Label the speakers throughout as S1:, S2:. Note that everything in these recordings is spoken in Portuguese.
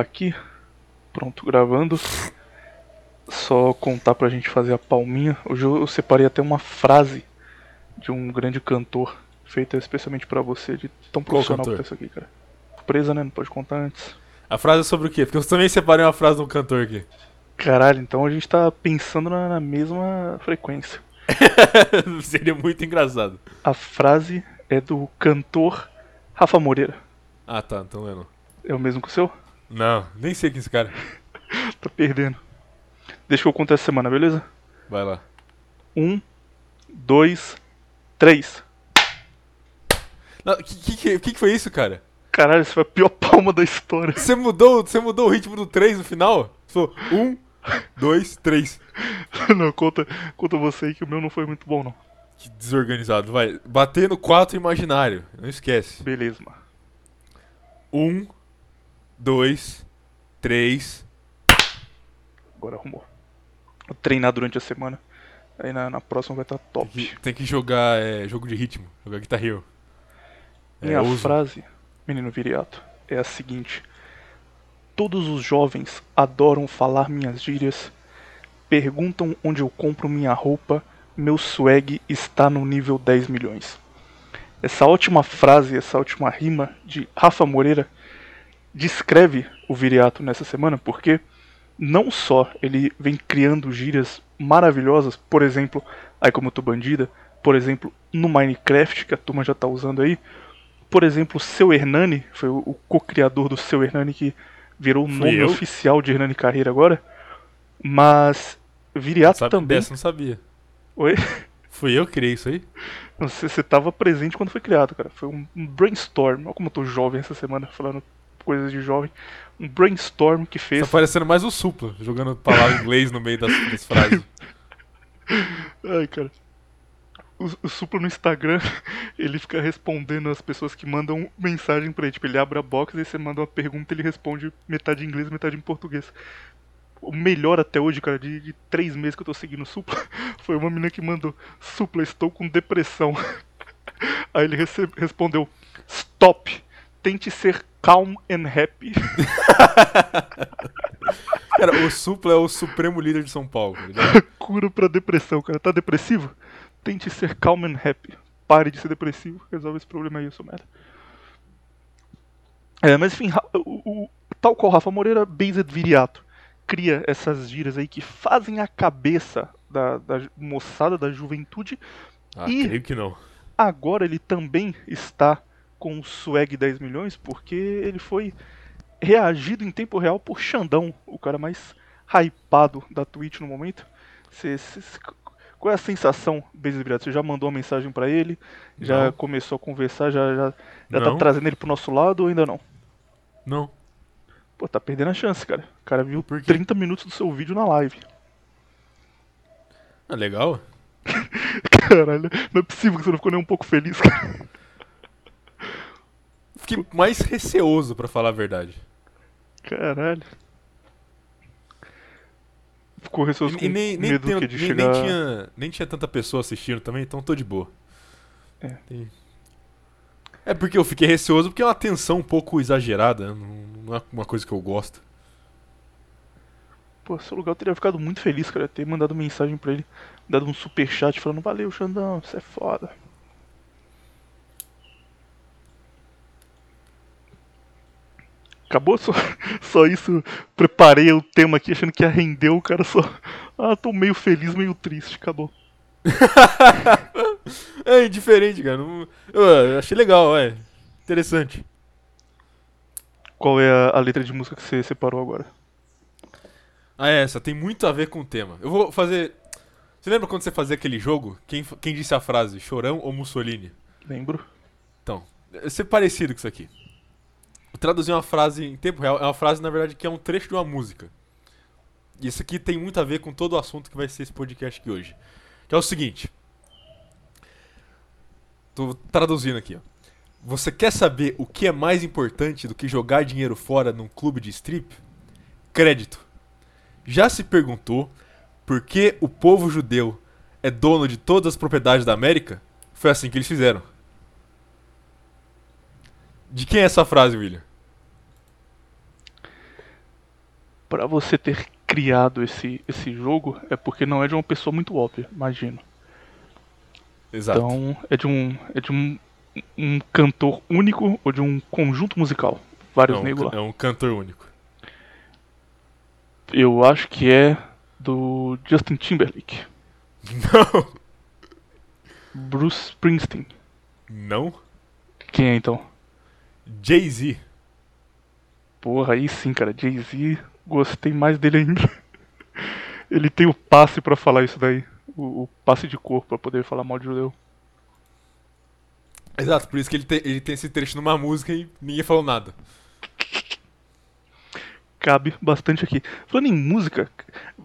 S1: aqui. Pronto, gravando. Só contar pra gente fazer a palminha. Hoje eu separei até uma frase de um grande cantor, feita especialmente pra você, de tão profissional que tá isso aqui, cara. Presa, né? Não pode contar antes.
S2: A frase é sobre o quê? Porque eu também separei uma frase de um cantor aqui.
S1: Caralho, então a gente tá pensando na, na mesma frequência.
S2: Seria muito engraçado.
S1: A frase é do cantor Rafa Moreira.
S2: Ah, tá. Então eu não.
S1: É o mesmo que o seu?
S2: Não, nem sei quem é esse cara.
S1: Tá perdendo. Deixa que eu contar essa semana, beleza?
S2: Vai lá.
S1: Um, dois, três.
S2: O que, que, que, foi isso, cara?
S1: Caralho, essa foi a pior palma da história.
S2: Você mudou, você mudou o ritmo do 3 no final? Falou um, dois, três.
S1: Não, conta, conta você aí que o meu não foi muito bom, não.
S2: Que desorganizado. Vai. Bater no 4 imaginário. Não esquece.
S1: Beleza, mano.
S2: Um, dois, três.
S1: Agora arrumou. Vou treinar durante a semana. Aí na, na próxima vai estar
S2: Tem
S1: top.
S2: que, tem que jogar é, jogo de ritmo. Jogar Guitar Hero. É,
S1: Minha frase, menino viriato, é a seguinte: Todos os jovens adoram falar minhas gírias, perguntam onde eu compro minha roupa, meu swag está no nível 10 milhões. Essa última frase, essa última rima de Rafa Moreira descreve o viriato nessa semana, porque não só ele vem criando gírias maravilhosas, por exemplo, aí como tô bandida, por exemplo, no Minecraft, que a turma já tá usando aí, por exemplo, o Seu Hernani, foi o, co-criador do Seu Hernani que virou o nome
S2: eu?
S1: oficial de Hernani Carreira agora. Mas Viriato
S2: Sabe,
S1: também.
S2: Dessa não sabia.
S1: Oi?
S2: Fui eu que criei isso aí?
S1: Você, você tava presente quando foi criado, cara. Foi um, um brainstorm. Olha como eu tô jovem essa semana, falando coisas de jovem. Um brainstorm que fez.
S2: Tá parecendo mais o Supla, jogando palavra em inglês no meio das, das frases.
S1: Ai, cara. O, o Supla no Instagram, ele fica respondendo as pessoas que mandam mensagem pra ele. Tipo, ele abre a box e você manda uma pergunta ele responde metade em inglês metade em português. O melhor até hoje, cara, de, de três meses que eu tô seguindo o Supla, foi uma menina que mandou: Supla, estou com depressão. Aí ele rece- respondeu: Stop! Tente ser calm and happy.
S2: Cara, o Supla é o supremo líder de São Paulo. ligado?
S1: Cura pra depressão, cara. Tá depressivo? Tente ser calm and happy. Pare de ser depressivo. Resolve esse problema aí, seu merda. É, mas enfim, o, o- tal qual Rafa Moreira, Based Viriato cria essas gírias aí que fazem a cabeça da, da moçada, da juventude.
S2: Ah,
S1: Ih.
S2: creio que não.
S1: Agora ele também está com o swag 10 milhões porque ele foi reagido em tempo real por Xandão, o cara mais hypado da Twitch no momento. Cê- cê- cê- qual é a sensação, Viriato? Você já mandou uma mensagem pra ele? Já
S2: Não.
S1: começou a conversar? Já, já, já tá trazendo ele pro nosso lado ou ainda não?
S2: Não.
S1: Pô, tá perdendo a chance, cara. O cara viu
S2: Por quê?
S1: 30 minutos do seu vídeo na live.
S2: Ah, legal.
S1: Caralho, não é possível que você não ficou nem um pouco feliz, cara.
S2: Fiquei mais receoso, pra falar a verdade.
S1: Caralho. Ficou receoso
S2: E, e nem, nem,
S1: medo
S2: tem-
S1: de
S2: nem-
S1: chegar...
S2: nem tinha, nem tinha tanta pessoa assistindo também, então tô de boa.
S1: É.
S2: Tem- É porque eu fiquei receoso porque é uma tensão um pouco exagerada, né? não, é uma coisa que eu gosto.
S1: Pô, seu lugar eu teria ficado muito feliz, cara. Ter mandado mensagem pra ele, dado um superchat falando, valeu, Xandão, você é foda. Acabou só, só isso. Preparei o tema aqui achando que ia render o cara só. Ah, tô meio feliz, meio triste. Acabou.
S2: É indiferente, cara. eu achei legal, é. Interessante.
S1: Qual é a, a letra de música que você separou agora?
S2: Ah, é, essa tem muito a ver com o tema. Eu vou fazer. Você lembra quando você fazia aquele jogo? Quem, quem disse a frase, Chorão ou Mussolini?
S1: Lembro?
S2: Então, é ser parecido com isso aqui. Eu traduzi uma frase em tempo real. É uma frase, na verdade, que é um trecho de uma música. Isso aqui tem muito a ver com todo o assunto que vai ser esse podcast aqui hoje. Que é o seguinte. Tô traduzindo aqui, ó. Você quer saber o que é mais importante do que jogar dinheiro fora num clube de strip? Crédito. Já se perguntou por que o povo judeu é dono de todas as propriedades da América? Foi assim que eles fizeram. De quem é essa frase, William?
S1: Pra você ter criado esse, esse jogo, é porque não é de uma pessoa muito óbvia, imagino.
S2: Exato.
S1: Então, é de um. É de um, um cantor único ou de um conjunto musical? Vários
S2: é, um,
S1: negros lá.
S2: é um cantor único.
S1: Eu acho que é do Justin Timberlake.
S2: Não.
S1: Bruce Springsteen.
S2: Não.
S1: Quem é então?
S2: Jay-Z.
S1: Porra, aí sim, cara. Jay-Z, gostei mais dele ainda. Ele tem o passe pra falar isso daí. O, o passe de corpo pra poder falar mal de judeu.
S2: Exato, por isso que ele tem, ele tem esse trecho numa música e ninguém falou nada.
S1: Cabe bastante aqui. Falando em música,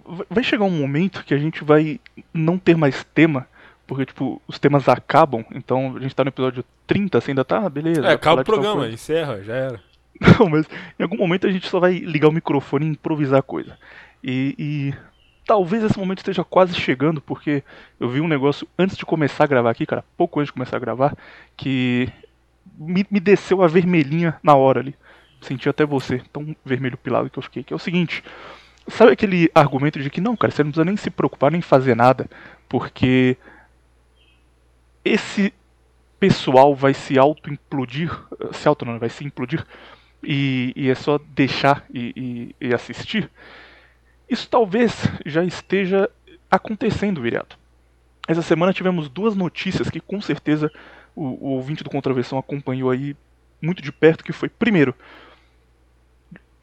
S1: vai- vai chegar um momento que a gente vai não ter mais tema. Porque, tipo, os temas acabam. Então, a gente tá no episódio 30, você ainda tá? Beleza.
S2: É, acaba o programa, encerra, já era.
S1: Não, mas em algum momento a gente só vai ligar o microfone e improvisar a coisa. E, e talvez esse momento esteja quase chegando, porque eu vi um negócio antes de começar a gravar aqui, cara, pouco antes de começar a gravar, que me, me desceu a vermelhinha na hora ali. Senti até você, tão vermelho pilado que eu fiquei. Que é o seguinte: sabe aquele argumento de que não, cara, você não precisa nem se preocupar nem fazer nada, porque esse pessoal vai se auto-implodir, se auto não, vai se implodir, e, e é só deixar e, e- e assistir, isso talvez já esteja acontecendo, Viriato. Essa semana tivemos duas notícias que com certeza o, o ouvinte do Contraversão acompanhou aí muito de perto, que foi, primeiro,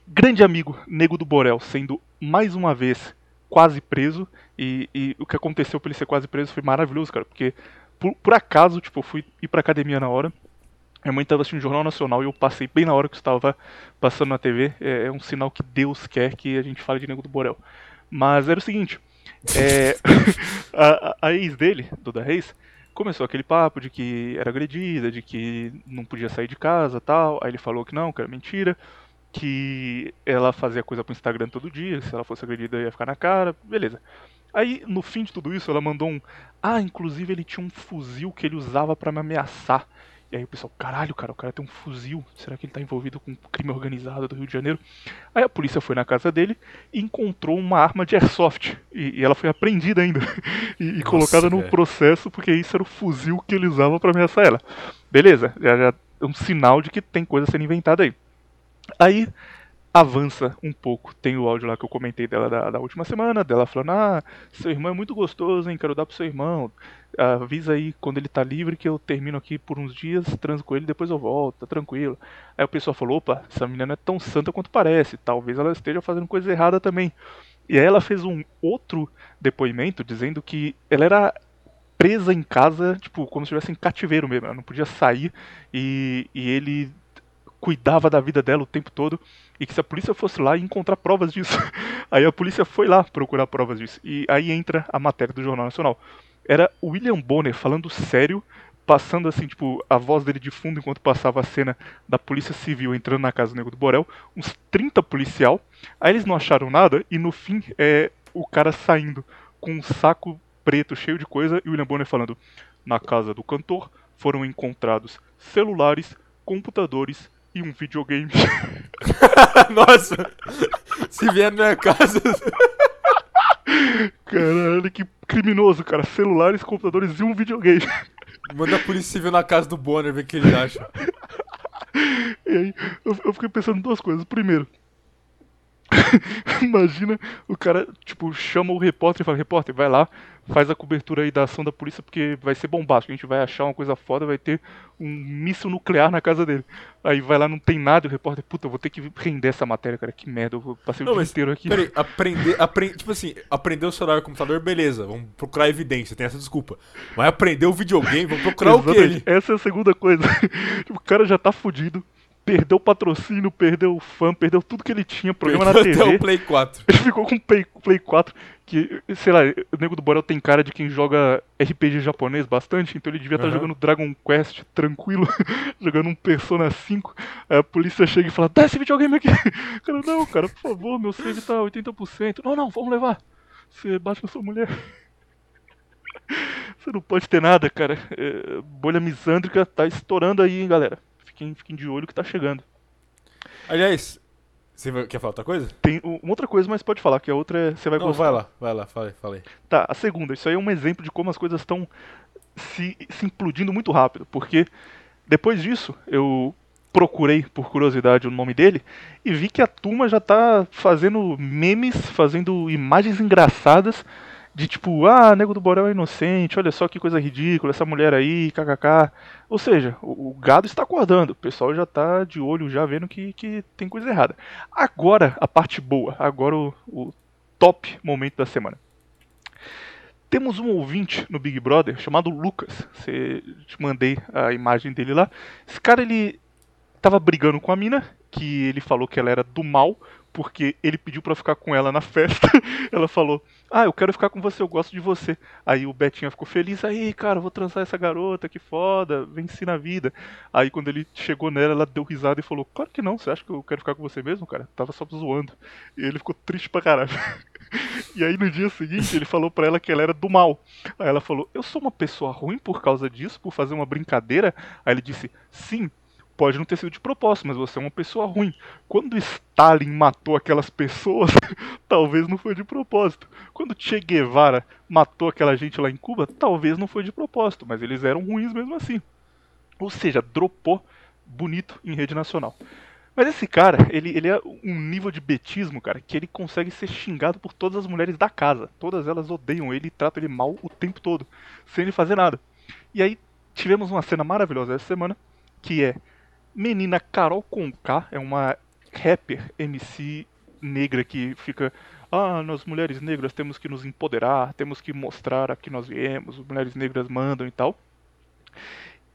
S1: grande amigo Nego do Borel sendo mais uma vez quase preso, e, e o que aconteceu pra ele ser quase preso foi maravilhoso, cara, porque por, por acaso, tipo, eu fui ir pra academia na hora, minha mãe estava assistindo o Jornal Nacional e eu passei bem na hora que estava passando na TV. É, é um sinal que Deus quer que a gente fale de Nego do Borel. Mas era o seguinte: é, a, a- ex dele, Duda Reis, começou aquele papo de que era agredida, de que não podia sair de casa tal. Aí ele falou que não, que era mentira, que ela fazia coisa pro Instagram todo dia, se ela fosse agredida ia ficar na cara, beleza. Aí, no fim de tudo isso, ela mandou um. Ah, inclusive ele tinha um fuzil que ele usava pra me ameaçar. E aí o pessoal, caralho, cara, o cara tem um fuzil. Será que ele tá envolvido com crime organizado do Rio de Janeiro? Aí a polícia foi na casa dele e encontrou uma arma de airsoft. E, e ela foi apreendida ainda. E, e
S2: Nossa,
S1: colocada no
S2: velho.
S1: processo, porque isso era o fuzil que ele usava pra ameaçar ela. Beleza, já, já é um sinal de que tem coisa sendo inventada aí. Aí avança um pouco. Tem o áudio lá que eu comentei dela da, da última semana, dela falando, ah, seu irmão é muito gostoso, hein? Quero dar pro seu irmão. Avisa aí quando ele tá livre que eu termino aqui por uns dias, transo com ele, depois eu volto, tá tranquilo. Aí o pessoal falou, opa, essa menina não é tão santa quanto parece, talvez ela esteja fazendo coisa errada também. E aí ela fez um outro depoimento dizendo que ela era presa em casa, tipo, como se estivesse em cativeiro mesmo, ela não podia sair e, e ele cuidava da vida dela o tempo todo e que se a polícia fosse lá e encontrar provas disso. Aí a polícia foi lá procurar provas disso. E aí entra a matéria do Jornal Nacional. Era William Bonner falando sério, passando assim, tipo, a voz dele de fundo enquanto passava a cena da Polícia Civil entrando na casa do Nego do Borel, uns 30 policial. Aí eles não acharam nada e no fim é o cara saindo com um saco preto cheio de coisa e o William Bonner falando: "Na casa do cantor foram encontrados celulares, computadores e um videogame".
S2: Nossa! Se vier na minha casa.
S1: Caralho, que criminoso, cara. Celulares, computadores e um videogame.
S2: Manda a polícia civil na casa do Bonner ver o que ele acha.
S1: E aí, eu, eu fiquei pensando em duas coisas. Primeiro, imagina o cara, tipo, chama o repórter e fala: repórter, vai lá, faz a cobertura aí da ação da polícia, porque vai ser bombástico. A gente vai achar uma coisa foda, vai ter um míssil nuclear na casa dele. Aí vai lá, não tem nada, e o repórter, puta, eu vou ter que render essa matéria, cara, que merda, eu passei o
S2: Não,
S1: dia
S2: mas,
S1: inteiro aqui.
S2: Peraí, aprender, aprender. Tipo assim, aprender o celular e o computador, beleza. Vamos procurar evidência, tem essa desculpa. Mas aprender o videogame, vamos procurar o ele.
S1: Essa é a segunda coisa. o cara já tá fudido, perdeu o patrocínio, perdeu o fã, perdeu tudo que ele tinha, programa na
S2: Perdeu
S1: TV.
S2: até o Play 4.
S1: Ele ficou com o Play, Play 4, que, sei lá, o Nego do Borel tem cara de quem joga RPG japonês bastante, então ele devia estar
S2: Aham.
S1: jogando Dragon Quest tranquilo, jogando um Persona 5. Aí a polícia chega e fala: dá esse videogame aqui. O cara, não, cara, por favor, meu save tá 80%. Não, não, vamos levar. Você bate na sua mulher. Você não pode ter nada, cara. É, bolha misândrica tá estourando aí, hein, galera. Fiquem, fiquem de olho que tá chegando.
S2: Aliás, Você quer falar outra coisa?
S1: Tem uma outra coisa, mas pode falar, que a outra é- você vai
S2: Não,
S1: gostar.
S2: vai lá, vai lá, falei, falei.
S1: Tá, a segunda, isso aí é um exemplo de como as coisas estão se, se implodindo muito rápido, porque depois disso eu procurei por curiosidade o nome dele e vi que a turma já tá fazendo memes, fazendo imagens engraçadas de tipo, ah, Nego do Borel é inocente, olha só que coisa ridícula, essa mulher aí, kkk. Ou seja, o, o gado está acordando, o pessoal já tá de olho, já vendo que, que tem coisa errada. Agora, a parte boa, agora o, o top momento da semana. Temos um ouvinte no Big Brother chamado Lucas. Você te mandei a imagem dele lá. Esse cara ele tava brigando com a mina, que ele falou que ela era do mal, porque ele pediu pra ficar com ela na festa. ela falou: "Ah, eu quero ficar com você, eu gosto de você". Aí o Betinho ficou feliz: "Aí, cara, vou transar essa garota, que foda, venci na vida". Aí quando ele chegou nela, ela deu risada e falou: "Claro que não, você acha que eu quero ficar com você mesmo, cara? Tava só zoando". E ele ficou triste pra caralho. E aí no dia seguinte ele falou pra ela que ela era do mal. Aí ela falou: "Eu sou uma pessoa ruim por causa disso, por fazer uma brincadeira?" Aí ele disse: "Sim, pode não ter sido de propósito, mas você é uma pessoa ruim. Quando Stalin matou aquelas pessoas, talvez não foi de propósito. Quando Che Guevara matou aquela gente lá em Cuba, talvez não foi de propósito, mas eles eram ruins mesmo assim." Ou seja, dropou bonito em rede nacional. Mas esse cara, ele, ele é um nível de betismo, cara, que ele consegue ser xingado por todas as mulheres da casa. Todas elas odeiam ele e tratam ele mal o tempo todo, sem ele fazer nada. E aí tivemos uma cena maravilhosa essa semana, que é menina Carol Conká, é uma rapper MC negra que fica ah, nós mulheres negras temos que nos empoderar, temos que mostrar a que nós viemos, mulheres negras mandam e tal.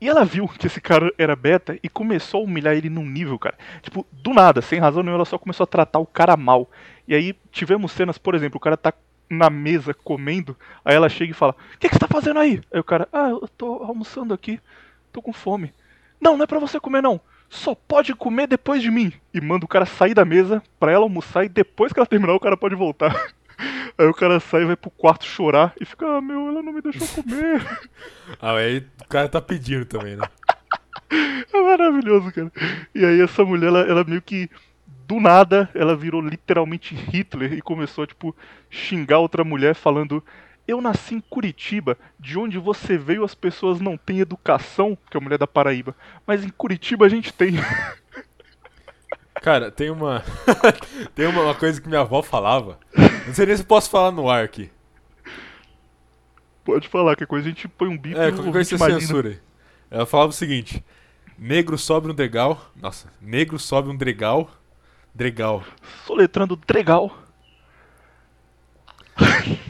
S1: E ela viu que esse cara era beta e começou a humilhar ele num nível, cara. Tipo, do nada, sem razão nenhuma, ela só começou a tratar o cara mal. E aí tivemos cenas, por exemplo, o cara tá na mesa comendo, aí ela chega e fala: O que, que você tá fazendo aí? Aí o cara: Ah, eu tô almoçando aqui, tô com fome. Não, não é pra você comer, não. Só pode comer depois de mim. E manda o cara sair da mesa pra ela almoçar e depois que ela terminar, o cara pode voltar. Aí o cara sai e vai pro quarto chorar e fica: Ah, meu, ela não me deixou comer.
S2: Ah, aí o cara tá pedindo também, né?
S1: É maravilhoso, cara. E aí essa mulher, ela, ela meio que do nada, ela virou literalmente Hitler e começou a, tipo, xingar outra mulher falando eu nasci em Curitiba, de onde você veio as pessoas não têm educação, que é a mulher da Paraíba, mas em Curitiba a gente tem.
S2: Cara, tem uma. tem uma, uma coisa que minha avó falava. Não sei nem se eu posso falar no ar aqui.
S1: Pode falar, que coisa a gente põe um bico
S2: É, qualquer coisa você
S1: imagina.
S2: censura aí. Ela falava o seguinte: Negro sobe um degal. Nossa, negro sobe um dregal. Dregal.
S1: Soletrando Tregal.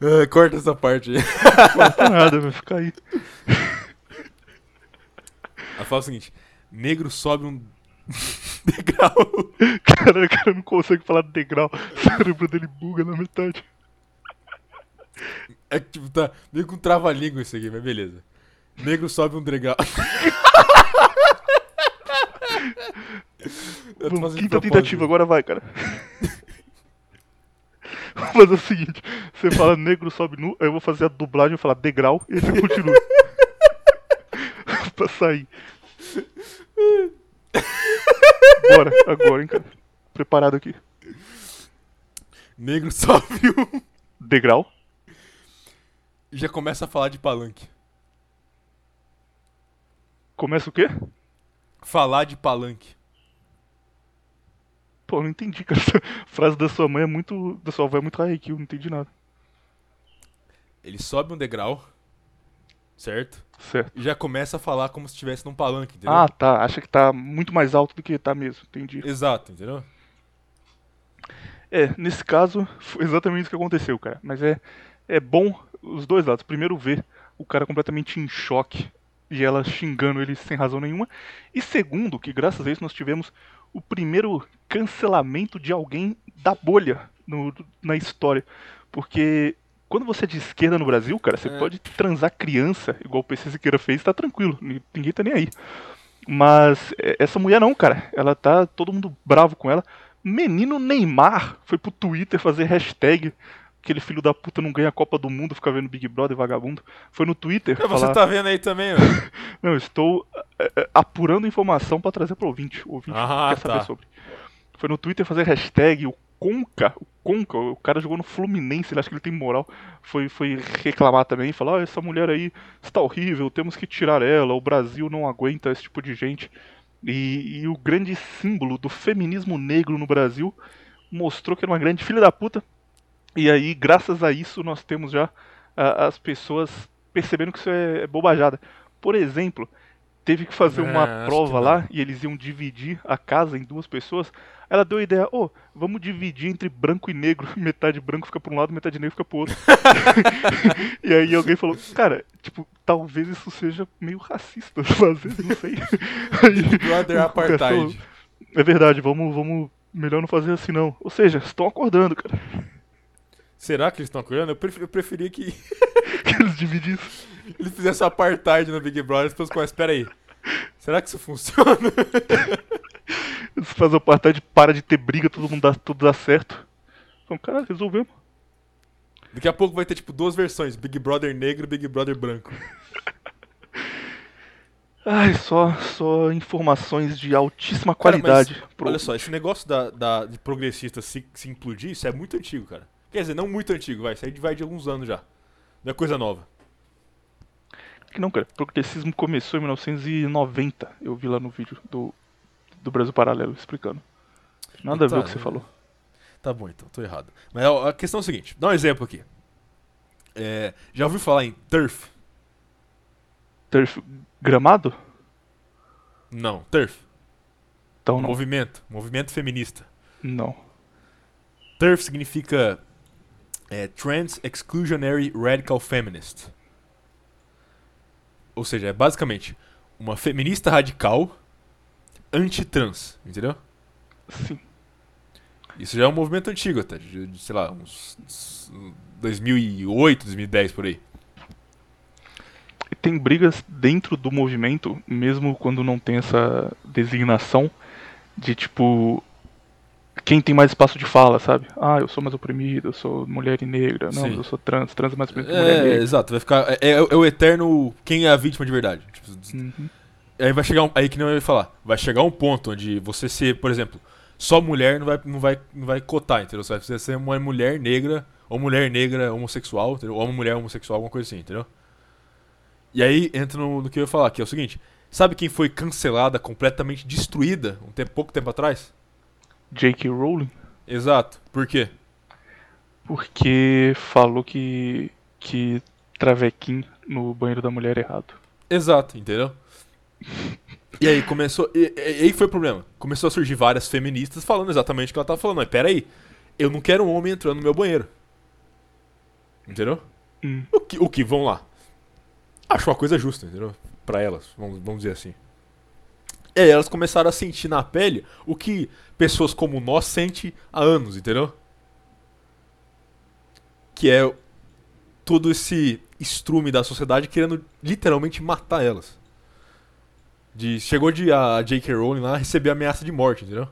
S2: É, corta essa parte aí.
S1: Não nada, vai ficar aí.
S2: Ela fala o seguinte: Negro sobe um degrau.
S1: Cara, o cara não consegue falar de degrau. O cérebro dele buga na metade.
S2: É que tipo, tá meio com trava-língua isso aqui, mas beleza. Negro sobe um degrau.
S1: Vamos, quinta tentativa, agora vai, cara. Vou fazer o seguinte: você fala negro sobe nu, aí eu vou fazer a dublagem e falar degrau e você continua. pra sair. Bora, agora, hein, cara. Preparado aqui.
S2: Negro sobe um.
S1: Degrau.
S2: Já começa a falar de palanque.
S1: Começa o quê?
S2: Falar de palanque.
S1: Pô, não entendi, cara. Essa frase da sua mãe é muito. Da sua avó é muito high kill, não entendi nada.
S2: Ele sobe um degrau, certo?
S1: Certo.
S2: E já começa a falar como se estivesse num palanque, entendeu?
S1: Ah, tá. Acha que tá muito mais alto do que tá mesmo. Entendi.
S2: Exato, entendeu?
S1: É, nesse caso, foi exatamente isso que aconteceu, cara. Mas é, é bom os dois lados. Primeiro, ver o cara completamente em choque e ela xingando ele sem razão nenhuma. E segundo, que graças a isso nós tivemos o primeiro cancelamento de alguém da bolha no- na história. Porque quando você é de esquerda no Brasil, cara, você
S2: É.
S1: pode transar criança, igual o PC Siqueira fez, tá tranquilo. ni- Ninguém tá nem aí. Mas é, essa mulher não, cara. Ela tá todo mundo bravo com ela. Menino Neymar foi pro Twitter fazer hashtag aquele filho da puta não ganha a Copa do Mundo, fica vendo Big Brother vagabundo. Foi no Twitter.
S2: Você
S1: falar...
S2: tá vendo aí também, mano?
S1: Não, estou é, é, apurando informação pra trazer pro ouvinte. O ouvinte
S2: Ah,
S1: quer saber
S2: tá.
S1: sobre. Foi no Twitter fazer hashtag o Conca, o Conca, o cara jogou no Fluminense, ele acha que ele tem moral. Foi, foi reclamar também, falar, ah, essa mulher aí está horrível, temos que tirar ela, o Brasil não aguenta esse tipo de gente. E, e o grande símbolo do feminismo negro no Brasil mostrou que era uma grande filha da puta. E aí, graças a isso, nós temos já as pessoas percebendo que isso é bobajada. Por exemplo, teve que fazer
S2: É,
S1: uma
S2: acho
S1: prova lá e eles iam dividir a casa em duas pessoas. Ela deu a ideia, ô, vamos dividir entre branco e negro. Metade branco fica pra um lado, metade negro fica pro outro. e aí alguém falou, cara, tipo, talvez isso seja meio racista fazer, não sei. Aí,
S2: Brother
S1: o Cuca falou,
S2: Apartheid.
S1: É verdade, vamos, vamos. Melhor não fazer assim não. Ou seja, estão acordando, cara.
S2: Será que eles estão acordando? Eu, pref- eu preferia que
S1: Que eles dividissem.
S2: eles fizessem apartheid no Big Brother e depois começam, espera aí. Será que isso funciona?
S1: Eles fazem apartheid, para de ter briga, todo mundo dá, tudo dá certo. Então, cara, resolvemos.
S2: Daqui a pouco vai ter, tipo, duas versões: Big Brother negro e Big Brother branco.
S1: Ai, só, só informações de altíssima
S2: Cara, mas
S1: qualidade. pro-
S2: Olha só, esse negócio da, da- de progressista se, se implodir, isso é muito antigo, cara. Quer dizer, não muito antigo, vai. Isso aí vai de alguns anos já. Não é coisa nova.
S1: Que não, cara. Progressismo começou em 1990. Eu vi lá no vídeo do, do Brasil Paralelo explicando. Nada a ver
S2: Tá,
S1: o que você falou.
S2: Tá bom, então, tô errado. Mas a questão é a seguinte: dá um exemplo aqui. É, já ouviu falar em TERF?
S1: Turf gramado?
S2: Não, TERF.
S1: Então não.
S2: Movimento. Movimento feminista.
S1: Não.
S2: TERF significa é, Trans Exclusionary Radical Feminist. Ou seja, é basicamente uma feminista radical anti-trans, entendeu?
S1: Sim.
S2: Isso já é um movimento antigo até, de, de, sei lá, uns uns 2008, 2010 por aí.
S1: E tem brigas dentro do movimento, mesmo quando não tem essa designação de tipo. Quem tem mais espaço de fala, sabe? Ah, eu sou mais oprimido, eu sou mulher e negra. Não, eu sou trans, trans é mais oprimido que mulher
S2: É,
S1: negra.
S2: exato, vai ficar. É, é- é o eterno quem é a vítima de verdade. Tipo,
S1: Uhum.
S2: Aí vai chegar um, aí que nem eu ia falar, vai chegar um ponto onde você ser, por exemplo, só mulher não vai, não vai, não vai cotar, entendeu? Você vai ser uma mulher negra, ou mulher negra homossexual, entendeu? ou uma mulher homossexual, alguma coisa assim, entendeu? E aí entra no, no que eu ia falar, que é o seguinte, sabe quem foi cancelada, completamente destruída, um tempo, pouco tempo atrás?
S1: J.K. Rowling,
S2: Exato. Por quê?
S1: porque falou que. que travequim no banheiro da mulher é errado.
S2: Exato, entendeu? E aí começou. E, e- aí foi o problema. Começou a surgir várias feministas falando exatamente o que ela tava falando. Mas peraí, eu não quero um homem entrando no meu banheiro. Entendeu?
S1: Hum.
S2: O que, o que vão lá? Acho uma coisa justa, entendeu? Pra elas, vamos, vamos dizer assim. E aí elas começaram a sentir na pele o que pessoas como nós sentem há anos, entendeu? Que é todo esse estrume da sociedade querendo literalmente matar elas. De, chegou de a J.K. Rowling lá receber ameaça de morte, entendeu?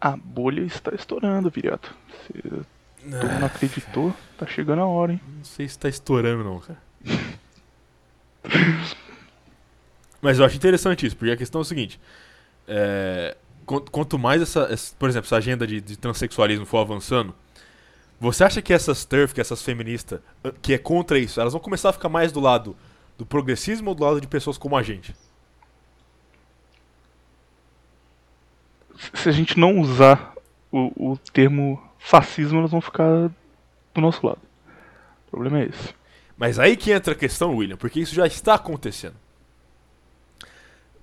S1: A bolha está estourando, viriato. Se todo mundo não acreditou, tá chegando a hora, hein?
S2: Não sei se tá estourando não, cara. Mas eu acho interessante isso, porque a questão é o seguinte. é, quan- quanto mais essa, essa- por exemplo, essa agenda de, de transexualismo for avançando, você acha que essas TERF, que essas feministas, que é contra isso, elas vão começar a ficar mais do lado do progressismo ou do lado de pessoas como a gente?
S1: Se a gente não usar o, o termo fascismo, elas vão ficar do nosso lado. O problema é esse.
S2: Mas aí que entra a questão, William, porque isso já está acontecendo.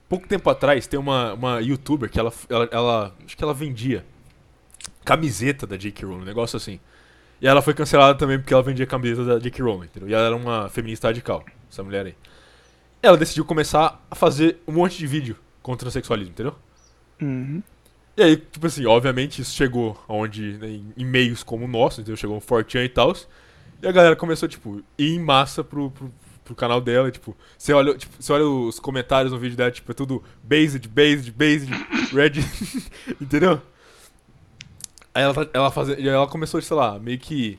S2: Pouco tempo atrás tem uma, uma youtuber que ela, ela, ela- Acho que ela vendia camiseta da J.K. Rowling, um negócio assim. E ela foi cancelada também porque ela vendia camiseta da J.K. Rowling, entendeu? E ela era uma feminista radical, essa mulher aí. Ela decidiu começar a fazer um monte de vídeo contra o transexualismo, entendeu?
S1: Uhum.
S2: E aí, tipo assim, obviamente isso chegou aonde, né, em, meios como o nosso, entendeu? Chegou um Fortean e tal. E a galera começou, tipo, ir em massa pro, pro, pro canal dela, tipo, você olha, tipo, você olha os comentários no vídeo dela, tipo, é tudo based, based, based, red, entendeu? Aí ela, ela, fazia, e ela começou, sei lá, meio que.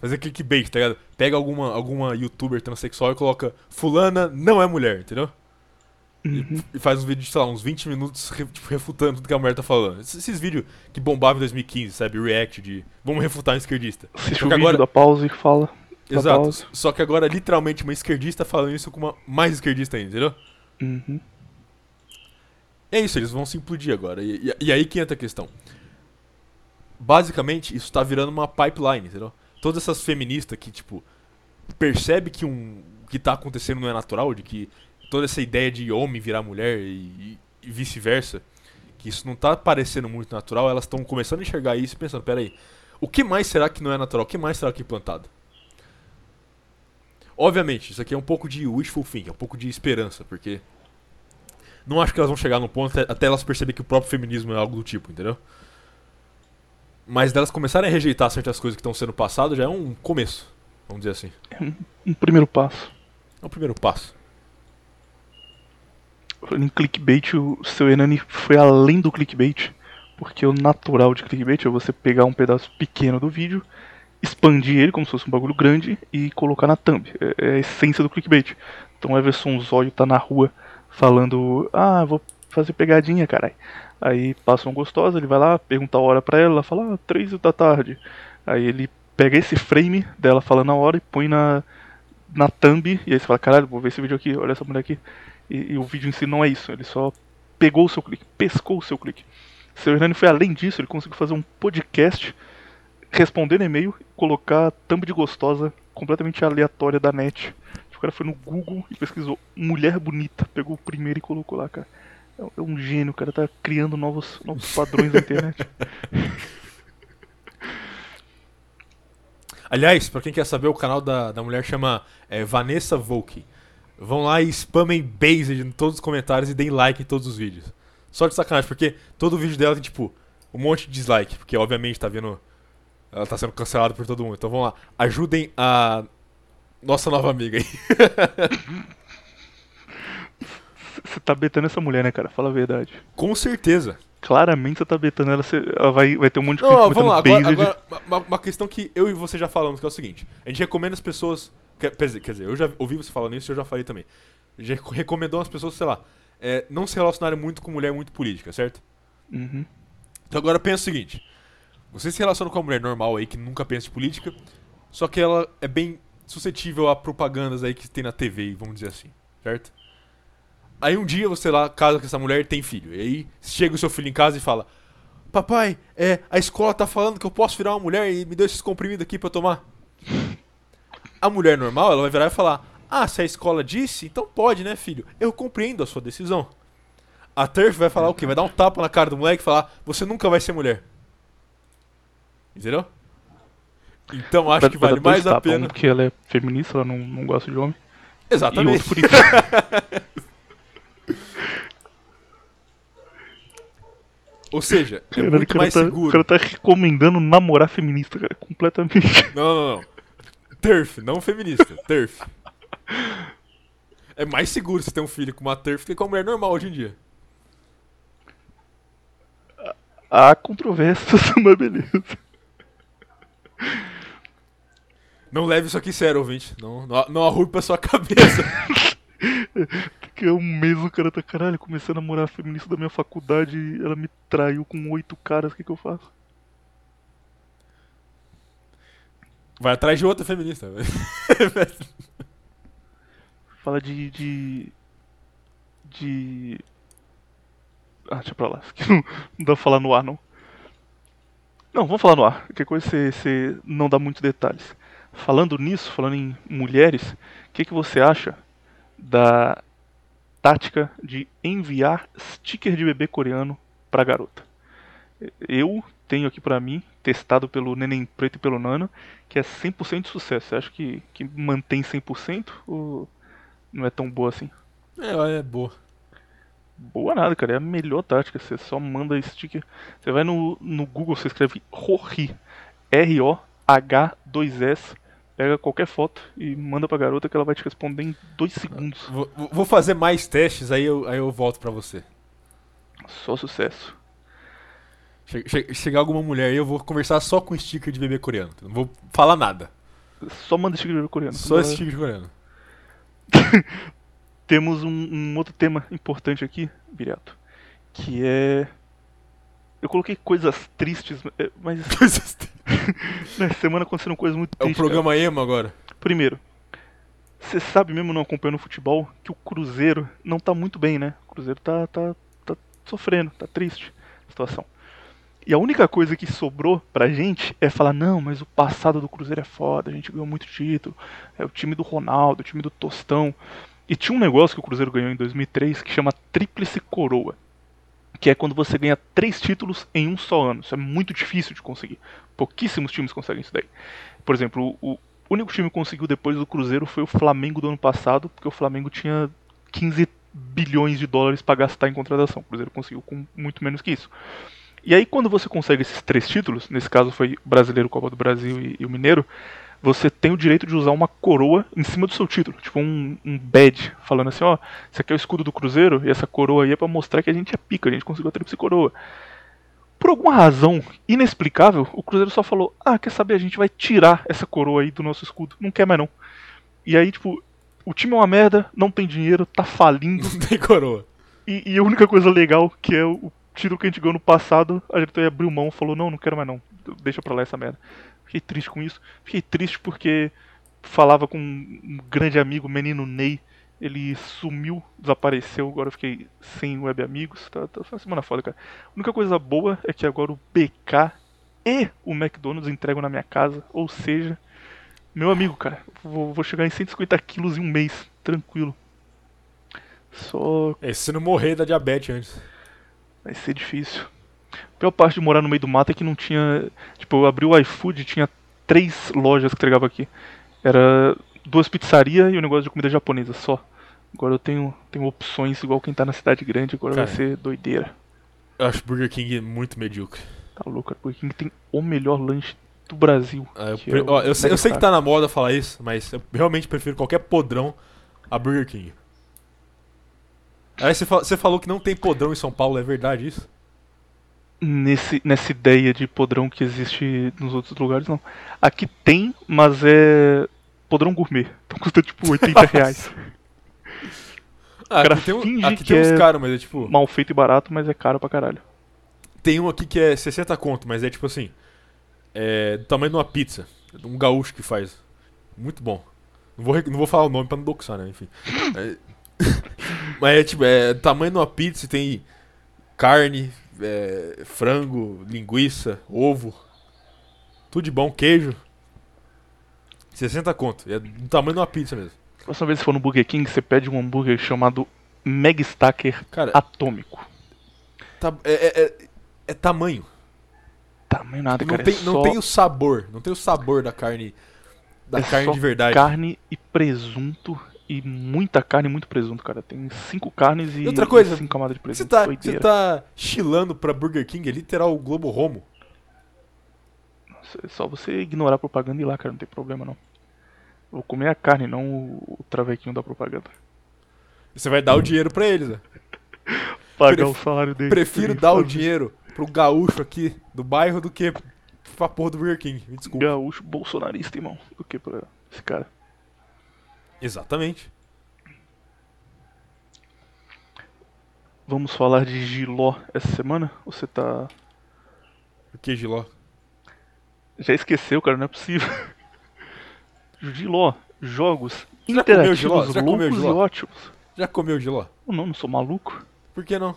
S2: Fazer clickbait, tá ligado? Pega alguma, alguma youtuber transexual e coloca Fulana não é mulher, entendeu?
S1: Uhum.
S2: E faz uns vídeos, sei lá, uns 20 minutos tipo, refutando tudo que a mulher tá falando. Esses, esses vídeos que bombavam em 2015, sabe? React de. Vamos refutar um esquerdista.
S1: Assiste o vídeo
S2: agora-
S1: da pausa e fala.
S2: Exato.
S1: pausa.
S2: Só que agora, literalmente, uma esquerdista falando isso com uma mais esquerdista ainda, entendeu?
S1: Uhum.
S2: É isso, eles vão se implodir agora. E, e- e aí que entra a questão. Basicamente, isso tá virando uma pipeline, entendeu? Todas essas feministas que, tipo, percebe que um que tá acontecendo não é natural, de que toda essa ideia de homem virar mulher e, e- vice-versa, que isso não tá parecendo muito natural, elas estão começando a enxergar isso e pensando, peraí, o que mais será que não é natural? O que mais será que é implantado? Obviamente, isso aqui é um pouco de wishful thinking, é um pouco de esperança, porque não acho que elas vão chegar no ponto até, elas perceberem que o próprio feminismo é algo do tipo, entendeu? Mas delas começarem a rejeitar certas coisas que estão sendo passadas já é um começo, vamos dizer assim.
S1: Um primeiro passo.
S2: É o primeiro passo.
S1: Em clickbait, o seu Hernani foi além do clickbait. Porque o natural de clickbait é você pegar um pedaço pequeno do vídeo, expandir ele como se fosse um bagulho grande e colocar na thumb. É, é a essência do clickbait. Então Everson Zóio tá na rua falando: Ah, vou fazer pegadinha, carai. Aí passa uma gostosa, ele vai lá, pergunta a hora pra ela, ela fala: Ah, três da tarde. Aí ele pega esse frame dela falando a hora e põe na, na thumb. E aí você fala: Caralho, vou ver esse vídeo aqui, olha essa mulher aqui. E, e o vídeo em si não é isso, ele só pegou o seu clique, pescou o seu clique. Seu Hernani foi além disso, ele conseguiu fazer um podcast, responder e-mail e colocar thumb de gostosa completamente aleatória da net. O cara foi no Google e pesquisou mulher bonita, pegou o primeiro e colocou lá, cara. É um- É gênio, o cara tá criando novos, novos padrões na internet.
S2: Aliás, pra quem quer saber, o canal da, da mulher chama é, Vanessa Volk. Vão lá e spamem Based em todos os comentários e deem like em todos os vídeos. Só de sacanagem, porque todo vídeo dela tem, tipo, um monte de dislike, porque obviamente tá vendo. Ela tá sendo cancelada por todo mundo. Então vamos lá. Ajudem a nossa nova amiga aí.
S1: Você tá betando essa mulher, né, cara? Fala a verdade.
S2: Com certeza.
S1: Claramente você tá betando ela, você- ela vai, vai ter um monte de
S2: Não,
S1: gente
S2: vamos lá. Agora, agora, uma, uma questão que eu e você já falamos, que é o seguinte: a gente recomenda as pessoas. Quer, quer dizer, eu já ouvi você falando isso e eu já falei também. A gente rec- recomendou as pessoas, sei lá, é, não se relacionarem muito com mulher muito política, certo?
S1: Uhum.
S2: Então agora pensa o seguinte: você se relaciona com uma mulher normal aí que nunca pensa em política, só que ela é bem suscetível a propagandas aí que tem na TV, vamos dizer assim, certo? Aí um dia você lá casa com essa mulher e tem filho. E aí chega o seu filho em casa e fala: Papai, é, a escola tá falando que eu posso virar uma mulher e me deu esses comprimidos aqui pra tomar. A mulher normal, ela vai virar e falar: Ah, se a escola disse, então pode, né, filho? Eu compreendo a sua decisão. A TERF vai falar o quê? Vai dar um tapa na cara do moleque e falar: Você nunca vai ser mulher. Entendeu? Então acho
S1: Vai-
S2: que vale mais a pena.
S1: Um porque ela é feminista, ela não, não gosta de homem. E
S2: Exatamente.
S1: outro por isso.
S2: Ou seja, é
S1: Caralho, o
S2: muito
S1: cara
S2: mais
S1: tá,
S2: seguro.
S1: O cara tá recomendando namorar feminista, cara. Completamente.
S2: Não, não, não. TERF, não feminista. TERF. É mais seguro você ter um filho com uma TERF do que com uma mulher normal hoje em dia.
S1: Há controvérsias, mas beleza.
S2: Não leve isso aqui sério, ouvinte. Não, não, não arrume pra sua cabeça.
S1: Daqui a um mês o cara tá, caralho, comecei a namorar a feminista da minha faculdade e ela me traiu com oito caras, o que que eu faço?
S2: Vai atrás de outra feminista.
S1: Fala de. de. de. Ah, deixa pra lá. Não, não dá pra falar no ar, não. Não, vamos falar no ar. Qualquer coisa você, você não dá muitos detalhes. Falando nisso, falando em mulheres, o que, que você acha da tática de enviar sticker de bebê coreano pra garota? Eu tenho aqui pra mim, testado pelo Neném Preto e pelo Nano, que é 100% de sucesso. Você acha que, que mantém 100% ou não é tão boa assim?
S2: É, é boa.
S1: Boa nada, cara. É a melhor tática. Você só manda sticker. Você vai no, no Google, você escreve Rohi. R-O-H-2-S. Pega qualquer foto e manda pra garota que ela vai te responder em dois segundos.
S2: Vou, vou fazer mais testes, aí eu, aí eu volto pra você.
S1: Só sucesso.
S2: Che che chegar alguma mulher aí, eu vou conversar só com sticker de bebê coreano. Não vou falar nada.
S1: Só manda sticker de bebê coreano.
S2: Só sticker de coreano.
S1: Temos um, um, outro tema importante aqui, Viriato, que é. Eu coloquei coisas tristes, é, mas.
S2: Coisas tristes.
S1: Na semana aconteceram coisas muito
S2: É o
S1: tristes.
S2: programa emo agora.
S1: cara. Primeiro, você sabe mesmo não acompanhando o futebol que o Cruzeiro não tá muito bem, né? O Cruzeiro tá, tá, tá sofrendo, tá triste a situação. E a única coisa que sobrou pra gente é falar, não, mas o passado do Cruzeiro é foda, a gente ganhou muito título, é o time do Ronaldo, o time do Tostão. E tinha um negócio que o Cruzeiro ganhou em 2003 que chama Tríplice Coroa, que é quando você ganha três títulos em um só ano. Isso é muito difícil de conseguir. Pouquíssimos times conseguem isso daí. Por exemplo, o, único time que conseguiu depois do Cruzeiro foi o Flamengo do ano passado, porque o Flamengo tinha 15 bilhões de dólares para gastar em contratação. O Cruzeiro conseguiu com muito menos que isso. E aí, quando você consegue esses três títulos, nesse caso foi o Brasileiro, Copa do Brasil e, e o Mineiro, você tem o direito de usar uma coroa em cima do seu título, tipo um, um badge, falando assim, ó, esse aqui é o escudo do Cruzeiro e essa coroa aí é pra mostrar que a gente é pica, a gente conseguiu a tríplice coroa. Por alguma razão inexplicável, o Cruzeiro só falou, ah, quer saber, a gente vai tirar essa coroa aí do nosso escudo, não quer mais não. E aí, tipo, o time é uma merda, não tem dinheiro, tá falindo,
S2: Não tem coroa.
S1: e, e a única coisa legal, que é o título que a gente ganhou no passado, a diretoria abriu mão, falou, não, não quero mais não, deixa pra lá essa merda. Fiquei triste com isso. Fiquei triste porque falava com um grande amigo, o menino Ney, ele sumiu, desapareceu, agora eu fiquei sem web amigos, tá, tá, foi uma semana foda, cara. A única coisa boa é que agora o BK e o McDonald's entregam na minha casa, ou seja, meu amigo, cara, vou, vou chegar em 150 quilos em um mês, tranquilo. Só
S2: É, se não morrer da diabetes antes.
S1: Vai ser difícil. A pior parte de morar no meio do mato é que não tinha. Tipo, eu abri o iFood e tinha três lojas que entregava aqui. Era duas pizzarias e um negócio de comida japonesa só. Agora eu tenho, tenho opções igual quem tá na cidade grande, agora
S2: Cara.
S1: vai ser doideira.
S2: Eu acho Burger King muito medíocre.
S1: Tá louco, cara. Porque King tem o melhor lanche do Brasil.
S2: Ah, eu,
S1: que
S2: pre-
S1: é
S2: ó, eu sei, eu sei que tá na moda falar isso, mas eu realmente prefiro qualquer podrão a Burger King. Aí você, você falou que não tem podrão em São Paulo, é verdade isso?
S1: Nesse, nessa ideia de podrão que existe nos outros lugares, não. Aqui tem, mas é podrão gourmet. Então custa tipo 80 reais.
S2: Ah,
S1: cara
S2: aqui tem, um- aqui
S1: que
S2: tem uns
S1: é-
S2: caros, mas é tipo.
S1: Mal feito e barato, mas é caro pra caralho.
S2: Tem um aqui que é 60 conto, mas é tipo assim. É do tamanho de uma pizza. Um gaúcho que faz. Muito bom. Não vou, não vou falar o nome pra não doxar, né? Enfim. É- mas é tipo, é do tamanho de uma pizza e tem carne, é, frango, linguiça, ovo. Tudo de bom, queijo. 60 conto. É do tamanho de uma pizza mesmo.
S1: Próxima vez que for no Burger King, você pede um hambúrguer chamado Meg Stacker
S2: Cara,
S1: Atômico.
S2: tá- é, é- é- é tamanho.
S1: Tamanho nada,
S2: Não
S1: cara.
S2: tem,
S1: é
S2: não
S1: só,
S2: tem o sabor. Não tem o sabor da carne. Da
S1: é
S2: carne de verdade.
S1: carne e presunto. E muita carne e muito presunto, cara. Tem cinco carnes e,
S2: E outra coisa,
S1: e cinco camadas de
S2: Você
S1: presunto.
S2: tá,
S1: Doideira.
S2: você tá chilando pra Burger King, é literal o Globo Romo.
S1: É só você ignorar a propaganda e ir lá, cara. Não tem problema, não. Vou comer a carne, não o, travequinho da propaganda.
S2: Você vai dar o dinheiro pra eles, né?
S1: Pagar
S2: Pref-
S1: o salário dele.
S2: Prefiro dar o dinheiro pro gaúcho aqui do bairro do que pra porra do Burger King. Me desculpa.
S1: Gaúcho bolsonarista, irmão. Do que pra esse cara.
S2: Exatamente.
S1: Vamos falar de Giló essa semana? Você tá.
S2: O que, Giló?
S1: Já esqueceu, cara, não é possível. Giló, jogos
S2: Já comeu
S1: interativos,
S2: Giló? Já comeu
S1: loucos e
S2: Giló?
S1: ótimos.
S2: Já comeu Giló?
S1: Não, não sou maluco.
S2: Por que não?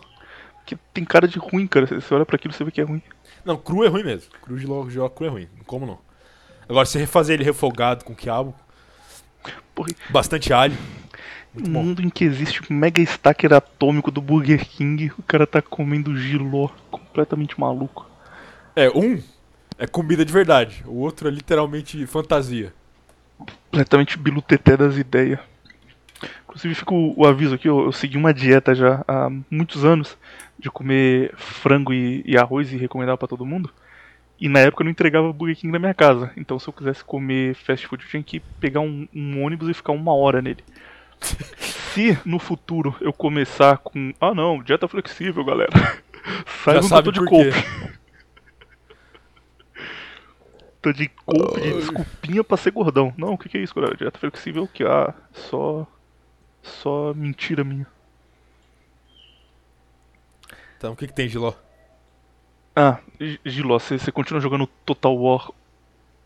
S1: Que tem cara de ruim, cara. Você olha pra aquilo e você vê que é ruim.
S2: Não, cru é ruim mesmo. Cru Giló, Giló cru é ruim. Não como não. Agora, se refazer ele refogado com quiabo,
S1: Porra,
S2: bastante alho. Muito bom.
S1: mundo em que existe o mega stacker atômico do Burger King, o cara tá comendo Giló. Completamente maluco.
S2: É, um é comida de verdade. O outro é literalmente fantasia.
S1: Completamente biluteté das ideias. Inclusive fica o, o aviso aqui, eu, eu segui uma dieta já há muitos anos de comer frango e, e arroz e recomendava pra todo mundo. E na época eu não entregava Burger King na minha casa. Então se eu quisesse comer fast food eu tinha que pegar um, um ônibus e ficar uma hora nele. Se no futuro eu começar com. Ah não, dieta flexível, galera. Eu
S2: sabe
S1: tô de coupe. Tô de coupe de desculpinha pra ser gordão. Não, o que, que é isso, galera? Dieta flexível que ah, só. Só mentira minha.
S2: Então, o que, que tem, Giló?
S1: Ah, Giló, você você continua jogando Total War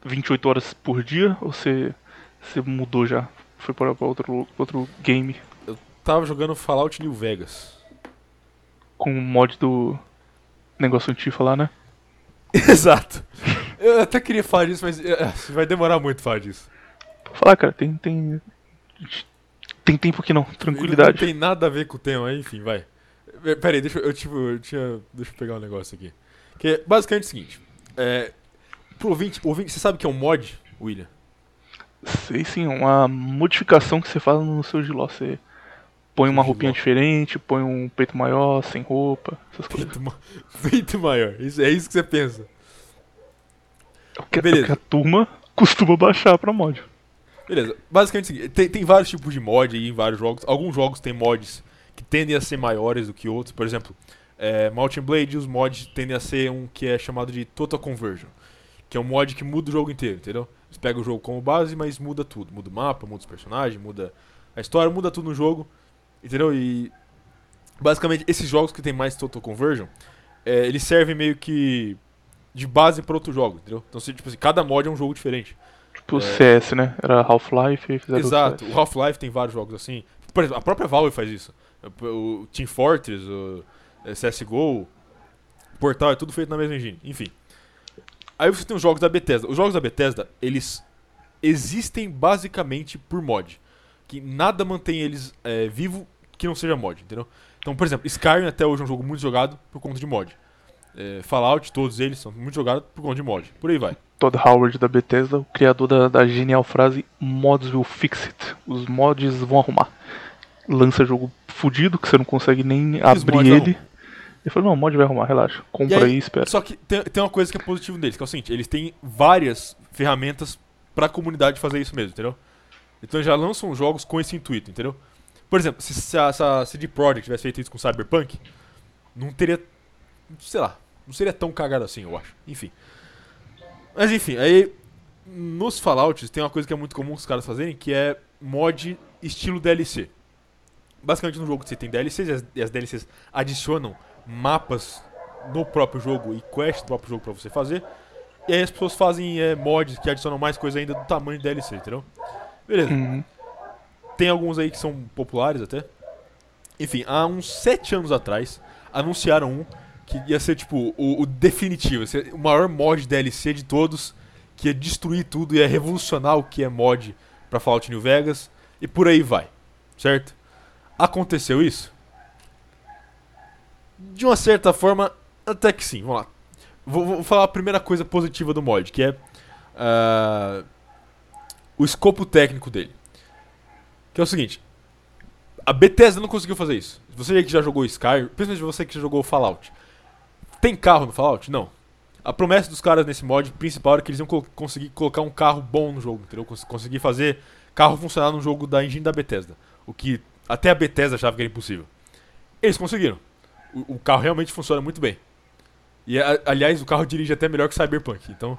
S1: 28 horas por dia? Ou você você mudou já? Foi para pra outro, outro game?
S2: Tava jogando Fallout New Vegas.
S1: Com o mod do negócio antifa lá, né?
S2: Exato. Eu até queria falar disso, mas eh, vai demorar muito falar disso.
S1: Falar, cara, tem. Tem, tem tempo que não,
S2: Não
S1: tranquilidade.
S2: tem nada a ver com o tema, enfim, vai. Eh, Pera aí, deixa eu, eu, tipo, eu tinha, deixa eu pegar um negócio aqui. Que é basicamente o seguinte. É, pro ouvinte, ouvinte, você sabe o que é um mod, William?
S1: Sei sim, uma modificação que você faz no seu giló. Você põe uma roupinha diferente, põe um peito maior, sem roupa, essas coisas.
S2: Peito, ma- peito maior. Isso, é isso que você pensa.
S1: É o que, é o que a turma costuma baixar pra mod.
S2: Beleza, basicamente tem, tem vários tipos de mod aí em vários jogos. Alguns jogos têm mods que tendem a ser maiores do que outros. Por exemplo, é, Mountain Blade, os mods tendem a ser um que é chamado de Total Conversion. Que é um mod que muda o jogo inteiro, entendeu? Você pega o jogo como base, mas muda tudo. Muda o mapa, muda os personagens, muda a história, muda tudo no jogo. Entendeu? E basicamente esses jogos que tem mais Total Conversion, é, eles servem meio que de base para outro jogo, entendeu? Então, se, tipo assim, cada mod é um jogo diferente.
S1: Tipo o CS, né? Era Half-Life e fizeram
S2: Exato, o Half-Life tem vários jogos assim. Por exemplo, a própria Valve faz isso. O Team Fortress, o CSGO, Portal, é tudo feito na mesma engine. Enfim. Aí você tem os jogos da Bethesda. Os jogos da Bethesda, eles existem basicamente por mod. Que nada mantém eles eh, vivo que não seja mod, entendeu? Então, por exemplo, Skyrim até hoje é um jogo muito jogado por conta de mod. Eh, Fallout, todos eles são muito jogados por conta de mod. Por aí vai.
S1: Todd Howard da Bethesda, o criador da, da genial frase Mods will fix it. Os mods vão arrumar. Lança jogo fudido que você não consegue nem abrir
S2: mods
S1: ele.
S2: arrumam.
S1: Ele falou, não, o mod vai arrumar, relaxa. Compra
S2: E aí,
S1: e espera.
S2: Só que tem, tem uma coisa que é positiva deles, que é o seguinte, eles têm várias ferramentas pra comunidade fazer isso mesmo, entendeu? Então eles já lançam jogos com esse intuito, entendeu? Por exemplo, se, se a, se a CD Projekt tivesse feito isso com Cyberpunk, não teria, sei lá, não seria tão cagado assim, eu acho. Enfim. Mas enfim, aí nos Fallouts tem uma coisa que é muito comum os caras fazerem, que é mod estilo DLC. Basicamente no jogo você tem DLCs e as, e as DLCs adicionam mapas no próprio jogo e quests do próprio jogo pra você fazer. E aí as pessoas fazem é, mods que adicionam mais coisa ainda do tamanho de DLC, entendeu? Beleza.
S1: Uhum.
S2: Tem alguns aí que são populares até. Enfim, há uns 7 anos atrás, anunciaram um que ia ser tipo o, o definitivo, o maior mod DLC de todos, que ia destruir tudo, ia revolucionar o que é mod pra Fallout New Vegas, e por aí vai, certo? Aconteceu isso? De uma certa forma, até que sim, vamos lá. Vou, vou falar a primeira coisa positiva do mod, que é ah, o escopo técnico dele. Que é o seguinte: a Bethesda não conseguiu fazer isso. Você que já jogou Skyrim, principalmente você que já jogou Fallout, tem carro no Fallout? Não. A promessa dos caras nesse mod principal era que eles iam colo- conseguir colocar um carro bom no jogo, entendeu? Cons- conseguir fazer carro funcionar no jogo da engine da Bethesda. O que até a Bethesda achava que era impossível. Eles conseguiram. O, o carro realmente funciona muito bem. E, aliás, o carro dirige até melhor que o Cyberpunk. Então,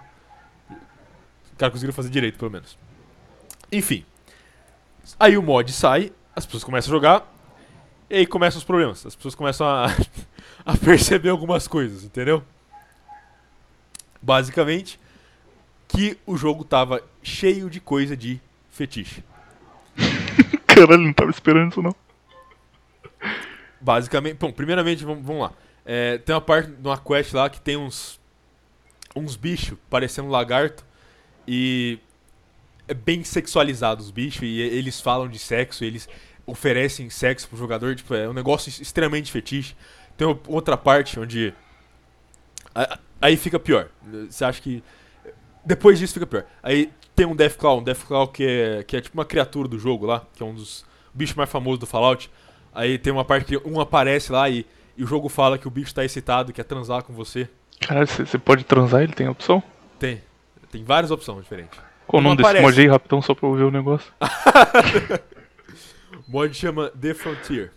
S2: os caras conseguiram fazer direito, pelo menos. Enfim. Aí o mod sai, as pessoas começam a jogar, e aí começam os problemas. As pessoas começam a, a perceber algumas coisas, entendeu? Basicamente, que o jogo tava cheio de coisa de fetiche.
S1: Caralho, não tava esperando isso não.
S2: Basicamente, bom, primeiramente, vamos, vamos lá. É, tem uma parte de uma quest lá que tem uns uns bichos parecendo lagarto e é bem sexualizado os bichos e eles falam de sexo, eles oferecem sexo pro jogador, tipo, é um negócio extremamente fetiche. Tem outra parte onde aí fica pior. Você acha que depois disso fica pior. Aí tem um Deathclaw, um Deathclaw que é que é tipo uma criatura do jogo lá, que é um dos bichos mais famosos do Fallout. Aí tem uma parte que um aparece lá e, e o jogo fala que o bicho tá excitado, quer transar com você.
S1: Caralho, você pode transar, ele tem opção?
S2: Tem. Tem várias opções diferentes.
S1: Qual o nome desse
S2: aparece.
S1: mod aí, rapidão, só pra eu ver o negócio?
S2: O mod chama The Frontier.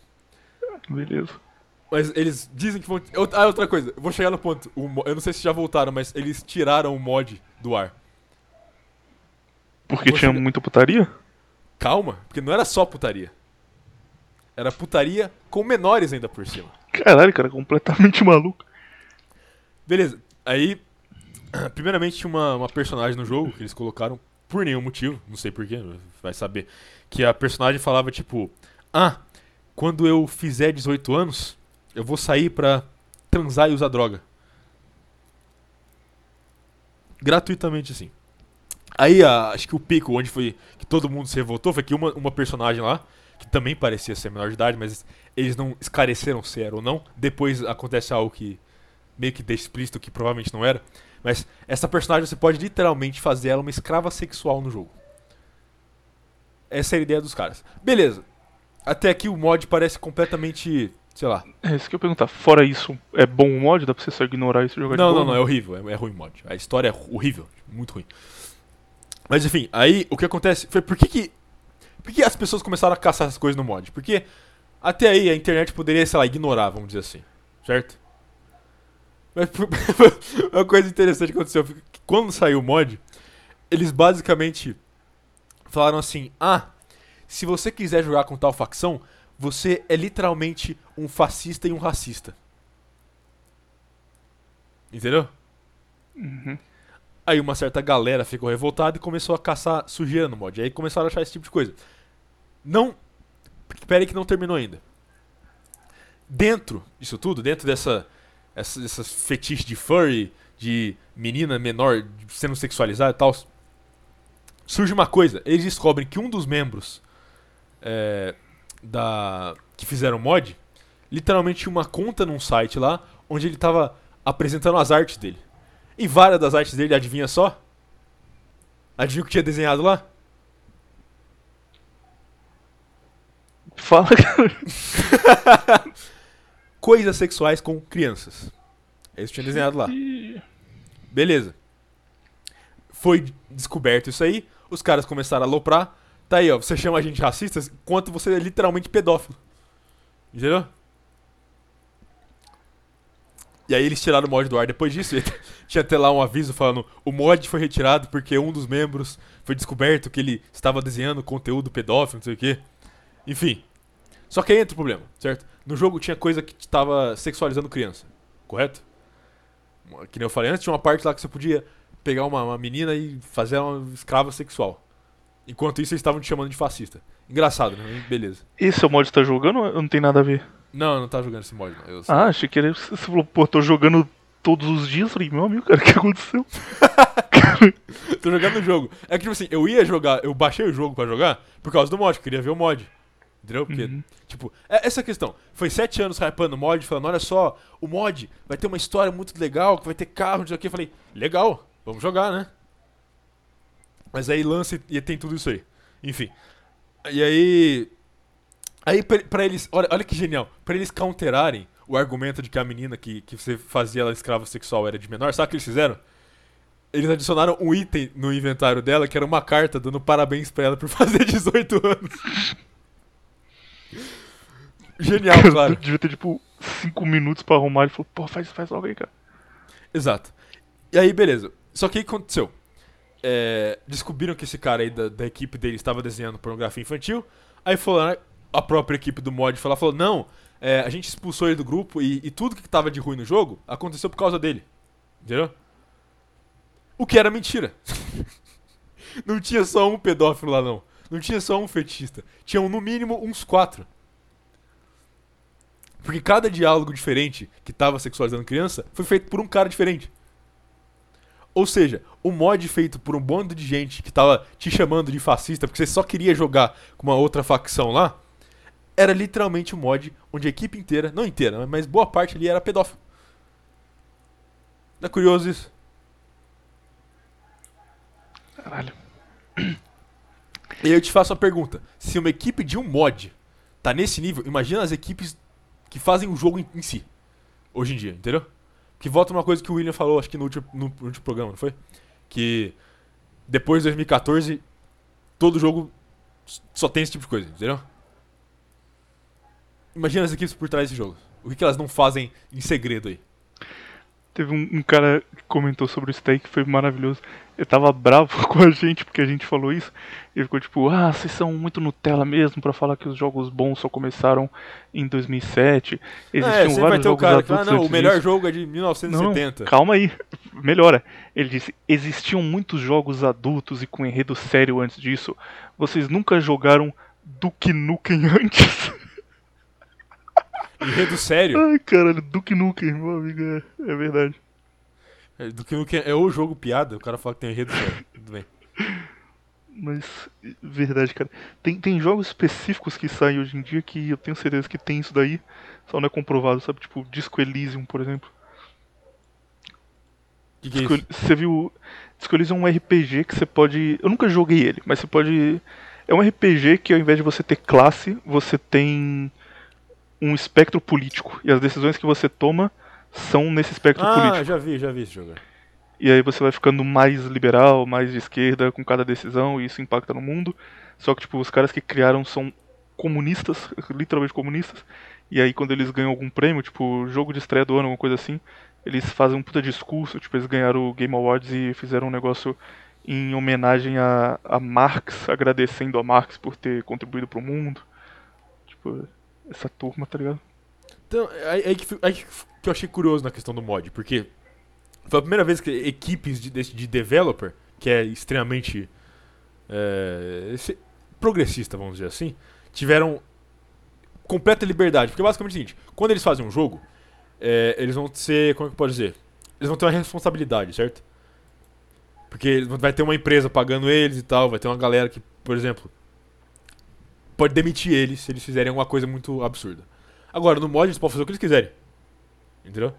S1: Beleza.
S2: Mas eles dizem que vão. Ah, outra coisa, eu vou chegar no ponto. Mo- eu não sei se já voltaram, mas eles tiraram o mod do ar.
S1: Porque tinha
S2: chegar-
S1: muita putaria?
S2: Calma, porque não era só putaria. Era putaria com menores ainda por cima.
S1: Caralho, cara, completamente maluco.
S2: Beleza, aí. Primeiramente tinha uma, uma personagem no jogo que eles colocaram por nenhum motivo, não sei porquê, vai saber. Que a personagem falava tipo: Ah, quando eu fizer 18 anos, eu vou sair pra transar e usar droga. Gratuitamente assim. Aí a- acho que o pico onde foi que todo mundo se revoltou foi que uma, uma personagem lá, que também parecia ser menor de idade, mas eles não esclareceram se era ou não. Depois acontece algo que meio que deixa explícito que provavelmente não era. Mas essa personagem você pode literalmente fazer ela uma escrava sexual no jogo. Essa é a ideia dos caras. Beleza. Até aqui o mod parece completamente. sei lá.
S1: É isso que eu ia perguntar. Fora isso, é bom o mod? Dá pra você só ignorar isso e jogar
S2: Não,
S1: de
S2: não,
S1: boa?
S2: não, é horrível. É, é ruim o mod. A história é horrível. Muito ruim. Mas enfim, aí o que acontece foi por que que. Por que as pessoas começaram a caçar essas coisas no mod? Porque até aí a internet poderia, sei lá, ignorar, vamos dizer assim. Certo? Mas uma coisa interessante que aconteceu quando saiu o mod, eles basicamente falaram assim: ah, se você quiser jogar com tal facção, você é literalmente um fascista e um racista. Entendeu?
S1: Uhum.
S2: Aí uma certa galera ficou revoltada e começou a caçar sujeira no mod. Aí começaram a achar esse tipo de coisa. Não. Espera aí que não terminou ainda. Dentro disso tudo, dentro dessa. Essa, essas fetiches de furry, de menina menor sendo sexualizada e tal. Surge uma coisa. Eles descobrem que um dos membros é, da. que fizeram mod. Literalmente tinha uma conta num site lá. Onde ele tava apresentando as artes dele. E várias das artes dele, adivinha só? Adivinha o que tinha desenhado lá?
S1: Fala, cara.
S2: Coisas sexuais com crianças. É isso que tinha desenhado lá. Beleza. Foi descoberto isso aí, os caras começaram a aloprar. Tá aí, ó, você chama a gente de racistas enquanto você é literalmente pedófilo. Entendeu? E aí eles tiraram o mod do ar depois disso. Tinha até lá um aviso falando: o mod foi retirado porque um dos membros foi descoberto que ele estava desenhando conteúdo pedófilo, não sei o quê. Enfim. Só que aí entra o problema, certo? No jogo tinha coisa que estava sexualizando criança, correto? Que nem eu falei antes, tinha uma parte lá que você podia pegar uma, uma menina e fazer ela uma escrava sexual. Enquanto isso, eles estavam te chamando de fascista. Engraçado, né? Beleza.
S1: Esse é o mod tá jogando ou não tem nada a ver?
S2: Não, eu não tava jogando esse mod, não. Eu,
S1: Ah, achei que era. Você falou, pô, tô jogando todos os dias. Falei, meu amigo, cara, o que aconteceu?
S2: tô jogando o jogo. É que, tipo assim, eu ia jogar, eu baixei o jogo pra jogar por causa do mod, queria ver o mod. Entendeu? Porque,
S1: Uhum.
S2: tipo, é essa questão. Foi sete anos hypando o mod, falando, olha só, o mod vai ter uma história muito legal, que vai ter carro, não sei o que. Eu falei, legal, vamos jogar, né? Mas aí lança e, tem tudo isso aí. Enfim. E aí. Aí pra, pra eles. Olha, olha que genial. Pra eles counterarem o argumento de que a menina que, que você fazia ela escrava sexual era de menor, sabe o que eles fizeram? Eles adicionaram um item no inventário dela que era uma carta dando parabéns pra ela por fazer 18 anos. Genial, claro.
S1: Devia ter, tipo, 5 minutos pra arrumar. Ele falou, pô, faz, faz logo aí, cara.
S2: Exato. E aí, beleza. Só que o que aconteceu? É, descobriram que esse cara aí da, da equipe dele estava desenhando pornografia infantil. Aí falou, a própria equipe do mod falou, falou não, é, a gente expulsou ele do grupo e, e tudo que tava de ruim no jogo aconteceu por causa dele. Entendeu? O que era mentira. não tinha só um pedófilo lá, não. Não tinha só um fetichista. Tinham no mínimo uns quatro. Porque cada diálogo diferente que tava sexualizando criança foi feito por um cara diferente. Ou seja, o mod feito por um bando de gente que tava te chamando de fascista porque você só queria jogar com uma outra facção lá, era literalmente um mod onde a equipe inteira, não inteira, mas boa parte ali era pedófilo. Não é curioso isso?
S1: Caralho.
S2: E aí eu te faço a pergunta: se uma equipe de um mod tá nesse nível, imagina as equipes que fazem o jogo em, em si, hoje em dia, entendeu? Que volta uma coisa que o William falou, acho que no último, no último programa, não foi? Que depois de 2014, todo jogo só tem esse tipo de coisa, entendeu? Imagina as equipes por trás desse jogo. O que, que elas não fazem em segredo aí?
S1: Teve um, um cara que comentou sobre o steak que foi maravilhoso. Ele tava bravo com a gente porque a gente falou isso. Ele ficou tipo, ah, vocês são muito Nutella mesmo pra falar que os jogos bons só começaram em 2007. Existiam
S2: é, sempre vai
S1: vários
S2: ter o
S1: jogos
S2: cara que fala, não, o melhor
S1: disso."
S2: jogo é de
S1: Não,
S2: 1970.
S1: calma aí, melhora. Ele disse: existiam muitos jogos adultos e com enredo sério antes disso. Vocês nunca jogaram Duke Nukem antes?
S2: Enredo sério.
S1: Ai, caralho, Duke Nukem, meu amigo, é, é verdade.
S2: É, Do que que é o jogo piada, o cara fala que tem enredo sério. Tudo bem.
S1: Mas, verdade, cara. Tem, tem jogos específicos que saem hoje em dia que eu tenho certeza que tem isso daí, só não é comprovado, sabe? Tipo, Disco Elysium, por exemplo.
S2: Que, que é
S1: Disco-
S2: isso?
S1: Você viu. Disco Elysium é um RPG que você pode. Eu nunca joguei ele, mas você pode. É um RPG que ao invés de você ter classe, você tem um espectro político. E as decisões que você toma são nesse espectro
S2: Ah,
S1: político.
S2: já vi, já vi esse jogo.
S1: E aí você vai ficando mais liberal, mais de esquerda com cada decisão, e isso impacta no mundo. Só que, tipo, os caras que criaram são comunistas, literalmente comunistas. E aí quando eles ganham algum prêmio, tipo, jogo de estreia do ano, alguma coisa assim, eles fazem um puta discurso, tipo, eles ganharam o Game Awards e fizeram um negócio em homenagem a, a Marx, agradecendo a Marx por ter contribuído pro mundo. Tipo, essa turma, tá ligado?
S2: Então, aí, aí que, aí que eu achei curioso na questão do mod, porque foi a primeira vez que equipes de, de, de developer, que é extremamente é, progressista, vamos dizer assim, tiveram completa liberdade. Porque basicamente é o seguinte, quando eles fazem um jogo, é, eles vão ser, como é que pode dizer? Eles vão ter uma responsabilidade, certo? Porque vai ter uma empresa pagando eles e tal, vai ter uma galera que, por exemplo, pode demitir eles se eles fizerem alguma coisa muito absurda. Agora, no mod eles podem fazer o que eles quiserem. Entendeu?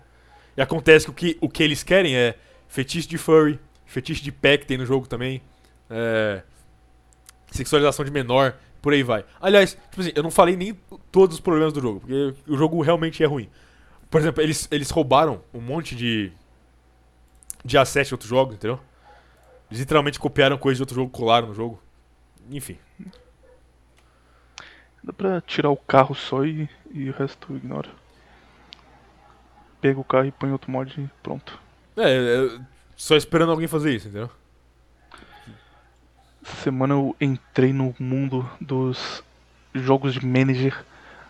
S2: E acontece que o que, o que eles querem é fetiche de furry, fetiche de pé que tem no jogo também, é, sexualização de menor, por aí vai. Aliás, tipo assim, eu não falei nem todos os problemas do jogo, porque o jogo realmente é ruim. Por exemplo, eles, eles roubaram um monte de, de asset de outros jogos, entendeu? Eles literalmente copiaram coisas de outro jogo, colaram no jogo. Enfim.
S1: Dá pra tirar o carro só e, e o resto ignora. Pega o carro e põe outro mod e pronto.
S2: É, é, só esperando alguém fazer isso, entendeu?
S1: Essa semana eu entrei no mundo dos jogos de manager,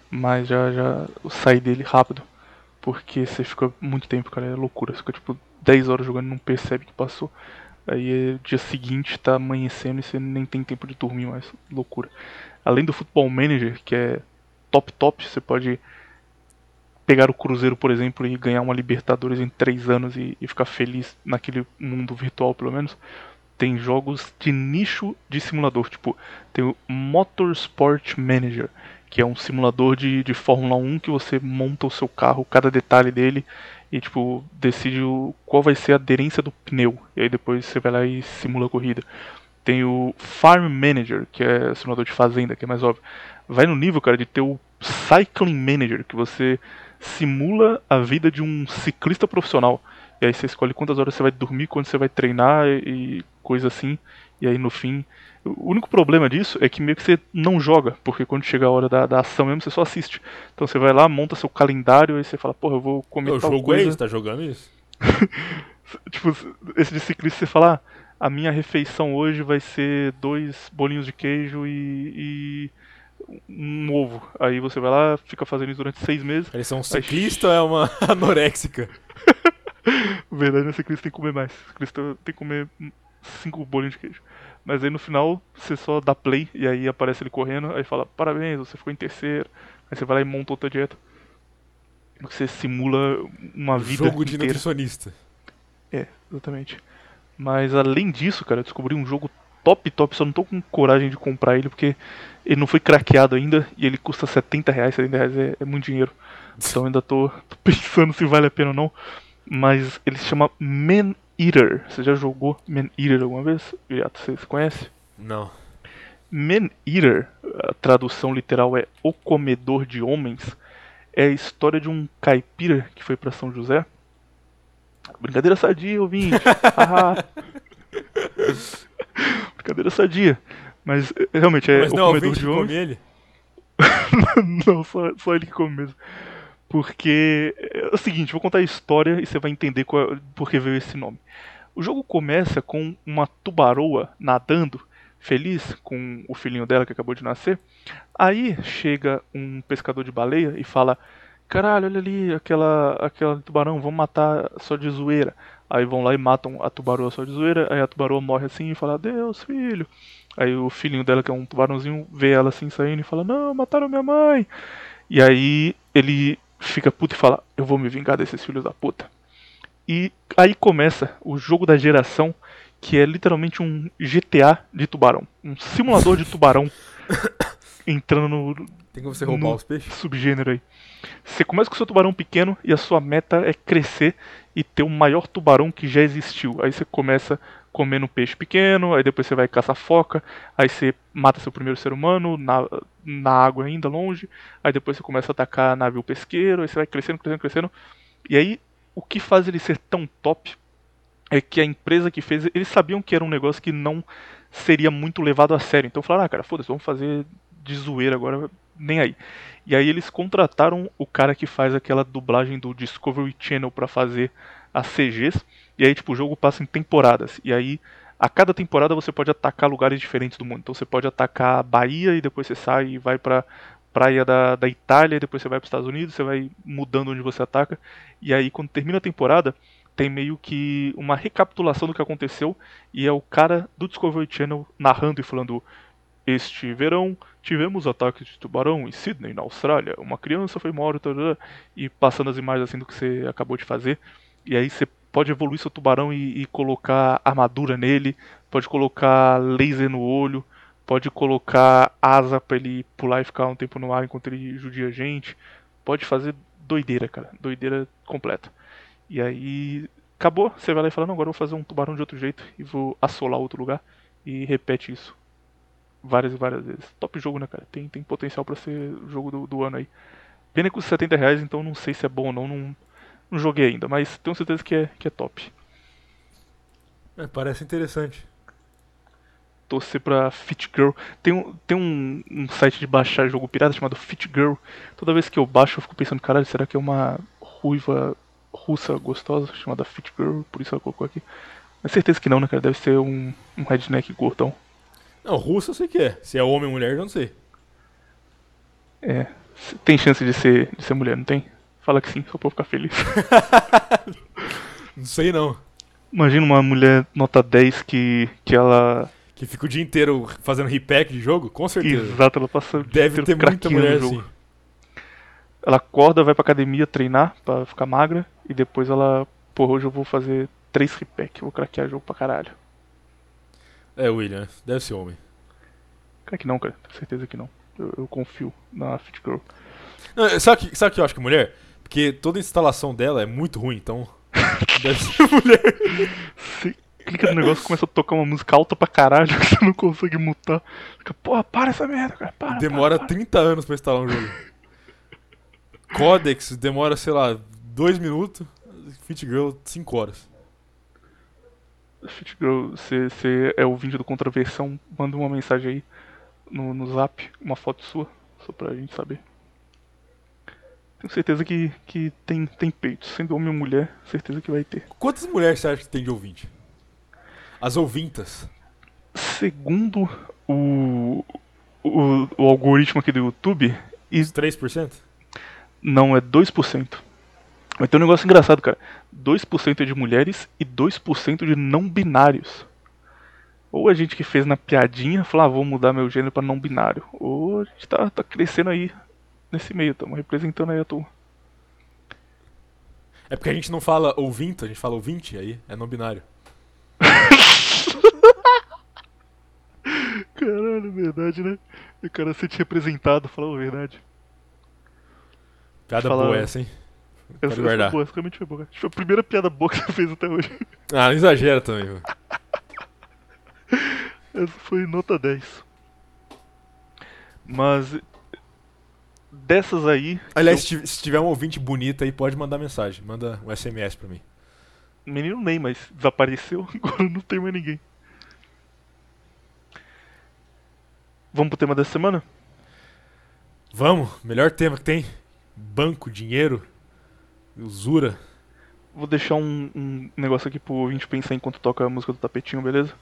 S1: mas já, já eu saí dele rápido. Porque você fica muito tempo, cara, é loucura. Você fica tipo 10 horas jogando e não percebe que passou. Aí é dia seguinte tá amanhecendo e você nem tem tempo de dormir mais. Loucura. Além do Football Manager, que é top top, você pode pegar o Cruzeiro, por exemplo, e ganhar uma Libertadores em 3 anos e, e ficar feliz naquele mundo virtual, pelo menos tem jogos de nicho de simulador. Tipo, tem o Motorsport Manager, que é um simulador de, de Fórmula 1 que você monta o seu carro, cada detalhe dele, e tipo, decide o, qual vai ser a aderência do pneu. E aí depois você vai lá e simula a corrida. Tem o Farm Manager, que é simulador de fazenda, que é mais óbvio. Vai no nível, cara, de ter o Cycling Manager, que você simula a vida de um ciclista profissional. E aí você escolhe quantas horas você vai dormir, quando você vai treinar e coisa assim. E aí no fim. O único problema disso é que meio que você não joga, porque quando chega a hora da, da ação mesmo, você só assiste. Então você vai lá, monta seu calendário e você fala, porra, eu vou comer
S2: o
S1: tal
S2: jogo
S1: coisa.
S2: isso, tá jogando isso?
S1: Tipo, esse de ciclista você fala, ah, a minha refeição hoje vai ser dois bolinhos de queijo e, e um ovo. Aí você vai lá, fica fazendo isso durante seis meses.
S2: Eles são um ciclista ou é uma anoréxica?
S1: Verdade, no ciclista tem que comer mais. O ciclista tem que comer cinco bolinhos de queijo. Mas aí no final, você só dá play e aí aparece ele correndo, aí fala, parabéns, você ficou em terceiro. Aí você vai lá e monta outra dieta. Você simula uma vida
S2: Jogo de
S1: inteira.
S2: nutricionista.
S1: É, exatamente. Mas além disso, cara, eu descobri um jogo top, top, só não tô com coragem de comprar ele porque ele não foi craqueado ainda e ele custa 70 reais, 70 reais é, é muito dinheiro. Então ainda tô, tô pensando se vale a pena ou não. Mas ele se chama Man Eater. Você já jogou Man Eater alguma vez? Viriato, você conhece?
S2: Não.
S1: Man Eater, a tradução literal é O Comedor de Homens, é a história de um caipira que foi pra São José. Brincadeira sadia, ouvinte. Haha. Brincadeira sadia. Mas eh, realmente é
S2: Mas
S1: o
S2: não,
S1: comedor de
S2: que come
S1: homens.
S2: ele?
S1: não, só, só ele que come mesmo. Porque é o seguinte, vou contar a história e você vai entender qual, por que veio esse nome. O jogo começa com uma tubaroa nadando, feliz com o filhinho dela que acabou de nascer. Aí chega um pescador de baleia e fala: Caralho, olha ali aquela, aquela tubarão, vamos matar só de zoeira. Aí vão lá e matam a tubaroa só de zoeira. Aí a tubaroa morre assim e fala: Deus, filho. Aí o filhinho dela, que é um tubarãozinho, vê ela assim saindo e fala: Não, mataram minha mãe. E aí ele fica puto e fala: Eu vou me vingar desses filhos da puta. E aí começa o jogo da geração, que é literalmente um GTA de tubarão. Um simulador de tubarão entrando no.
S2: Tem como você roubar os peixes?
S1: Subgênero aí. Você começa com o seu tubarão pequeno e a sua meta é crescer e ter o maior tubarão que já existiu. Aí você começa comendo um peixe pequeno, aí depois você vai caçar foca, aí você mata seu primeiro ser humano na, na água ainda longe, aí depois você começa a atacar navio pesqueiro, aí você vai crescendo, crescendo, crescendo. E aí o que faz ele ser tão top é que a empresa que fez, eles sabiam que era um negócio que não seria muito levado a sério. Então falaram, ah, cara, foda-se, vamos fazer de zoeira agora, nem aí. E aí eles contrataram o cara que faz aquela dublagem do Discovery Channel para fazer as CGs. E aí, tipo, o jogo passa em temporadas. E aí, a cada temporada você pode atacar lugares diferentes do mundo. Então você pode atacar a Bahia e depois você sai e vai pra praia da, da Itália, e depois você vai para os Estados Unidos, você vai mudando onde você ataca. E aí, quando termina a temporada, tem meio que uma recapitulação do que aconteceu. E é o cara do Discovery Channel narrando e falando: Este verão tivemos ataques de tubarão em Sydney, na Austrália. Uma criança foi morta. E passando as imagens assim do que você acabou de fazer. E aí você pode evoluir seu tubarão e, e colocar armadura nele, pode colocar laser no olho, pode colocar asa para ele pular e ficar um tempo no ar enquanto ele judia gente. Pode fazer doideira, cara. Doideira completa. E aí acabou, você vai lá e fala, não, agora eu vou fazer um tubarão de outro jeito e vou assolar outro lugar. E repete isso várias e várias vezes. Top jogo, né, cara? Tem, tem potencial para ser jogo do, do ano aí. Pena que custa 70 reais, então não sei se é bom ou não. Não, não joguei ainda, mas tenho certeza que é, que é top.
S2: É, parece interessante.
S1: Torcer pra Fit Girl. Tem, um, tem um, um site de baixar jogo pirata chamado Fit Girl. Toda vez que eu baixo, eu fico pensando, caralho, será que é uma ruiva russa gostosa chamada Fit Girl? Por isso ela colocou aqui. Mas certeza que não, né, cara? Deve ser um, um redneck gordão.
S2: Não, russo eu sei que é. Se é homem ou mulher, eu não sei.
S1: É. Tem chance de ser, de ser mulher, não tem? Fala que sim, só pra eu ficar feliz.
S2: não sei não.
S1: Imagina uma mulher nota 10 que, que ela.
S2: Que fica o dia inteiro fazendo repack de jogo? Com certeza.
S1: Exato, ela passa o dia
S2: Deve
S1: inteiro
S2: ter muita mulher assim.
S1: Ela acorda, vai pra academia treinar pra ficar magra e depois ela, pô, hoje eu vou fazer três repack, vou craquear jogo pra caralho.
S2: É, William, deve ser homem.
S1: Cara que não, cara, tenho certeza que não. Eu, eu confio na Fit Girl.
S2: Não, sabe o que, sabe o que eu acho que é mulher? Porque toda a instalação dela é muito ruim, então. deve ser mulher.
S1: Você clica no negócio começa a tocar uma música alta pra caralho que você não consegue mutar. Fica, porra, para essa merda, cara, para.
S2: Demora
S1: para, para.
S2: 30 anos pra instalar um jogo. Codex demora, sei lá, 2 minutos. Fit Girl, 5 horas.
S1: Girl, você, você é ouvinte do Contraversão, manda uma mensagem aí no, no zap, uma foto sua, só pra gente saber. Tenho certeza que, que tem, tem peito. Sendo homem ou mulher, certeza que vai ter.
S2: Quantas mulheres você acha que tem de ouvinte? As ouvintas.
S1: Segundo o, o, o algoritmo aqui do YouTube, e
S2: Os 3%?
S1: não é 2%. Vai ter um negócio engraçado, cara. 2% é de mulheres e 2% de não binários. Ou a gente que fez na piadinha, falou, ah, vou mudar meu gênero pra não binário. Ou a gente tá, tá crescendo aí nesse meio, estamos representando aí a turma.
S2: É porque a gente não fala ouvinto, a gente fala ouvinte, aí é não binário.
S1: Caralho, verdade, né? O cara se sente representado, falou a verdade. Fala-
S2: boa essa, hein? Pode
S1: essa
S2: guardar.
S1: foi boa, essa realmente foi boa. Acho foi a primeira piada boa que você fez até hoje.
S2: Ah, não exagera também. mano.
S1: Essa foi nota 10. Mas dessas aí,
S2: Aliás, se tiv- se tiver um ouvinte bonito aí, pode mandar mensagem. Manda um SMS pra mim.
S1: menino nem, mas desapareceu, agora não tem mais ninguém. Vamos pro tema dessa semana?
S2: Vamos, melhor tema que tem. banco, dinheiro, usura.
S1: Vou deixar um, um negócio aqui pro ouvinte pensar enquanto toca a música do tapetinho, beleza?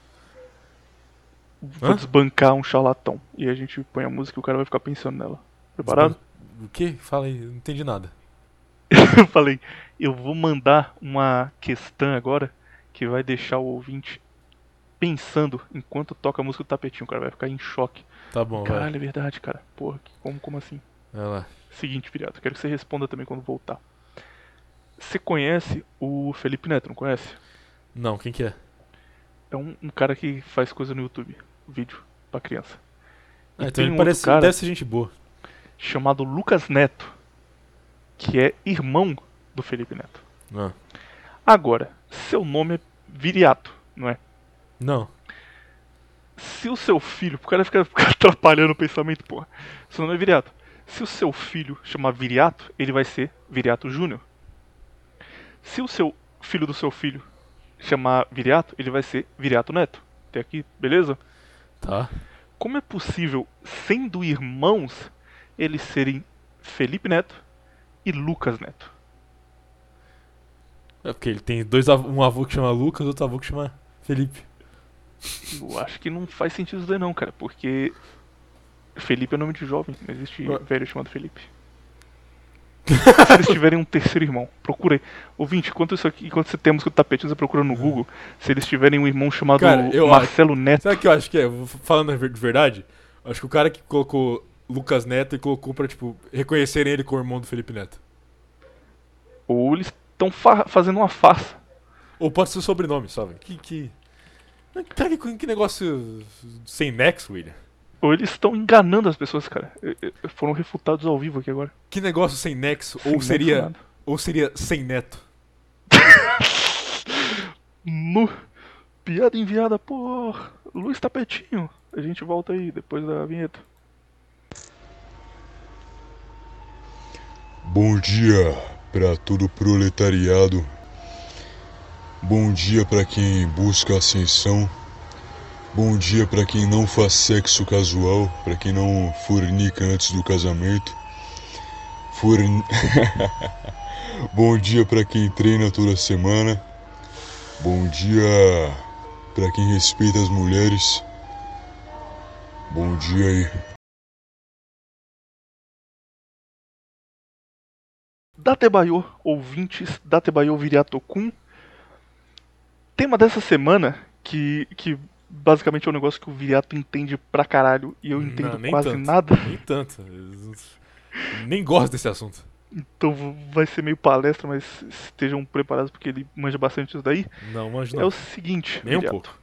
S1: Vou
S2: Hã?
S1: desbancar um charlatão. E a gente põe a música e o cara vai ficar pensando nela. Preparado?
S2: O quê? Fala aí, não entendi nada.
S1: eu falei, eu vou mandar uma questão agora que vai deixar o ouvinte pensando enquanto toca a música do tapetinho. O cara vai ficar em choque.
S2: Tá bom, vai.
S1: Caralho, é verdade, cara. Porra, que- como, como assim?
S2: Vai lá.
S1: Seguinte, Viriato, quero que você responda também quando voltar. Você conhece o Felipe Neto, não conhece?
S2: Não, quem que é?
S1: É um, um cara que faz coisa no YouTube, vídeo pra criança.
S2: Ah, então ele
S1: um
S2: parece,
S1: cara
S2: deve ser gente boa.
S1: chamado Lucas Neto, que é irmão do Felipe Neto.
S2: Ah.
S1: Agora, seu nome é Viriato, não é?
S2: Não.
S1: Se o seu filho, o cara fica, fica atrapalhando o pensamento, porra. Seu nome é Viriato. Se o seu filho chamar Viriato, ele vai ser Viriato Júnior. Se o seu filho do seu filho chamar Viriato, ele vai ser Viriato Neto. Até aqui, beleza?
S2: Tá.
S1: Como é possível, sendo irmãos, eles serem Felipe Neto e Lucas Neto?
S2: É porque ele tem dois avô, um avô que chama Lucas e outro avô que chama Felipe.
S1: Eu acho que não faz sentido isso daí não, cara, porque Felipe é nome de jovem, não existe
S2: Ué.
S1: velho chamado Felipe. Se eles tiverem um terceiro irmão, procura aí. Ouvinte, enquanto isso aqui, enquanto você tem a música do tapete, você procura no Google, se eles tiverem um irmão chamado
S2: Cara,
S1: Marcelo Neto.
S2: Sabe o que eu acho que é? Falando de verdade, acho que o cara que colocou Lucas Neto e colocou pra, tipo, reconhecerem ele como irmão do Felipe Neto.
S1: Ou eles estão fazendo uma farsa.
S2: Ou pode ser o sobrenome, sabe? Que. que... Cara, que, que negócio sem nexo, William.
S1: Ou eles estão enganando as pessoas, cara. Foram refutados ao vivo aqui agora.
S2: Que negócio sem nexo.
S1: Sem
S2: ou
S1: nexo,
S2: seria.
S1: nada.
S2: Ou seria sem neto.
S1: No. Piada enviada por Luiz Tapetinho. A gente volta aí depois da vinheta.
S3: Bom dia para todo o proletariado. Bom dia para quem busca ascensão. Bom dia para quem não faz sexo casual, para quem não fornica antes do casamento. Forn... Bom dia para quem treina toda semana. Bom dia para quem respeita as mulheres. Bom dia aí.
S1: Datebaiô, ouvintes, Datebaiô Viriatokun. Tema dessa semana, que, que basicamente é um negócio que o Viriato entende pra caralho e eu entendo
S2: Não,
S1: quase
S2: tanto.
S1: nada.
S2: Nem tanto. Nem gosto desse assunto.
S1: Então vai ser meio palestra, mas estejam preparados porque ele manja bastante isso daí.
S2: Não, manjo
S1: É
S2: não.
S1: o seguinte,
S2: Nem um
S1: Viriato.
S2: pouco.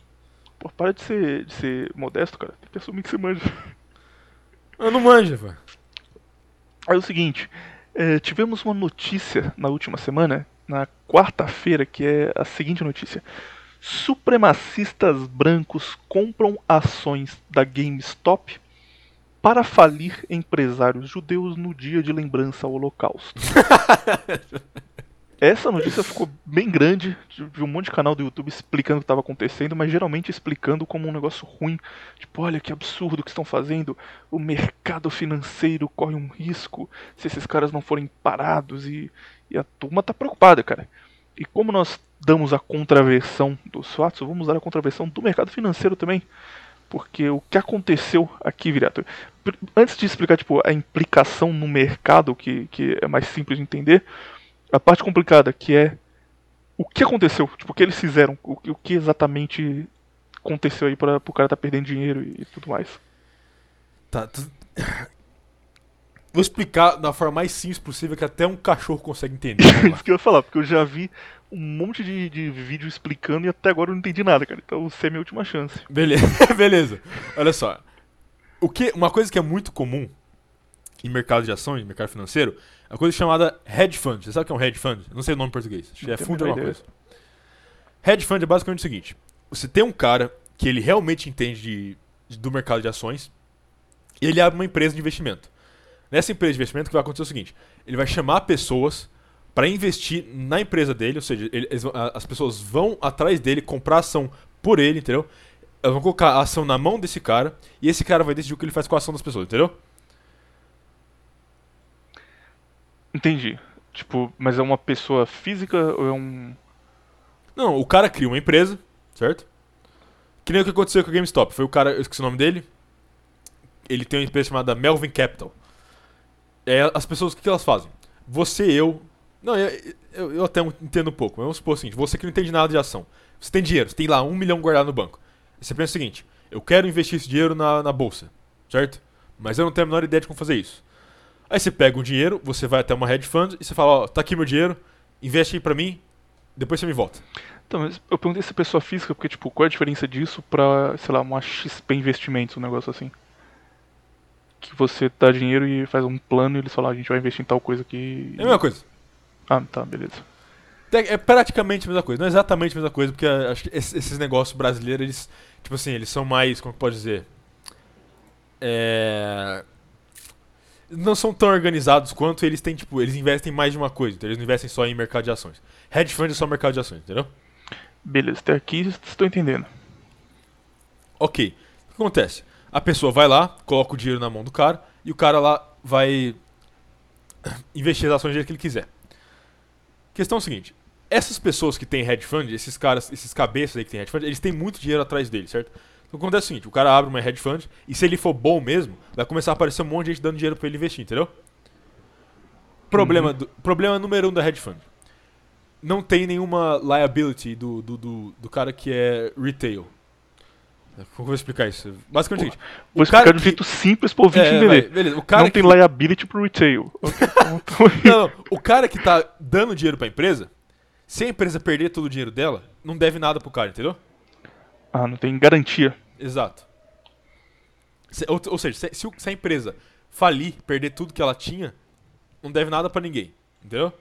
S1: Pô, para de ser, de ser modesto, cara. Tem que assumir que você manja.
S2: Eu não manjo, velho.
S1: É o seguinte, é, tivemos uma notícia na última semana, na quarta-feira, que é a seguinte notícia. Supremacistas brancos compram ações da GameStop para falir empresários judeus no dia de lembrança ao Holocausto. Essa notícia ficou bem grande, de um monte de canal do YouTube explicando o que estava acontecendo, mas geralmente explicando como um negócio ruim. Tipo, olha que absurdo que estão fazendo, o mercado financeiro corre um risco se esses caras não forem parados e, e a turma tá preocupada, cara. E como nós damos a contraversão dos fatos, vamos dar a contraversão do mercado financeiro também. Porque o que aconteceu aqui, Virato, antes de explicar tipo, a implicação no mercado, que, que é mais simples de entender, a parte complicada que é o que aconteceu, tipo, o que eles fizeram, o, que- o que exatamente aconteceu aí para o cara tá perdendo dinheiro e, e tudo mais.
S2: Tá. tu- Vou explicar da forma mais simples possível que até um cachorro consegue entender.
S1: Isso que eu ia falar, porque eu já vi um monte de, de vídeo explicando e até agora eu não entendi nada, cara. Então você é minha última chance.
S2: Beleza, beleza. Olha só. O que, uma coisa que é muito comum em mercado de ações, em mercado financeiro, é uma coisa chamada hedge fund. Você sabe o que é um hedge fund? Não sei o nome em português.
S1: Não
S2: é fundo de alguma
S1: ideia.
S2: coisa. Hedge fund é basicamente o seguinte: você tem um cara que ele realmente entende de- de- do mercado de ações e ele abre uma empresa de investimento. Nessa empresa de investimento, o que vai acontecer é o seguinte: ele vai chamar pessoas para investir na empresa dele, ou seja, ele- eles as pessoas vão atrás dele, comprar ação por ele, entendeu? Elas vão colocar a ação na mão desse cara e esse cara vai decidir o que ele faz com a ação das pessoas, entendeu?
S1: Entendi. Tipo, mas é uma pessoa física ou é um.
S2: Não, o cara cria uma empresa, certo? Que nem o que aconteceu com a GameStop. Foi o cara, eu esqueci o nome dele. Ele tem uma empresa chamada Melvin Capital. É, as pessoas, o que, elas fazem? Você, eu. Não, eu, eu, eu até entendo um pouco. Vamos supor o seguinte: você que não entende nada de ação. Você tem dinheiro, você tem lá um milhão guardado no banco. Você pensa o seguinte: eu quero investir esse dinheiro na, na bolsa, certo? Mas eu não tenho a menor ideia de como fazer isso. Aí você pega o dinheiro, você vai até uma hedge fund e você fala: ó, tá aqui meu dinheiro, investe aí pra mim, depois você me volta.
S1: Então, mas eu perguntei se é pessoa física, porque, tipo, qual é a diferença disso pra, sei lá, uma XP Investimentos, um negócio assim? Que você dá dinheiro e faz um plano e eles falam, ah, a gente vai investir em tal coisa aqui.
S2: É a mesma coisa.
S1: Ah, tá, beleza.
S2: É praticamente a mesma coisa. Não é exatamente a mesma coisa, porque ah, acho que esses negócios brasileiros, eles, tipo assim, eles são mais, como que pode dizer? É... Não são tão organizados quanto eles têm, tipo, eles investem em mais de uma coisa. Então eles não investem só em mercado de ações. Hedge fund é só mercado de ações, entendeu?
S1: Beleza, até aqui estou entendendo.
S2: Ok. O que acontece? A pessoa vai lá, coloca o dinheiro na mão do cara e o cara lá vai investir as ações dele que ele quiser. Questão é a seguinte: essas pessoas que têm hedge fund, esses caras, esses cabeças aí que têm hedge fund, eles têm muito dinheiro atrás deles, certo? Então acontece o seguinte: o cara abre uma hedge fund e se ele for bom mesmo, vai começar a aparecer um monte de gente dando dinheiro pra ele investir, entendeu? Problema, do- problema número um da hedge fund. Não tem nenhuma liability do, do, do, do cara que é retail. Como eu vou explicar isso? Basicamente é o seguinte.
S1: Vou explicar de um jeito simples pro ouvinte
S2: É, vai,
S1: entender.
S2: beleza. O cara
S1: Não tem
S2: que-
S1: liability pro retail.
S2: Não, não. O cara que tá dando dinheiro pra empresa, se a empresa perder todo o dinheiro dela, não deve nada pro cara, entendeu?
S1: ah, não tem garantia.
S2: Exato. Se- ou, ou seja, se, se a empresa falir, perder tudo que ela tinha, não deve nada pra ninguém, entendeu?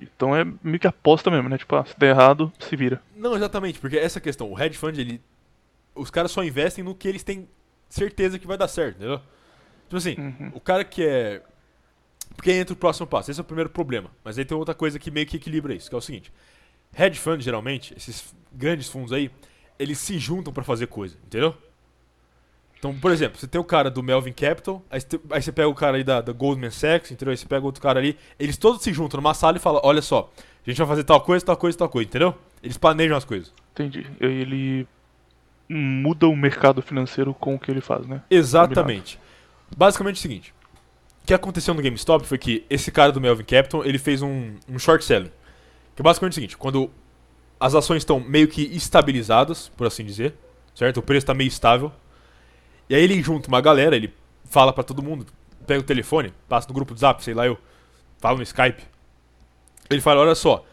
S1: Então é meio que aposta mesmo, né? Tipo, ah, se der errado, se vira.
S2: Não, exatamente, porque essa questão, o hedge fund, ele, os caras só investem no que eles têm certeza que vai dar certo, entendeu? Tipo assim,
S1: Uhum.
S2: o cara que é. Porque aí entra o próximo passo, esse é o primeiro problema. Mas aí tem outra coisa que meio que equilibra isso, que é o seguinte: hedge fund, geralmente, esses grandes fundos aí, eles se juntam pra fazer coisa, entendeu? Então, por exemplo, você tem o cara do Melvin Capital, aí você, aí você pega o cara aí da, da Goldman Sachs, entendeu? Aí você pega outro cara ali, eles todos se juntam numa sala e falam: olha só, a gente vai fazer tal coisa, tal coisa, tal coisa, entendeu? Eles planejam as coisas.
S1: Entendi. Aí ele muda o mercado financeiro com o que ele faz, né?
S2: Exatamente. Basicamente é o seguinte: o que aconteceu no GameStop foi que esse cara do Melvin Capital ele fez um, um short selling. Que é basicamente o seguinte: quando as ações estão meio que estabilizadas, por assim dizer, certo? O preço está meio estável. E aí ele junta uma galera, ele fala pra todo mundo, pega o telefone, passa no grupo do Zap, sei lá eu, fala no Skype. Ele fala: olha só,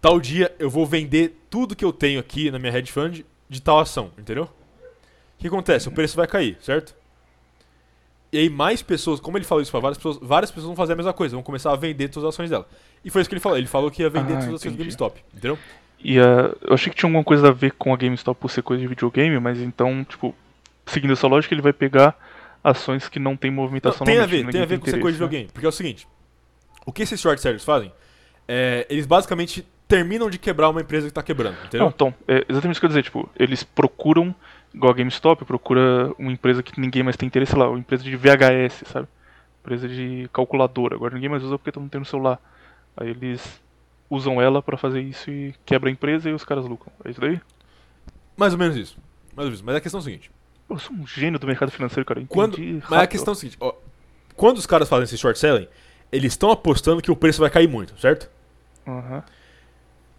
S2: tal dia eu vou vender tudo que eu tenho aqui na minha hedge fund de tal ação, entendeu? O que acontece? O preço vai cair, certo? E aí mais pessoas, como ele falou isso pra várias pessoas, várias pessoas vão fazer a mesma coisa, vão começar a vender todas as ações dela. E foi isso que ele falou. Ele falou que ia vender
S1: Ah,
S2: todas as ações do. GameStop, entendeu?
S1: E ah, eu achei que tinha alguma coisa a ver com a GameStop por ser coisa de videogame, mas então, tipo, seguindo essa lógica, ele vai pegar ações que não tem
S2: Não,
S1: movimentação
S2: tem
S1: na
S2: a ver, tem a ver com essa coisa de
S1: né?
S2: videogame. Porque é o seguinte: o que esses short sellers fazem? É, eles basicamente terminam de quebrar uma empresa que tá quebrando, entendeu?
S1: Não, então, é exatamente isso que eu ia dizer, tipo, eles procuram, igual a GameStop, procura uma empresa que ninguém mais tem interesse sei lá, uma empresa de VHS, sabe? Empresa de calculadora, agora ninguém mais usa porque todo mundo tem no celular. Aí eles usam ela pra fazer isso e quebra a empresa e os caras lucram. É isso daí?
S2: Mais ou menos isso. Mais ou menos. Mas a questão é o seguinte:
S1: Eu sou um gênio do mercado financeiro, cara.
S2: quando, mas a
S1: rápido.
S2: questão é o seguinte: ó, quando os caras fazem esse short selling, eles estão apostando que o preço vai cair muito, certo?
S1: Aham.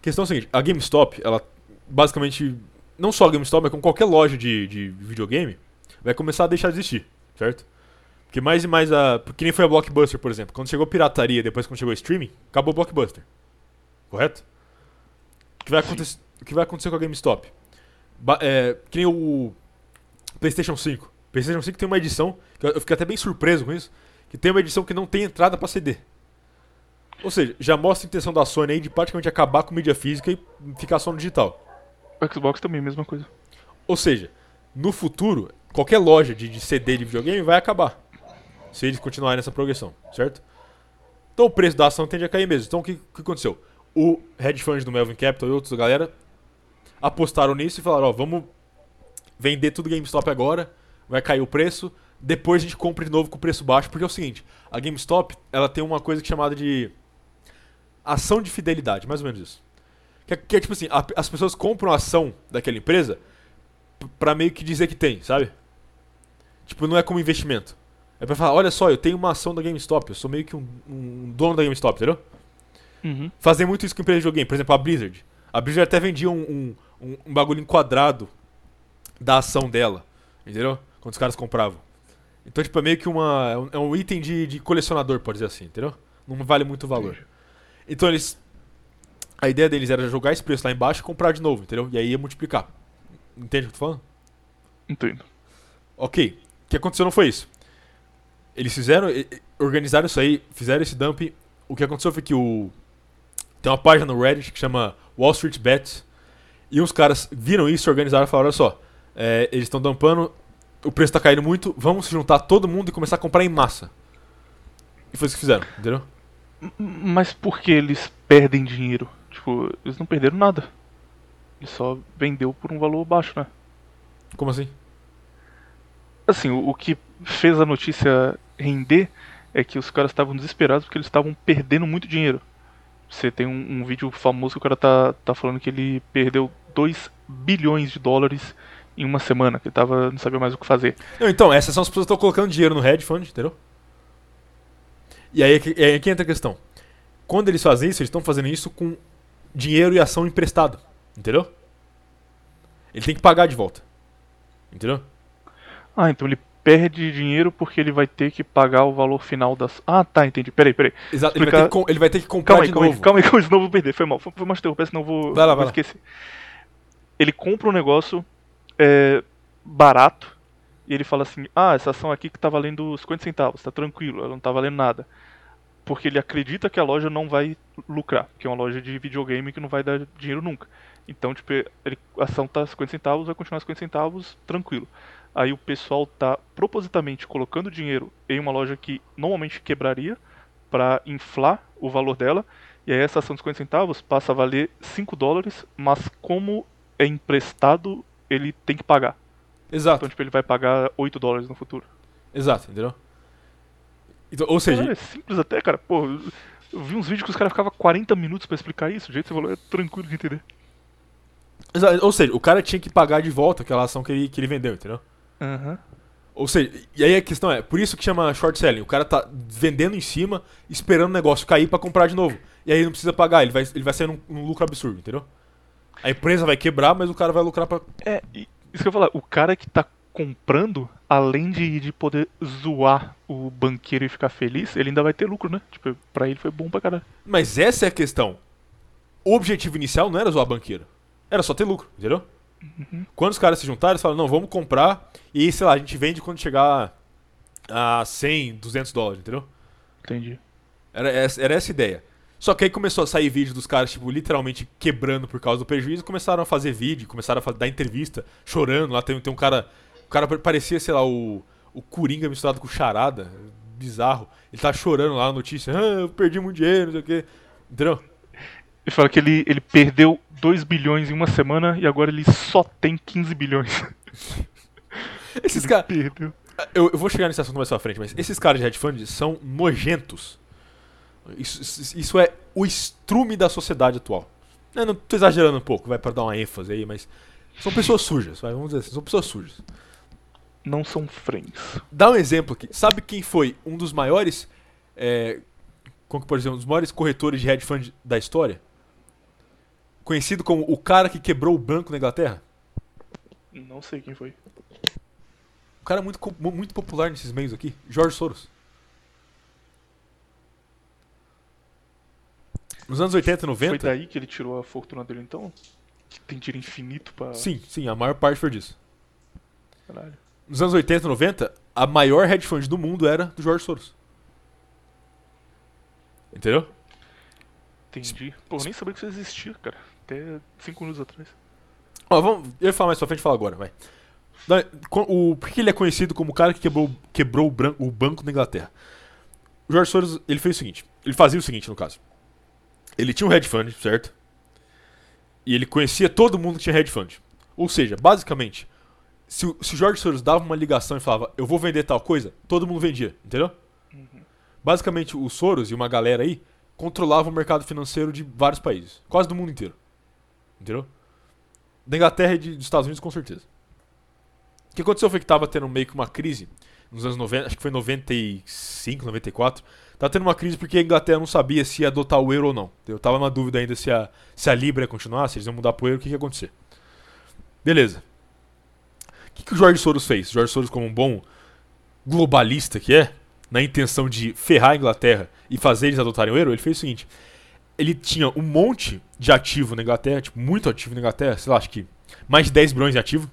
S2: Questão é a seguinte, a GameStop, ela basicamente, não só a GameStop, mas com qualquer loja de, de videogame, vai começar a deixar de existir, certo? Porque mais e mais a. Porque nem foi a Blockbuster, por exemplo. Quando chegou pirataria, depois quando chegou streaming, acabou o Blockbuster. Correto? O que vai, acontecer, o que vai acontecer com a GameStop? Ba- é, que nem o PlayStation 5. PlayStation 5 tem uma edição, que eu fiquei até bem surpreso com isso, que tem uma edição que não tem entrada pra CD. Ou seja, já mostra a intenção da Sony aí de praticamente acabar com mídia física e ficar só no digital.
S1: O Xbox também, mesma coisa.
S2: Ou seja, no futuro, qualquer loja de, de CD de videogame vai acabar. Se eles continuarem nessa progressão, certo? Então o preço da ação tende a cair mesmo. Então o que, que aconteceu? O hedge fund do Melvin Capital e outros galera apostaram nisso e falaram, ó, vamos vender tudo GameStop agora, vai cair o preço, depois a gente compra de novo com preço baixo, porque é o seguinte, a GameStop, ela tem uma coisa que é chamada de ação de fidelidade, mais ou menos isso. Que é, que é tipo assim, a- as pessoas compram a ação daquela empresa p- pra meio que dizer que tem, sabe? Tipo, não é como investimento. É pra falar, olha só, eu tenho uma ação da GameStop, eu sou meio que um, um dono da GameStop, entendeu?
S1: Uhum.
S2: Fazem muito isso com empresas de videogame. Por exemplo, a Blizzard. A Blizzard até vendia um, um, um, bagulho enquadrado da ação dela. Entendeu? Quando os caras compravam. Então, tipo, é meio que uma. é um- É item de, de colecionador, pode dizer assim, entendeu? Não vale muito valor. Então eles. A ideia deles era jogar esse preço lá embaixo e comprar de novo, entendeu? E aí ia multiplicar. Entende o que eu tô falando?
S1: Entendo.
S2: Ok. O que aconteceu não foi isso. Eles fizeram. Organizaram isso aí, fizeram esse dump. O que aconteceu foi que o. Tem uma página no Reddit que chama Wall Street Bets. E uns caras viram isso, organizaram e falaram: olha só, é, eles estão dumpando, o preço tá caindo muito, vamos juntar todo mundo e começar a comprar em massa. E foi isso que fizeram, entendeu?
S1: Mas por que eles perdem dinheiro? Tipo, eles não perderam nada. Ele só vendeu por um valor baixo, né?
S2: Como assim?
S1: Assim, o, o que fez a notícia render é que os caras estavam desesperados porque eles estavam perdendo muito dinheiro. Você tem um, um vídeo famoso que o cara tá, tá falando que ele perdeu 2 bilhões de dólares em uma semana, que ele tava, não sabia mais o que fazer.
S2: Não, então, essas são as pessoas que estão colocando dinheiro no hedge fund, entendeu? E aí é que, é aí que entra a questão. Quando eles fazem isso, eles estão fazendo isso com dinheiro e ação emprestado, entendeu? Ele tem que pagar de volta. Entendeu?
S1: Ah, então ele perde dinheiro porque ele vai ter que pagar o valor final das. Ah, tá, entendi. Peraí, peraí.
S2: Exato, ele vai,
S1: Explicar-
S2: ter que, com- ele vai ter que comprar
S1: Calma aí,
S2: de
S1: calma aí,
S2: novo.
S1: calma aí, calma aí, senão eu vou perder. Foi mal. Foi, foi mal te interromper, senão eu vou,
S2: Vai lá,
S1: vou
S2: vai lá.
S1: esquecer. Ele compra um negócio é, barato e ele fala assim: Ah, essa ação aqui que tá valendo 50 centavos, tá tranquilo, ela não tá valendo nada. Porque ele acredita que a loja não vai lucrar, que é uma loja de videogame que não vai dar dinheiro nunca. Então, tipo, ele, a ação tá 50 centavos, vai continuar 50 centavos, tranquilo. Aí o pessoal tá propositalmente colocando dinheiro em uma loja que normalmente quebraria para inflar o valor dela. E aí essa ação de 50 centavos passa a valer 5 dólares, mas como é emprestado, ele tem que pagar.
S2: Exato,
S1: Então, tipo, ele vai pagar 8 dólares no futuro.
S2: exato, entendeu? Então, ou seja,
S1: Caralho, é simples até, cara. Pô, eu- vi uns vídeos que os caras ficavam 40 minutos pra explicar isso. O jeito que você falou é tranquilo de entender.
S2: exa- ou seja, o cara tinha que pagar de volta aquela ação que ele, que ele vendeu, entendeu?
S1: Aham.
S2: Ou seja, e aí a questão é, por isso que chama short selling. O cara tá vendendo em cima, esperando o negócio cair pra comprar de novo. E aí ele não precisa pagar, ele vai, ele vai sair num, num lucro absurdo, entendeu? A empresa vai quebrar, mas o cara vai lucrar pra.
S1: É, e isso que eu ia falar, o cara que tá comprando, além de, de poder zoar o banqueiro e ficar feliz, ele ainda vai ter lucro, né? Tipo, pra ele foi bom pra caralho.
S2: Mas essa é a questão. O objetivo inicial não era zoar banqueiro. Era só ter lucro, entendeu? Quando os caras se juntaram, eles falaram, não, vamos comprar e, sei lá, a gente vende quando chegar a 100, 200 dólares, entendeu?
S1: Entendi.
S2: Era essa, era essa a ideia. Só que aí começou a sair vídeo dos caras, tipo, literalmente quebrando por causa do prejuízo. Começaram a fazer vídeo, começaram a dar entrevista, chorando. Lá tem, tem um cara. O cara parecia, sei lá, o, o Coringa misturado com Charada. Bizarro. Ele tá chorando lá na notícia. Ah, eu perdi muito dinheiro, não sei o quê. Entendeu?
S1: Ele fala que ele, ele perdeu 2 bilhões em uma semana e agora ele só tem 15 bilhões.
S2: Esses caras. Eu, eu vou chegar nesse assunto mais pra frente, mas esses caras de hedge fund são nojentos. Isso, isso- isso é o estrume da sociedade atual. Eu não tô exagerando um pouco, vai pra dar uma ênfase aí, mas são pessoas sujas, vai, vamos dizer assim, são pessoas sujas.
S1: Não são friends.
S2: Dá um exemplo aqui. Sabe quem foi um dos maiores, é, como que pode dizer, um dos maiores corretores de hedge fund da história? Conhecido como o cara que quebrou o banco na Inglaterra?
S1: Não sei quem foi.
S2: Um cara muito, muito popular nesses meios aqui, George Soros. Nos anos 80 e 90.
S1: Foi daí que ele tirou a fortuna dele então? Que tem tiro infinito pra.
S2: Sim, sim, a maior parte foi disso.
S1: Caralho.
S2: Nos anos 80 e 90, a maior hedge fund do mundo era do George Soros. Entendeu?
S1: Entendi. Pô, eu nem sabia que isso existia, cara. Até 5 minutos atrás.
S2: Ó, vamos, eu ia falar mais pra frente, fala agora, vai. O, por que ele é conhecido como o cara que quebrou, quebrou o, bran- o banco da Inglaterra? O George Soros, ele fez o seguinte, ele fazia o seguinte, no caso. Ele tinha um hedge fund, certo? E ele conhecia todo mundo que tinha hedge fund. Ou seja, basicamente, Se, o- se o George Soros dava uma ligação e falava, eu vou vender tal coisa, todo mundo vendia, entendeu? Basicamente, o Soros e uma galera aí controlavam o mercado financeiro de vários países, quase do mundo inteiro. Entendeu? Da Inglaterra e de- dos Estados Unidos, com certeza. O que aconteceu foi que tava tendo meio que uma crise nos anos 90, acho que foi 95, 94. Tava tendo uma crise porque a Inglaterra não sabia se ia adotar o euro ou não. Eu tava na dúvida ainda se a, se a Libra ia continuar, se eles iam mudar pro euro, o que, que ia acontecer. Beleza. O que, que o Jorge Soros fez? O Jorge Soros, como um bom globalista que é, na intenção de ferrar a Inglaterra e fazer eles adotarem o euro, ele fez o seguinte: ele tinha um monte de ativo na Inglaterra, tipo, muito ativo na Inglaterra, sei lá, acho que mais de 10 bilhões de ativo,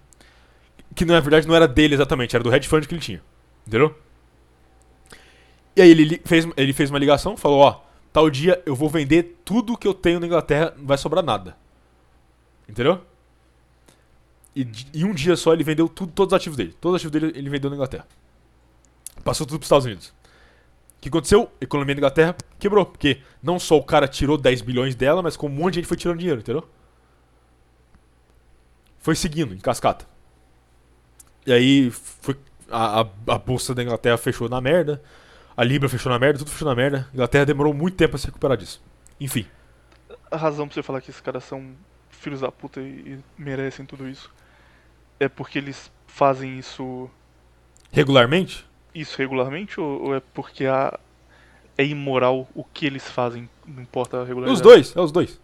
S2: que na verdade não era dele exatamente, era do hedge fund que ele tinha. Entendeu? E aí ele fez, ele fez uma ligação, falou, ó, tal dia eu vou vender tudo que eu tenho na Inglaterra, não vai sobrar nada. Entendeu? E em um dia só ele vendeu tudo, todos os ativos dele. Todos os ativos dele ele vendeu na Inglaterra. Passou tudo para os Estados Unidos. O que aconteceu? A economia da Inglaterra quebrou. Porque não só o cara tirou 10 bilhões dela, mas como um monte de gente foi tirando dinheiro, entendeu? Foi seguindo, em cascata. E aí foi, a, a, a bolsa da Inglaterra fechou na merda. A Libra fechou na merda, tudo fechou na merda. A Inglaterra demorou muito tempo a se recuperar disso. Enfim.
S1: A razão pra você falar que esses caras são filhos da puta e, e merecem tudo isso é porque eles fazem isso
S2: Regularmente,
S1: isso regularmente ou, ou é porque a, é imoral o que eles fazem, não importa a regularidade?
S2: Os dois, é os dois.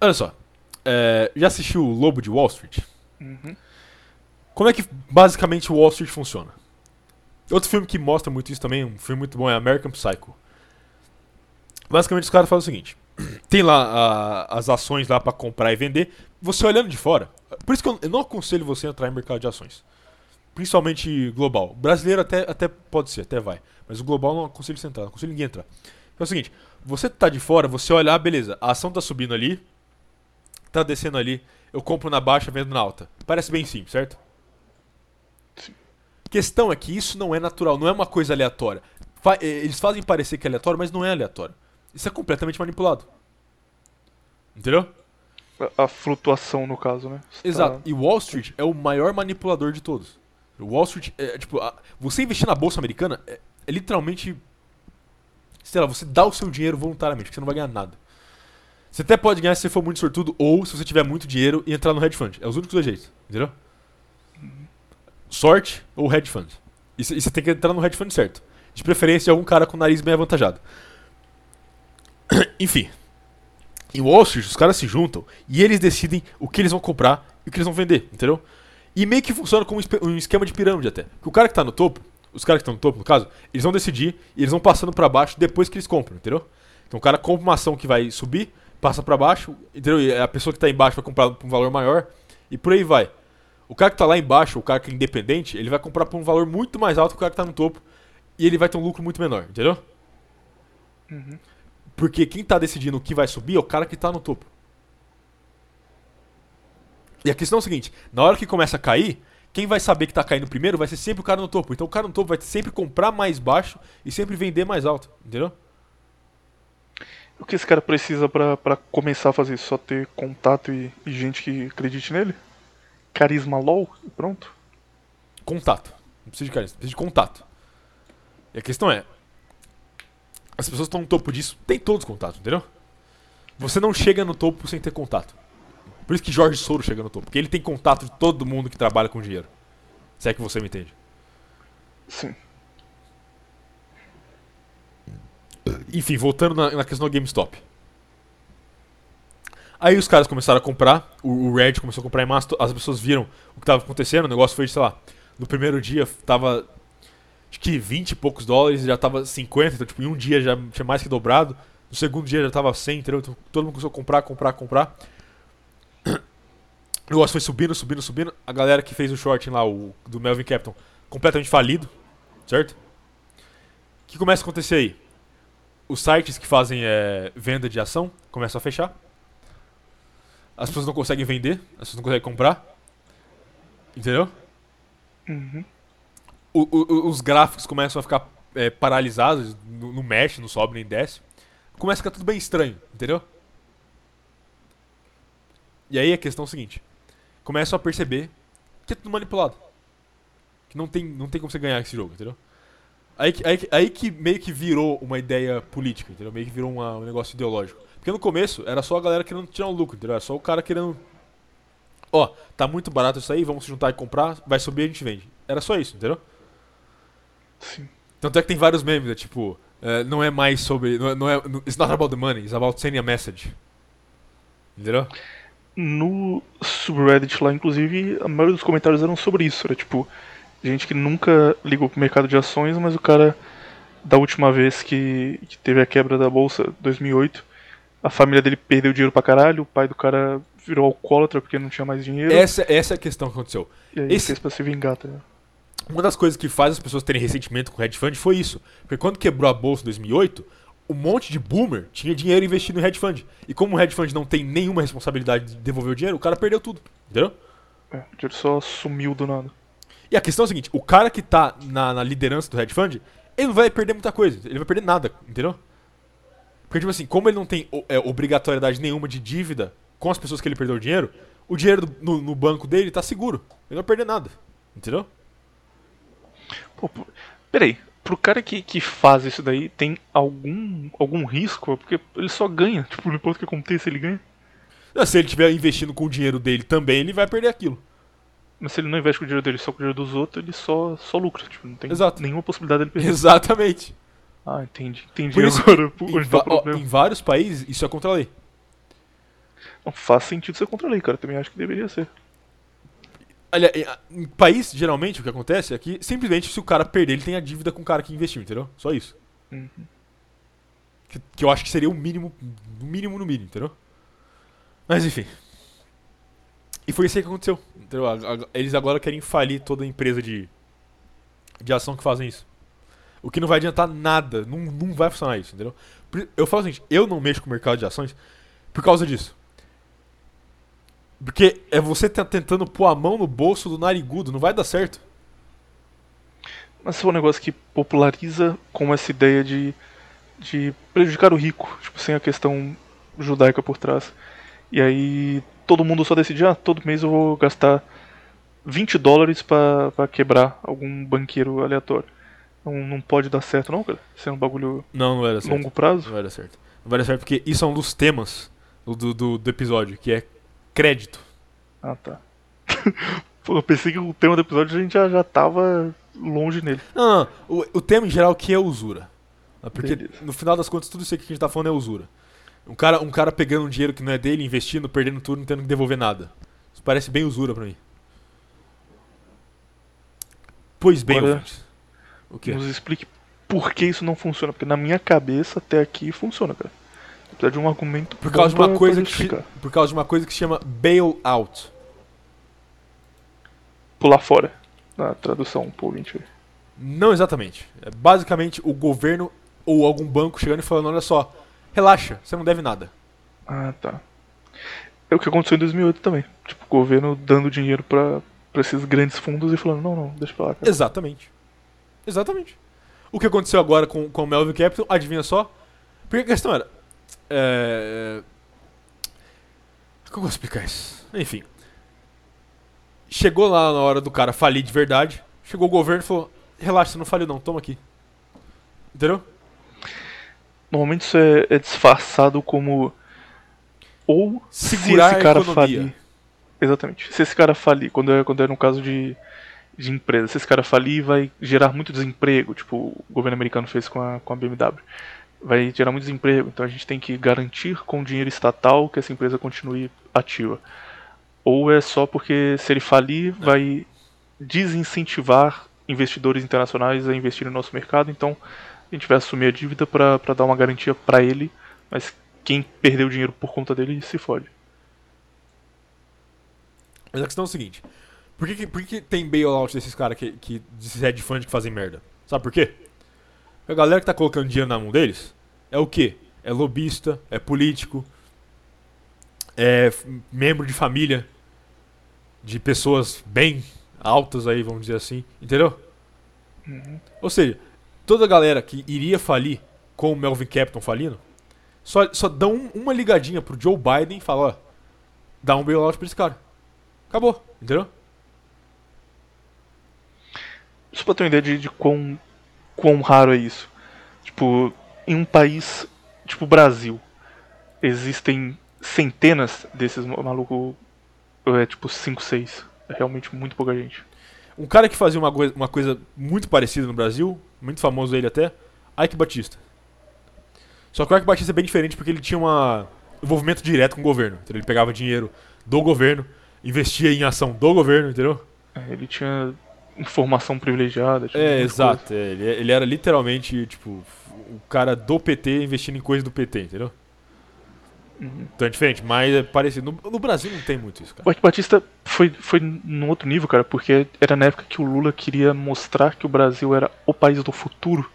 S2: Olha só. é, já assistiu o Lobo de Wall Street?
S1: Uhum.
S2: Como é que basicamente o Wall Street funciona? Outro filme que mostra muito isso também, um filme muito bom, é American Psycho. Basicamente os caras fazem o seguinte: tem lá a- as ações lá pra comprar e vender. Você olhando de fora, por isso que eu, eu não aconselho você a entrar em mercado de ações. Principalmente global. Brasileiro até, até pode ser, até vai. Mas o global não aconselho você entrar, não aconselho ninguém entrar. É o seguinte, você tá de fora, você olha, ah, beleza, a ação tá subindo ali, tá descendo ali, eu compro na baixa, vendo na alta. Parece bem simples, certo? Questão é que isso não é natural, não é uma coisa aleatória. Fa- eh, eles fazem parecer que é aleatório, mas não é aleatório. Isso é completamente manipulado. Entendeu?
S1: A, a flutuação, no caso, né? Você tá-
S2: Exato. E Wall Street é o maior manipulador de todos. Wall Street é tipo, a- você investir na bolsa americana é, é literalmente sei lá, você dá o seu dinheiro voluntariamente, porque você não vai ganhar nada. Você até pode ganhar se você for muito sortudo ou se você tiver muito dinheiro e entrar no hedge fund. É os únicos dois jeitos, entendeu? Sorte ou hedge fund. E você tem que entrar no hedge fund certo. De preferência de algum cara com o nariz bem avantajado. Enfim. Em Wall Street, os caras se juntam e eles decidem o que eles vão comprar e o que eles vão vender, entendeu? E meio que funciona como um esquema de pirâmide até. Que o cara que tá no topo, os caras que estão no topo, no caso, eles vão decidir e eles vão passando pra baixo depois que eles compram, entendeu? Então o cara compra uma ação que vai subir, passa pra baixo, entendeu? E a pessoa que tá embaixo vai comprar um valor maior e por aí vai. O cara que tá lá embaixo, o cara que é independente, ele vai comprar por um valor muito mais alto que o cara que tá no topo e ele vai ter um lucro muito menor, entendeu?
S1: Uhum.
S2: Porque quem tá decidindo o que vai subir é o cara que tá no topo. E a questão é o seguinte: na hora que começa a cair, quem vai saber que tá caindo primeiro vai ser sempre o cara no topo. Então o cara no topo vai sempre comprar mais baixo e sempre vender mais alto. Entendeu?
S1: O que esse cara precisa pra começar a fazer isso? Só ter contato e, e gente que acredite nele? Carisma LOL e pronto?
S2: Contato. Não precisa de carisma, precisa de contato. E a questão é: as pessoas estão no topo disso têm todos contatos, entendeu? Você não chega no topo sem ter contato. Por isso que Jorge Soros chega no topo. Porque ele tem contato de todo mundo que trabalha com dinheiro. Se é que você me entende.
S1: Sim.
S2: Enfim, voltando na, na questão do GameStop. Aí os caras começaram a comprar, o, o Red começou a comprar em massa, as pessoas viram o que estava acontecendo, o negócio foi, sei lá, no primeiro dia tava acho que 20 e poucos dólares, já tava 50, então tipo, em um dia já tinha mais que dobrado, no segundo dia já tava 100, entendeu? Então todo mundo começou a comprar, comprar, comprar. O negócio foi subindo, subindo, subindo. A galera que fez o shorting lá, o do Melvin Capton, completamente falido, certo? O que começa a acontecer aí? os sites que fazem é, venda de ação começam a fechar. As pessoas não conseguem vender, as pessoas não conseguem comprar. Entendeu?
S1: Uhum.
S2: O- o- os gráficos começam a ficar é, paralisados, não, não mexe, não sobe nem desce. Começa a ficar tudo bem estranho, entendeu? E aí a questão é a seguinte: começam a perceber que é tudo manipulado. Que não tem, não tem como você ganhar esse jogo, entendeu? Aí, que- aí, aí que meio que virou uma ideia política, entendeu? Meio que virou uma- um negócio ideológico. Porque no começo era só a galera querendo tirar um lucro, entendeu? Era só o cara querendo. Ó, tá muito barato isso aí, vamos se juntar e comprar, vai subir e a gente vende. Era só isso, entendeu?
S1: Sim.
S2: Tanto é que tem vários memes, é tipo, é, não é mais sobre. Não é, não é, it's not about the money, it's about sending a message. Entendeu?
S1: No subreddit lá, inclusive, a maioria dos comentários eram sobre isso. Era tipo, gente que nunca ligou pro mercado de ações, mas o cara, da última vez que, que teve a quebra da bolsa, 2008, a família dele perdeu dinheiro pra caralho, o pai do cara virou alcoólatra porque não tinha mais dinheiro.
S2: Essa, essa é a questão que aconteceu.
S1: e aí
S2: esse-
S1: fez pra se vingar, tá ligado?
S2: Uma das coisas que faz as pessoas terem ressentimento com o hedge fund foi isso. Porque quando quebrou a bolsa em 2008, um monte de boomer tinha dinheiro investido no hedge fund. E como o hedge fund não tem nenhuma responsabilidade de devolver o dinheiro, o cara perdeu tudo. Entendeu?
S1: É, o dinheiro só sumiu do nada.
S2: E a questão é a seguinte: o cara que tá na, na liderança do hedge fund, ele não vai perder muita coisa. Ele vai perder nada, entendeu? Porque, tipo assim, como ele não tem é, obrigatoriedade nenhuma de dívida com as pessoas que ele perdeu o dinheiro, o dinheiro do- no, no banco dele tá seguro. Ele não vai perder nada. Entendeu?
S1: Pô, peraí, pro cara que, que faz isso daí, tem algum, algum risco? Porque ele só ganha. Tipo, não importa o que aconteça, ele ganha.
S2: Ah, Se ele estiver investindo com o dinheiro dele também, ele vai perder aquilo.
S1: Mas se ele não investe com o dinheiro dele, só com o dinheiro dos outros, ele só, só lucra. Tipo, não tem
S2: Exato.
S1: nenhuma possibilidade dele perder.
S2: Exatamente.
S1: Ah, entendi. Entendi
S2: Por isso
S1: agora onde tá o
S2: ó,
S1: problema.
S2: em vários países, isso é contra a lei.
S1: Não faz sentido ser contra a lei, cara. Também acho que deveria ser.
S2: Aliás, em, país, geralmente, o que acontece é que simplesmente se o cara perder, ele tem a dívida com o cara que investiu, entendeu? Só isso.
S1: Uhum.
S2: Que, que eu acho que seria o mínimo, no mínimo no mínimo, entendeu? Mas enfim. E foi isso aí que aconteceu. Entendeu? Eles agora querem falir toda a empresa de, de ação que fazem isso. O que não vai adiantar nada. Não, não vai funcionar isso, entendeu? Eu falo o seguinte, eu não mexo com o mercado de ações por causa disso. Porque é você tá tentando pôr a mão no bolso do narigudo, não vai dar certo.
S1: Mas for um negócio que populariza com essa ideia de, de prejudicar o rico, tipo, sem a questão judaica por trás. E aí todo mundo só decide, ah, todo mês eu vou gastar 20 dólares pra quebrar algum banqueiro aleatório. Não, não pode dar certo não, cara? Isso é um bagulho
S2: Não, não dar certo.
S1: longo prazo?
S2: Não vai dar certo. Não vai dar certo porque isso é um dos temas do, do, do- episódio, que é crédito.
S1: Ah, tá. Pô, eu pensei que o tema do episódio a gente já, já tava longe nele.
S2: Não, não. O, o tema em geral que é usura. Porque no final das contas tudo isso aqui que a gente tá falando é usura. Um cara, um cara pegando um dinheiro que não é dele, investindo, perdendo tudo, não tendo que devolver nada. Isso parece bem usura pra mim. Pois bem,
S1: Agora-
S2: ouvintes.
S1: Nos explique por que isso não funciona. Porque na minha cabeça até aqui funciona, cara. Precisa de um argumento
S2: Por causa de uma coisa que por causa de uma coisa que se chama bailout.
S1: Pular fora. Na tradução, por ouvinte.
S2: Não exatamente. É basicamente o governo ou algum banco chegando e falando, olha só, relaxa, você não deve nada.
S1: Ah, tá. É o que aconteceu em 2008 também. Tipo, o governo dando dinheiro pra esses grandes fundos e falando, não, não, deixa pra lá, cara.
S2: Exatamente. Exatamente. O que aconteceu agora com, com o Melvin Capital, adivinha só? Porque a questão era. É... Como eu vou explicar isso? Enfim. Chegou lá na hora do cara falir de verdade. Chegou o governo e falou: relaxa, você não faliu não, toma aqui. Entendeu?
S1: Normalmente isso é, é disfarçado como. Ou
S2: Segurar
S1: se esse cara falir. Exatamente. Se esse cara falir, quando é, quando é no caso de, de empresa, se esse cara falir, vai gerar muito desemprego, tipo o governo americano fez com a, com a BMW. Vai gerar muito desemprego, então a gente tem que garantir com dinheiro estatal que essa empresa continue ativa. Ou é só porque se ele falir, vai desincentivar investidores internacionais a investir no nosso mercado, então a gente vai assumir a dívida para dar uma garantia para ele, mas quem perdeu dinheiro por conta dele se fode.
S2: Mas a questão é o seguinte: por que, por que, tem bailout desses caras que, que. desses hedge funds que fazem merda? Sabe por quê? A galera que tá colocando dinheiro na mão deles é o quê? É lobista, é político, é membro de família, de pessoas bem altas aí, vamos dizer assim, entendeu? Ou seja, toda a galera que iria falir com o Melvin Capton falindo, só, só dão um- uma ligadinha pro Joe Biden e fala, ó, dá um bailout pra esse cara. Acabou, entendeu?
S1: Só pra ter uma ideia de, de quão, quão raro é isso. Tipo, em um país tipo Brasil, existem centenas desses malucos, é tipo 5, 6. É realmente muito pouca gente.
S2: Um cara que fazia uma, coisa- uma coisa muito parecida no Brasil, muito famoso ele até, Ike Batista. Só que o Ike Batista é bem diferente porque ele tinha um envolvimento direto com o governo. Então ele pegava dinheiro do governo, investia em ação do governo, entendeu?
S1: É, ele tinha informação privilegiada. tinha
S2: É, exato. é, ele, ele era literalmente, tipo, o cara do PT investindo em coisa do PT, entendeu?
S1: Uhum.
S2: Então é diferente, mas é parecido. No, no Brasil não tem muito isso, cara.
S1: O Batista foi, foi num outro nível, cara, porque era na época que o Lula queria mostrar que o Brasil era o país do futuro,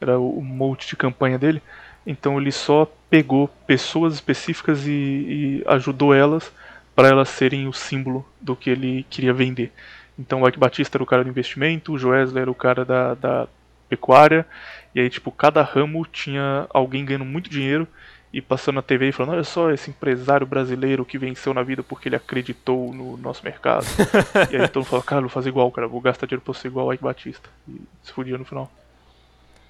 S1: era o, o mote de campanha dele. Então ele só pegou pessoas específicas e, e ajudou elas para elas serem o símbolo do que ele queria vender. Então o Ike Batista era o cara do investimento, o Joesley era o cara da, da pecuária, e aí, tipo, cada ramo tinha alguém ganhando muito dinheiro e passando na TV e falando: olha só, esse empresário brasileiro que venceu na vida porque ele acreditou no nosso mercado. e aí todo mundo fala: cara, vou fazer igual, cara, vou gastar dinheiro pra eu ser igual ao Ike Batista. E se fudia no final.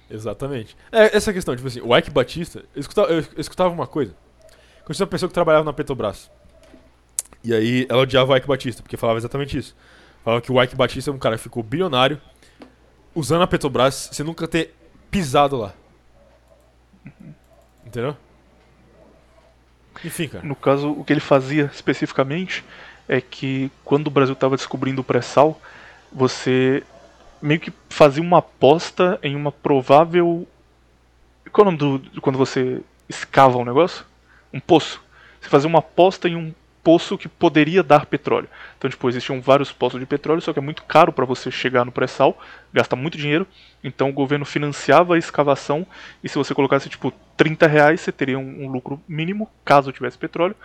S2: Exatamente. É, essa questão, tipo assim, o Ike Batista, eu escutava, eu escutava uma coisa. Conheci uma pessoa que trabalhava na Petrobras. E aí ela odiava o Ike Batista, porque falava exatamente isso. Falava que o Ike Batista é um cara que ficou bilionário usando a Petrobras sem nunca ter pisado lá. Entendeu? Enfim, cara.
S1: No caso, o que ele fazia especificamente é que quando o Brasil estava descobrindo o pré-sal, você meio que fazia uma aposta em uma provável. Qual é o nome do. quando você escava um negócio? Um poço. Você fazia uma aposta em um poço que poderia dar petróleo. Então, tipo, existiam vários poços de petróleo, só que é muito caro para você chegar no pré-sal, gasta muito dinheiro. Então, o governo financiava a escavação e se você colocasse, tipo, 30 reais, você teria um, um lucro mínimo, caso tivesse petróleo.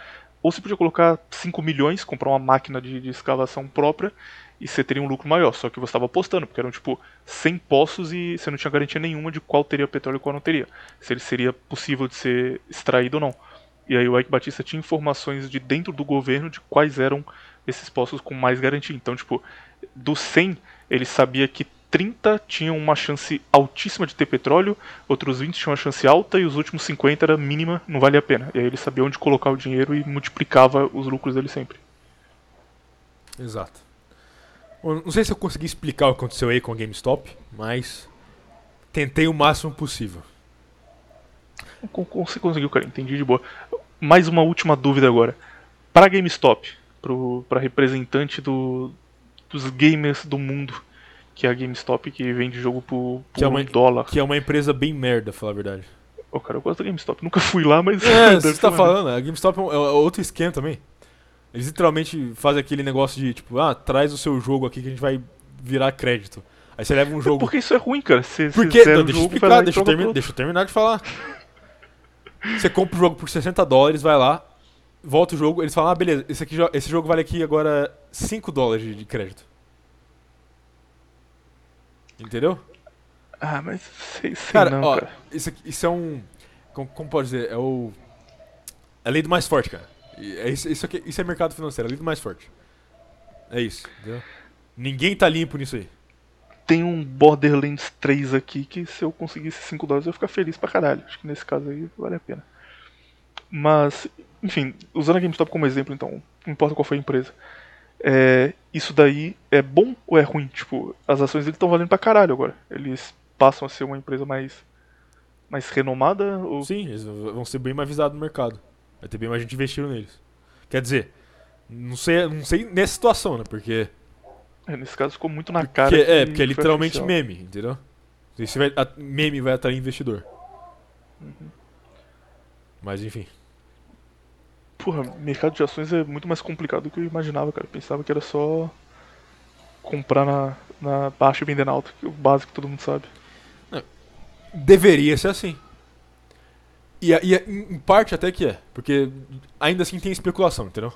S1: Ou você podia colocar 5 milhões, comprar uma máquina de, de escavação própria e você teria um lucro maior. Só que você estava apostando, porque eram, tipo, 100 poços e você não tinha garantia nenhuma de qual teria petróleo e qual não teria. Se ele seria possível de ser extraído ou não. E aí o Ike Batista tinha informações de dentro do governo de quais eram esses postos com mais garantia. Então, tipo, dos 100, ele sabia que 30 tinham uma chance altíssima de ter petróleo, outros 20 tinham uma chance alta e os últimos 50 era mínima, não valia a pena. E aí ele sabia onde colocar o dinheiro e multiplicava os lucros dele sempre.
S2: Exato. Não sei se eu consegui explicar o que aconteceu aí com a GameStop, mas tentei o máximo possível.
S1: Você conseguiu, cara, entendi de boa. Mais uma última dúvida agora. Para GameStop, para representante do, dos gamers do mundo, que é a GameStop que vende jogo por, por
S2: Que é uma-
S1: um dólar.
S2: Que é uma empresa bem merda, falar a verdade.
S1: Ô, cara, eu gosto da GameStop. Nunca fui lá, mas.
S2: É, você tá falando, a GameStop é, um- é outro esquema também. Eles literalmente fazem aquele negócio de tipo, ah, traz o seu jogo aqui que a gente vai virar crédito. Aí você leva um jogo.
S1: Porque isso é ruim, cara. Você,
S2: Por
S1: você
S2: quê?
S1: zera
S2: Não, deixa eu explicar, deixa eu, termi- deixa eu terminar de falar. Você compra o jogo por 60 dólares, vai lá, volta o jogo, eles falam, ah, beleza, esse, aqui, esse jogo vale aqui agora 5 dólares de, crédito. Entendeu?
S1: Ah, mas sei, sei
S2: Cara,
S1: não,
S2: ó,
S1: cara.
S2: Isso, isso é um. Como, como pode dizer? É o. É a lei do mais forte, cara. É isso, isso, aqui, isso é mercado financeiro, é a lei do mais forte. É isso, entendeu? Ninguém tá limpo nisso aí.
S1: Tem um Borderlands 3 aqui que se eu conseguisse 5 dólares eu ia ficar feliz pra caralho. Acho que nesse caso aí vale a pena. Mas, enfim, usando a GameStop como exemplo, então, não importa qual foi a empresa. É, isso daí é bom ou é ruim? Tipo, as ações dele estão valendo pra caralho agora. Eles passam a ser uma empresa mais, mais renomada? Ou...
S2: Sim, eles vão ser bem mais visados no mercado. Vai ter bem mais gente investindo neles. Quer dizer, não sei, não sei nessa situação, né? Porque.
S1: É, nesse caso ficou muito na cara.
S2: porque- é,
S1: que
S2: porque é literalmente meme, entendeu? Esse vai, a- meme vai atrair investidor. Mas enfim.
S1: Porra, mercado de ações é muito mais complicado do que eu imaginava, cara. Eu pensava que era só comprar na, na baixa e vender na alta, que é o básico que todo mundo sabe.
S2: Deveria ser assim. E, e em parte até que é, porque ainda assim tem especulação, entendeu?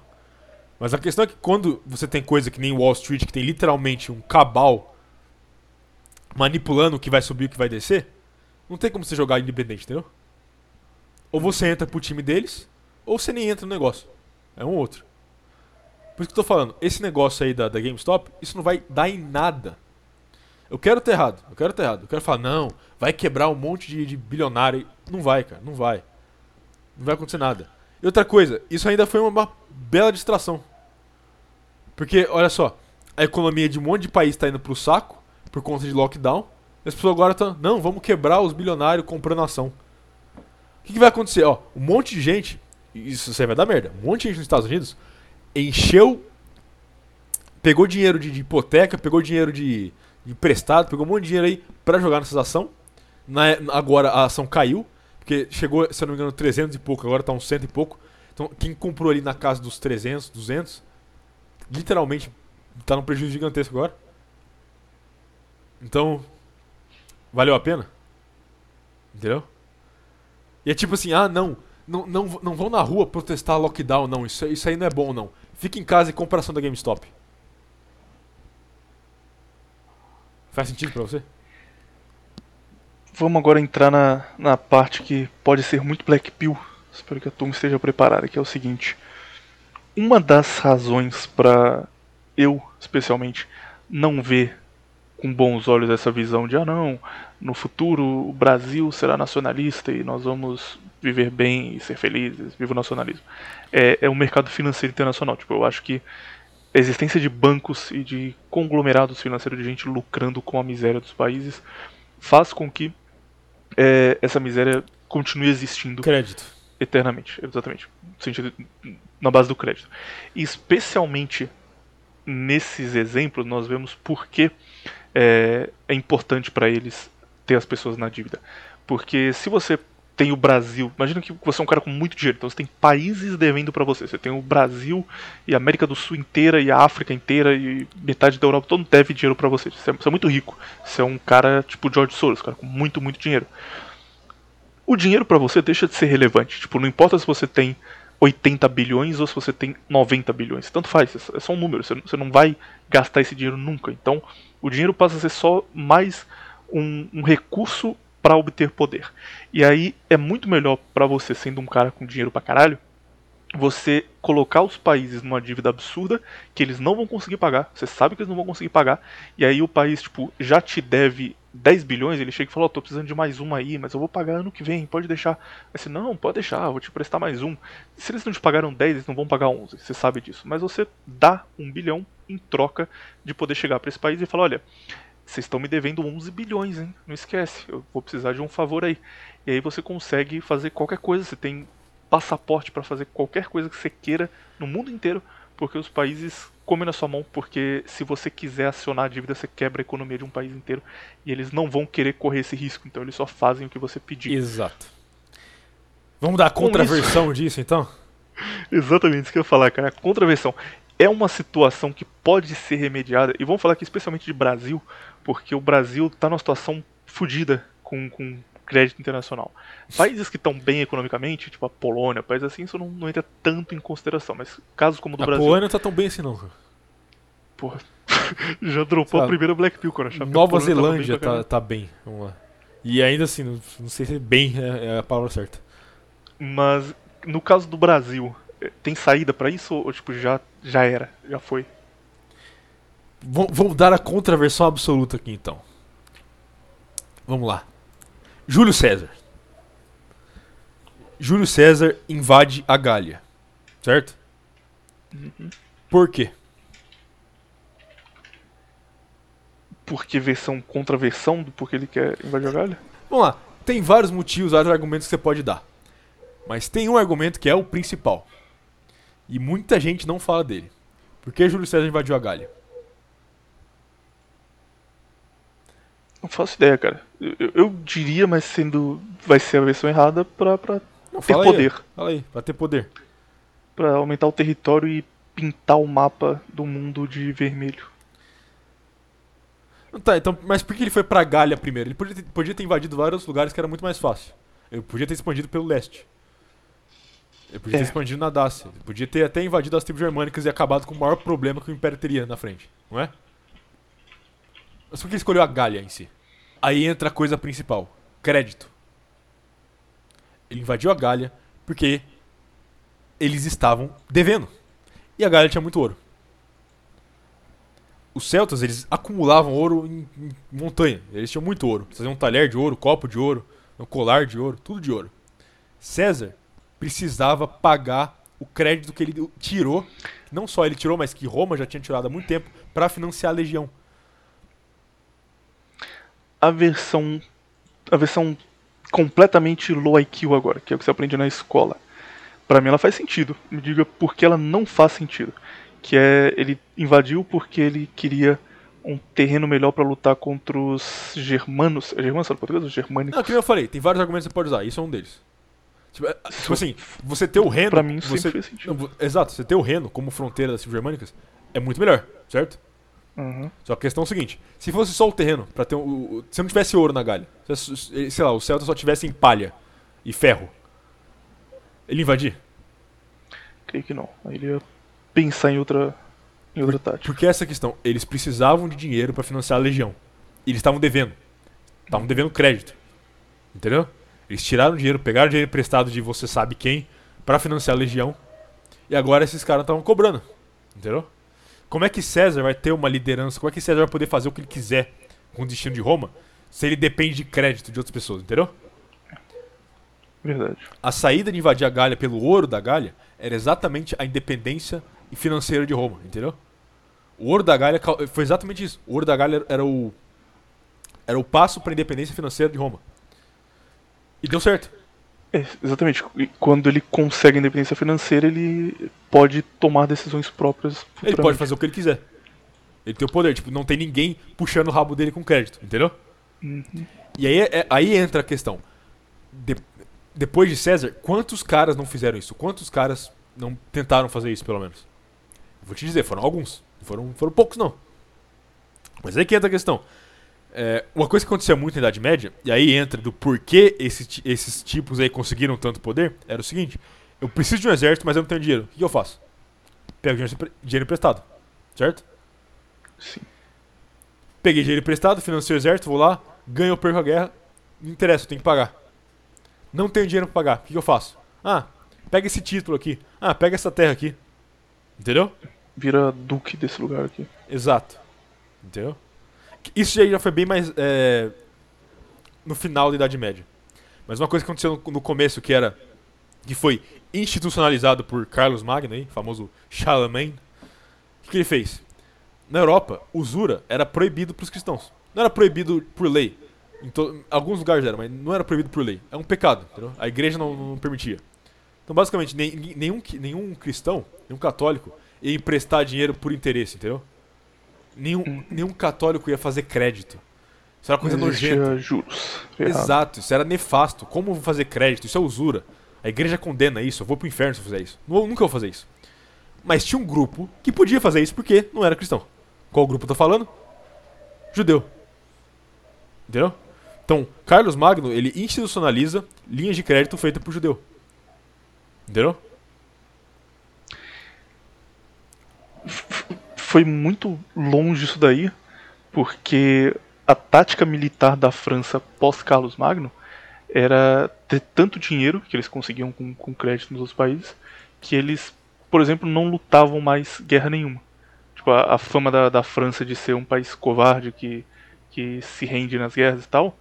S2: Mas a questão é que quando você tem coisa que nem Wall Street, que tem literalmente um cabal manipulando o que vai subir e o que vai descer, não tem como você jogar independente, entendeu? Ou você entra pro time deles, ou você nem entra no negócio. É um ou outro. Por isso que eu tô falando, esse negócio aí da, da GameStop, isso não vai dar em nada. Eu quero ter errado, eu quero ter errado. Eu quero falar, não, vai quebrar um monte de, de bilionário. Não vai, cara, não vai. Não vai acontecer nada. E outra coisa, isso ainda foi uma bela distração. Porque, olha só, a economia de um monte de país tá indo pro saco por conta de lockdown. E as pessoas agora estão, não, vamos quebrar os bilionários comprando ação. O que, que vai acontecer? Ó, um monte de gente, isso vai dar merda, um monte de gente nos Estados Unidos encheu, pegou dinheiro de, de hipoteca, pegou dinheiro de, de emprestado, pegou um monte de dinheiro aí pra jogar nessas ações. Na, agora a ação caiu, porque chegou, se eu não me engano, 300 e pouco, agora tá uns 100 e pouco. Então quem comprou ali na casa dos 300, 200, literalmente tá num prejuízo gigantesco agora. Então, valeu a pena? Entendeu? E é tipo assim, ah, não, não, não, não vão na rua protestar lockdown, não, isso, isso aí não é bom, não. Fica em casa e compra ação da GameStop. Faz sentido pra você?
S1: Vamos agora entrar na, na parte que pode ser muito Black Pill. Espero que a turma esteja preparada, que é o seguinte. Uma das razões para eu, especialmente, não ver com bons olhos essa visão de ah não, no futuro o Brasil será nacionalista e nós vamos viver bem e ser felizes, viva o nacionalismo. É, é o mercado financeiro internacional. Tipo, eu acho que a existência de bancos e de conglomerados financeiros de gente lucrando com a miséria dos países faz com que é, essa miséria continue existindo.
S2: Crédito.
S1: Eternamente, exatamente. Sentido, na base do crédito. Especialmente nesses exemplos, nós vemos por que é, é importante para eles ter as pessoas na dívida. Porque se você tem o Brasil. Imagina que você é um cara com muito dinheiro, então você tem países devendo para você. Você tem o Brasil e a América do Sul inteira e a África inteira e metade da Europa, todo deve dinheiro para você. Você é, você é muito rico. Você é um cara tipo George Soros, cara com muito, muito dinheiro. O dinheiro para você deixa de ser relevante. Tipo, não importa se você tem 80 bilhões ou se você tem 90 bilhões. Tanto faz, é só um número. Você não vai gastar esse dinheiro nunca. Então, o dinheiro passa a ser só mais um, um recurso para obter poder. E aí é muito melhor para você, sendo um cara com dinheiro pra caralho, você colocar os países numa dívida absurda que eles não vão conseguir pagar. Você sabe que eles não vão conseguir pagar. E aí o país, tipo, já te deve 10 bilhões, ele chega e fala, ó, oh, tô precisando de mais um aí, mas eu vou pagar ano que vem, pode deixar. Aí não, pode deixar, vou te prestar mais um. Se eles não te pagaram 10, eles não vão pagar 11, você sabe disso. Mas você dá um bilhão em troca de poder chegar para esse país e falar, olha, vocês estão me devendo 11 bilhões, hein? Não esquece, eu vou precisar de um favor aí. E aí você consegue fazer qualquer coisa, você tem passaporte para fazer qualquer coisa que você queira no mundo inteiro, porque os países comem na sua mão, porque se você quiser acionar a dívida, você quebra a economia de um país inteiro e eles não vão querer correr esse risco, então eles só fazem o que você pedir.
S2: Exato. Vamos dar a contraversão disso então?
S1: Exatamente isso que eu ia falar, cara. A contraversão é uma situação que pode ser remediada, e vamos falar aqui especialmente de Brasil, porque o Brasil está numa situação fodida com, com crédito internacional. Países que estão bem economicamente, tipo a Polônia, países assim, isso não, não entra tanto em consideração, mas casos como o do
S2: a
S1: Brasil.
S2: A Polônia não tá tão bem assim não.
S1: Porra, já dropou a primeira Black Pill achava
S2: Nova Zelândia tá, bem tá, bem, vamos lá. E ainda assim, não, não sei se bem é, é a palavra certa.
S1: Mas no caso do Brasil, tem saída para isso ou tipo já já era, já foi?
S2: Vamos dar a contraversão absoluta aqui então. Vamos lá. Júlio César. Júlio César invade a Gália. Certo? Uhum. Por quê?
S1: Porque versão contra versão do porquê ele quer invadir a Gália?
S2: Vamos lá. Tem vários motivos, vários argumentos que você pode dar. Mas tem um argumento que é o principal. E muita gente não fala dele. Por que Júlio César invadiu a Gália?
S1: Não faço ideia, cara. Eu, eu, diria, mas sendo. Vai ser a versão errada pra, pra não, ter poder. Aí,
S2: fala aí, pra ter poder.
S1: Pra aumentar o território e pintar o mapa do mundo de vermelho.
S2: Tá, então, mas por que ele foi pra Galha primeiro? Ele podia ter, podia ter invadido vários lugares que era muito mais fácil. Ele podia ter expandido pelo leste. Ele podia é. ter expandido na Dácia. Ele podia ter até invadido as tribos germânicas e acabado com o maior problema que o Império teria na frente, não é? Mas por que escolheu a Galha em si? Aí entra a coisa principal: crédito. Ele invadiu a Galha porque eles estavam devendo. E a Galha tinha muito ouro. os celtas, eles acumulavam ouro em, em montanha. Eles tinham muito ouro. Faziam um talher de ouro, copo de ouro, um colar de ouro, tudo de ouro. César precisava pagar o crédito que ele tirou, não só ele tirou, mas que Roma já tinha tirado há muito tempo, para financiar a legião.
S1: A versão a versão completamente low IQ agora, que é o que você aprende na escola. Para mim ela faz sentido. Me diga por que ela não faz sentido. Que é ele invadiu porque ele queria um terreno melhor para lutar contra os germanos. É germanos, fala português? Os germânicos.
S2: Não, como eu falei, tem vários argumentos que você pode usar, isso é um deles. Tipo, é, tipo assim, você ter o Reno.
S1: Pra mim
S2: você,
S1: sempre fez sentido.
S2: Não, exato, você ter o Reno como fronteira das germânicas é muito melhor, certo?
S1: Uhum.
S2: Só que a questão é o seguinte: se fosse só o terreno, para ter um, o, se não tivesse ouro na Galha, se, sei lá, o Celta só tivesse em palha e ferro, ele invadir?
S1: Creio que não. Aí ele ia pensar em outra, em outra tática.
S2: Porque essa questão, eles precisavam de dinheiro para financiar a legião. E eles estavam devendo. Estavam devendo crédito. Entendeu? Eles tiraram dinheiro, pegaram dinheiro emprestado de você sabe quem para financiar a legião. E agora esses caras estavam cobrando. Entendeu? Como é que César vai ter uma liderança? Como é que César vai poder fazer o que ele quiser com o destino de Roma se ele depende de crédito de outras pessoas, entendeu?
S1: Verdade.
S2: A saída de invadir a Gália pelo ouro da Gália era exatamente a independência financeira de Roma, entendeu? O ouro da cal- foi exatamente isso. O ouro da Gália era o era o passo para a independência financeira de Roma. E deu certo.
S1: É, exatamente. Quando ele consegue a independência financeira, ele pode tomar decisões próprias.
S2: Ele pode fazer o que ele quiser. Ele tem o poder, tipo, não tem ninguém puxando o rabo dele com crédito, entendeu?
S1: Uhum.
S2: E aí, é- aí entra a questão. De- depois de César, quantos caras não fizeram isso? Quantos caras não tentaram fazer isso, pelo menos? Vou te dizer, foram alguns. Foram, foram poucos, não. Mas aí que entra a questão. É, uma coisa que acontecia muito na Idade Média, e aí entra do porquê esse esses tipos aí conseguiram tanto poder, era o seguinte: eu preciso de um exército, mas eu não tenho dinheiro. O que eu faço? Pego dinheiro, empre- dinheiro emprestado, certo?
S1: Sim.
S2: Peguei dinheiro emprestado, financei o exército, vou lá, ganho ou perco a guerra, não interessa, eu tenho que pagar. Não tenho dinheiro pra pagar, o que que eu faço? Ah, pega esse título aqui. Ah, pega essa terra aqui. Entendeu?
S1: Vira duque desse lugar aqui.
S2: Exato. Entendeu? Isso aí já foi bem mais é, no final da Idade Média. Mas uma coisa que aconteceu no, no começo que era que foi institucionalizado por Carlos Magno, aí, famoso Charlemagne. O que, ele fez? Na Europa, usura era proibido para os cristãos. Não era proibido por lei. Em to- alguns lugares era, mas não era proibido por lei. É um pecado, entendeu? A igreja não, não permitia. Então, basicamente, nem- nenhum, nenhum cristão, nenhum católico ia emprestar dinheiro por interesse, entendeu? Nenhum, nenhum católico ia fazer crédito. Isso era coisa
S1: existia
S2: nojenta.
S1: juros.
S2: Exato, isso era nefasto. Como fazer crédito? Isso é usura. A igreja condena isso, eu vou pro inferno se eu fizer isso. Nu- nunca vou fazer isso. Mas tinha um grupo que podia fazer isso porque não era cristão. Qual grupo eu tô falando? Judeu. Entendeu? Então, Carlos Magno, ele institucionaliza linhas de crédito feitas por judeu. Entendeu?
S1: Foi muito longe isso daí, porque a tática militar da França pós Carlos Magno era ter tanto dinheiro que eles conseguiam com, com crédito nos outros países que eles, por exemplo, não lutavam mais guerra nenhuma. Tipo, a, a fama da, da França de ser um país covarde que, que se rende nas guerras e tal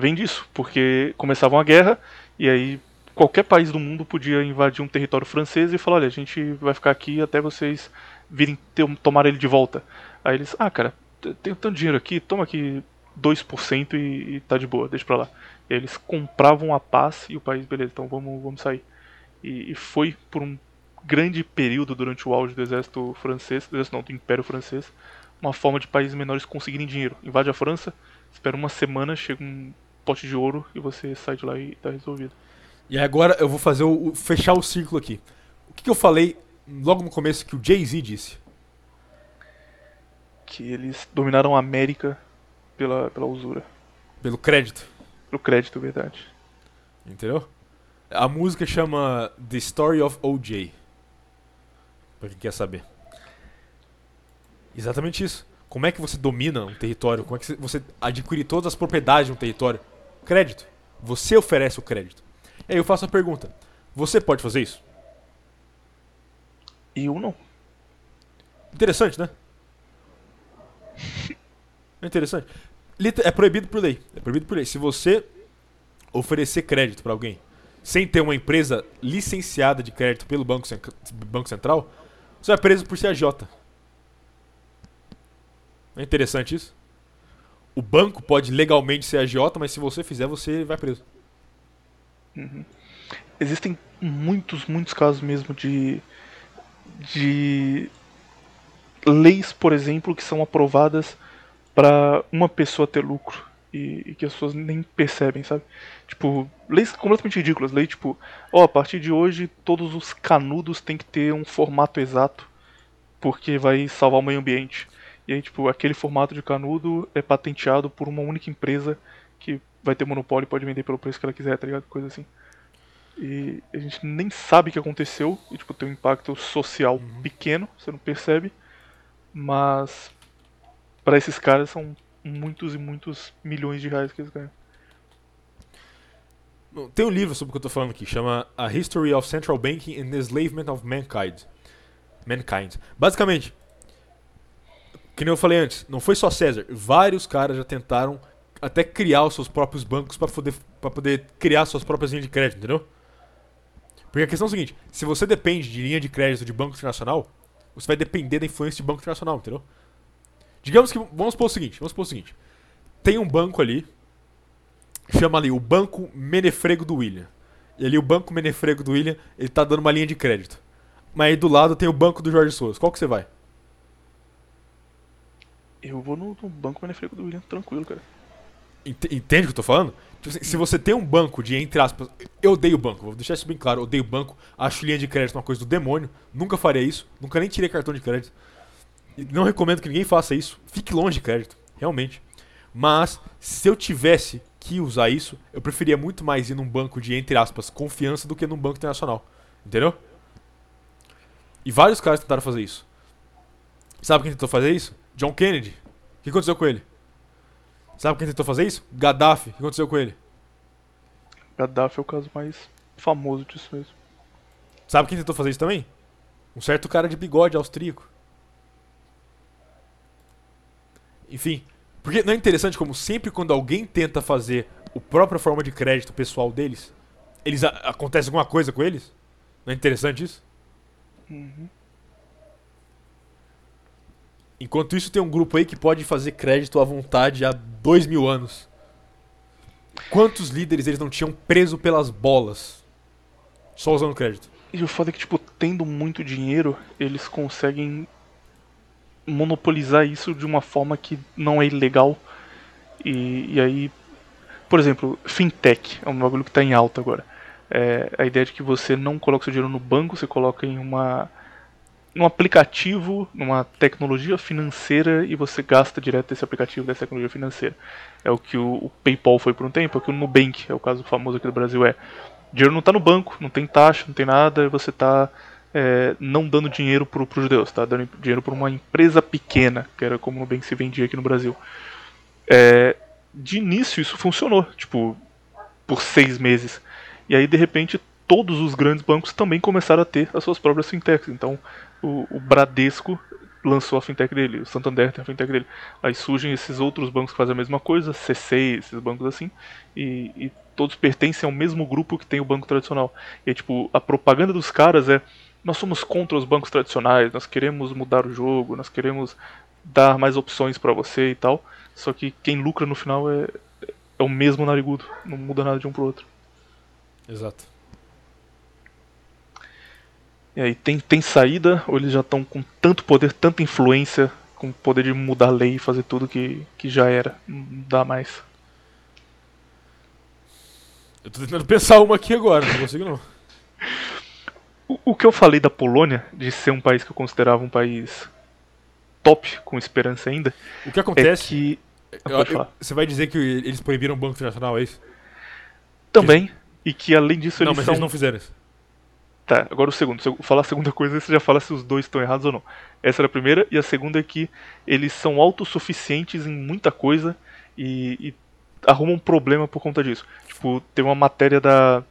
S1: vem disso, porque começavam a guerra e aí qualquer país do mundo podia invadir um território francês e falar: olha, a gente vai ficar aqui até vocês virem ter, tomar ele de volta. Aí eles: ah, cara, tenho tanto dinheiro aqui, toma aqui 2% e, e tá de boa, deixa pra lá. Eles compravam a paz e o país, beleza, então vamos, vamos sair. E, e foi por um grande período durante o auge do exército francês, do exército não, do Império Francês, uma forma de países menores conseguirem dinheiro. Invade a França, espera uma semana, chega um pote de ouro e você sai de lá e tá resolvido.
S2: E agora eu vou fazer o, o- fechar o círculo aqui. O que, que eu falei logo no começo que o Jay-Z disse?
S1: Que eles dominaram a América pela, pela usura.
S2: Pelo crédito.
S1: Pelo crédito, verdade.
S2: Entendeu? A música chama The Story of OJ. Pra quem quer saber. Exatamente isso. Como é que você domina um território? Como é que você adquire todas as propriedades de um território? Crédito. Você oferece o crédito. E aí eu faço a pergunta: Você pode fazer isso?
S1: E eu não.
S2: Interessante, né? É interessante. É proibido por lei. É proibido por lei. Se você oferecer crédito pra alguém sem ter uma empresa licenciada de crédito pelo Banco, Banco Central, você é preso por ser agiota. É interessante isso? O banco pode legalmente ser agiota, mas se você fizer, você vai preso.
S1: Existem muitos, muitos casos mesmo de. de. leis, por exemplo, que são aprovadas para uma pessoa ter lucro e, e que as pessoas nem percebem, sabe? Tipo, leis completamente ridículas. Lei tipo, ó, a partir de hoje todos os canudos têm que ter um formato exato porque vai salvar o meio ambiente. E aí, tipo, aquele formato de canudo é patenteado por uma única empresa que vai ter monopólio e pode vender pelo preço que ela quiser, tá ligado? Coisa assim. E a gente nem sabe o que aconteceu e, tipo, tem um impacto social pequeno, você não percebe. Mas, para esses caras, são muitos e muitos milhões de reais que eles ganham.
S2: Tem um livro sobre o que eu tô falando aqui, chama A History of Central Banking and the Enslavement of Mankind. Mankind. Basicamente, que nem eu falei antes, não foi só César, vários caras já tentaram até criar os seus próprios bancos para poder, poder criar suas próprias linhas de crédito, entendeu? Porque a questão é a seguinte, se você depende de linha de crédito de banco internacional, você vai depender da influência de banco internacional, entendeu? Digamos que, vamos supor o seguinte, vamos supor o seguinte, tem um banco ali, chama ali o Banco Menefrego do William. E ali o Banco Menefrego do William, ele tá dando uma linha de crédito. Mas aí do lado tem o Banco do Jorge Souza. Qual que você vai?
S1: Eu vou no, no banco Menefrego do William, tranquilo, cara.
S2: Ent- Entende o que eu tô falando? Tipo assim, se você tem um banco de, entre aspas, eu odeio banco, vou deixar isso bem claro, eu odeio banco, acho linha de crédito uma coisa do demônio, nunca faria isso, nunca nem tirei cartão de crédito. Não recomendo que ninguém faça isso, fique longe de crédito, realmente. Mas, se eu tivesse que usar isso, eu preferia muito mais ir num banco de, entre aspas, confiança do que num banco internacional. Entendeu? E vários caras tentaram fazer isso. Sabe quem tentou fazer isso? John Kennedy. O que aconteceu com ele? Sabe quem tentou fazer isso? Gaddafi. O que aconteceu com ele?
S1: Gaddafi é o caso mais famoso disso mesmo.
S2: Sabe quem tentou fazer isso também? Um certo cara de bigode austríaco. Enfim, porque não é interessante como sempre quando alguém tenta fazer a própria forma de crédito pessoal deles, eles a- acontece alguma coisa com eles? Não é interessante isso? Enquanto isso tem um grupo aí que pode fazer crédito à vontade há dois mil anos. Quantos líderes eles não tinham preso pelas bolas? Só usando crédito.
S1: E o foda é que, tipo, tendo muito dinheiro, eles conseguem monopolizar isso de uma forma que não é ilegal. E, e aí, por exemplo, fintech é um bagulho que tá em alta agora. É a ideia de que você não coloca seu dinheiro no banco, você coloca em uma num aplicativo, numa tecnologia financeira e você gasta direto desse aplicativo, dessa tecnologia financeira. É o que o, o PayPal foi por um tempo, é o que o Nubank, é o caso famoso aqui do Brasil, é. O dinheiro não está no banco, não tem taxa, não tem nada, você está não dando dinheiro para os judeus, está dando dinheiro para uma empresa pequena, que era como Nubank se vendia aqui no Brasil. É, de início isso funcionou, tipo, por seis meses. E aí, de repente, todos os grandes bancos também começaram a ter as suas próprias fintechs. Então, o, o Bradesco lançou a fintech dele, o Santander tem a fintech dele. Aí surgem esses outros bancos que fazem a mesma coisa, C6, esses bancos assim, e, e todos pertencem ao mesmo grupo que tem o banco tradicional. E tipo, a propaganda dos caras é: nós somos contra os bancos tradicionais, nós queremos mudar o jogo, nós queremos dar mais opções para você e tal. Só que quem lucra no final é, é o mesmo narigudo, não muda nada de um pro outro.
S2: Exato.
S1: E aí, tem, tem saída ou eles já estão com tanto poder, tanta influência, com poder de mudar a lei e fazer tudo que, que já era? Não dá mais.
S2: Eu tô tentando pensar uma aqui agora, não consigo não.
S1: O, o que eu falei da Polônia, de ser um país que eu considerava um país top, com esperança ainda,
S2: O que
S1: é
S2: acontece.
S1: que. Ah,
S2: eu- eu- você vai dizer que eles proibiram o Banco Internacional, é isso?
S1: Também. E que além disso
S2: não,
S1: eles
S2: mas
S1: são.
S2: eles não fizeram isso.
S1: Tá, agora o segundo. Se eu falar a segunda coisa, você já fala se os dois estão errados ou não. Essa era a primeira, e a segunda é que eles são autossuficientes em muita coisa e, e arrumam problema por conta disso. Tipo, tem uma matéria da,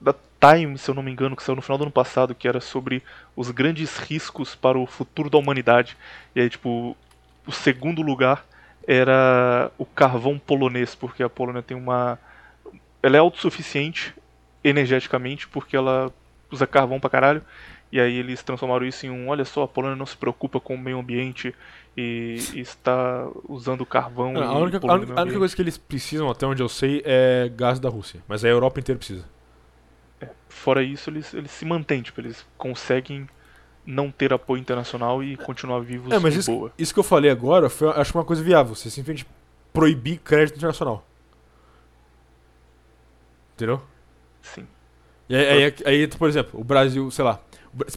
S1: da Time, se eu não me engano, que saiu no final do ano passado, que era sobre os grandes riscos para o futuro da humanidade. E aí, tipo, o segundo lugar era o carvão polonês, porque a Polônia tem uma. Ela é autossuficiente energeticamente, porque ela usa carvão pra caralho. E aí eles transformaram isso em um, olha só, a Polônia não se preocupa com o meio ambiente e, e está usando carvão.
S2: Não, a, única, a, única, a única coisa que eles precisam, até onde eu sei, é gás da Rússia. Mas a Europa inteira precisa.
S1: Fora isso, eles, eles se mantêm, tipo, eles conseguem não ter apoio internacional e continuar vivos
S2: É, mas isso,
S1: boa.
S2: isso que eu falei agora, foi, acho uma coisa viável. Você simplesmente proibir crédito internacional. Entendeu?
S1: Sim.
S2: E aí, aí, aí, por exemplo, o Brasil, sei lá,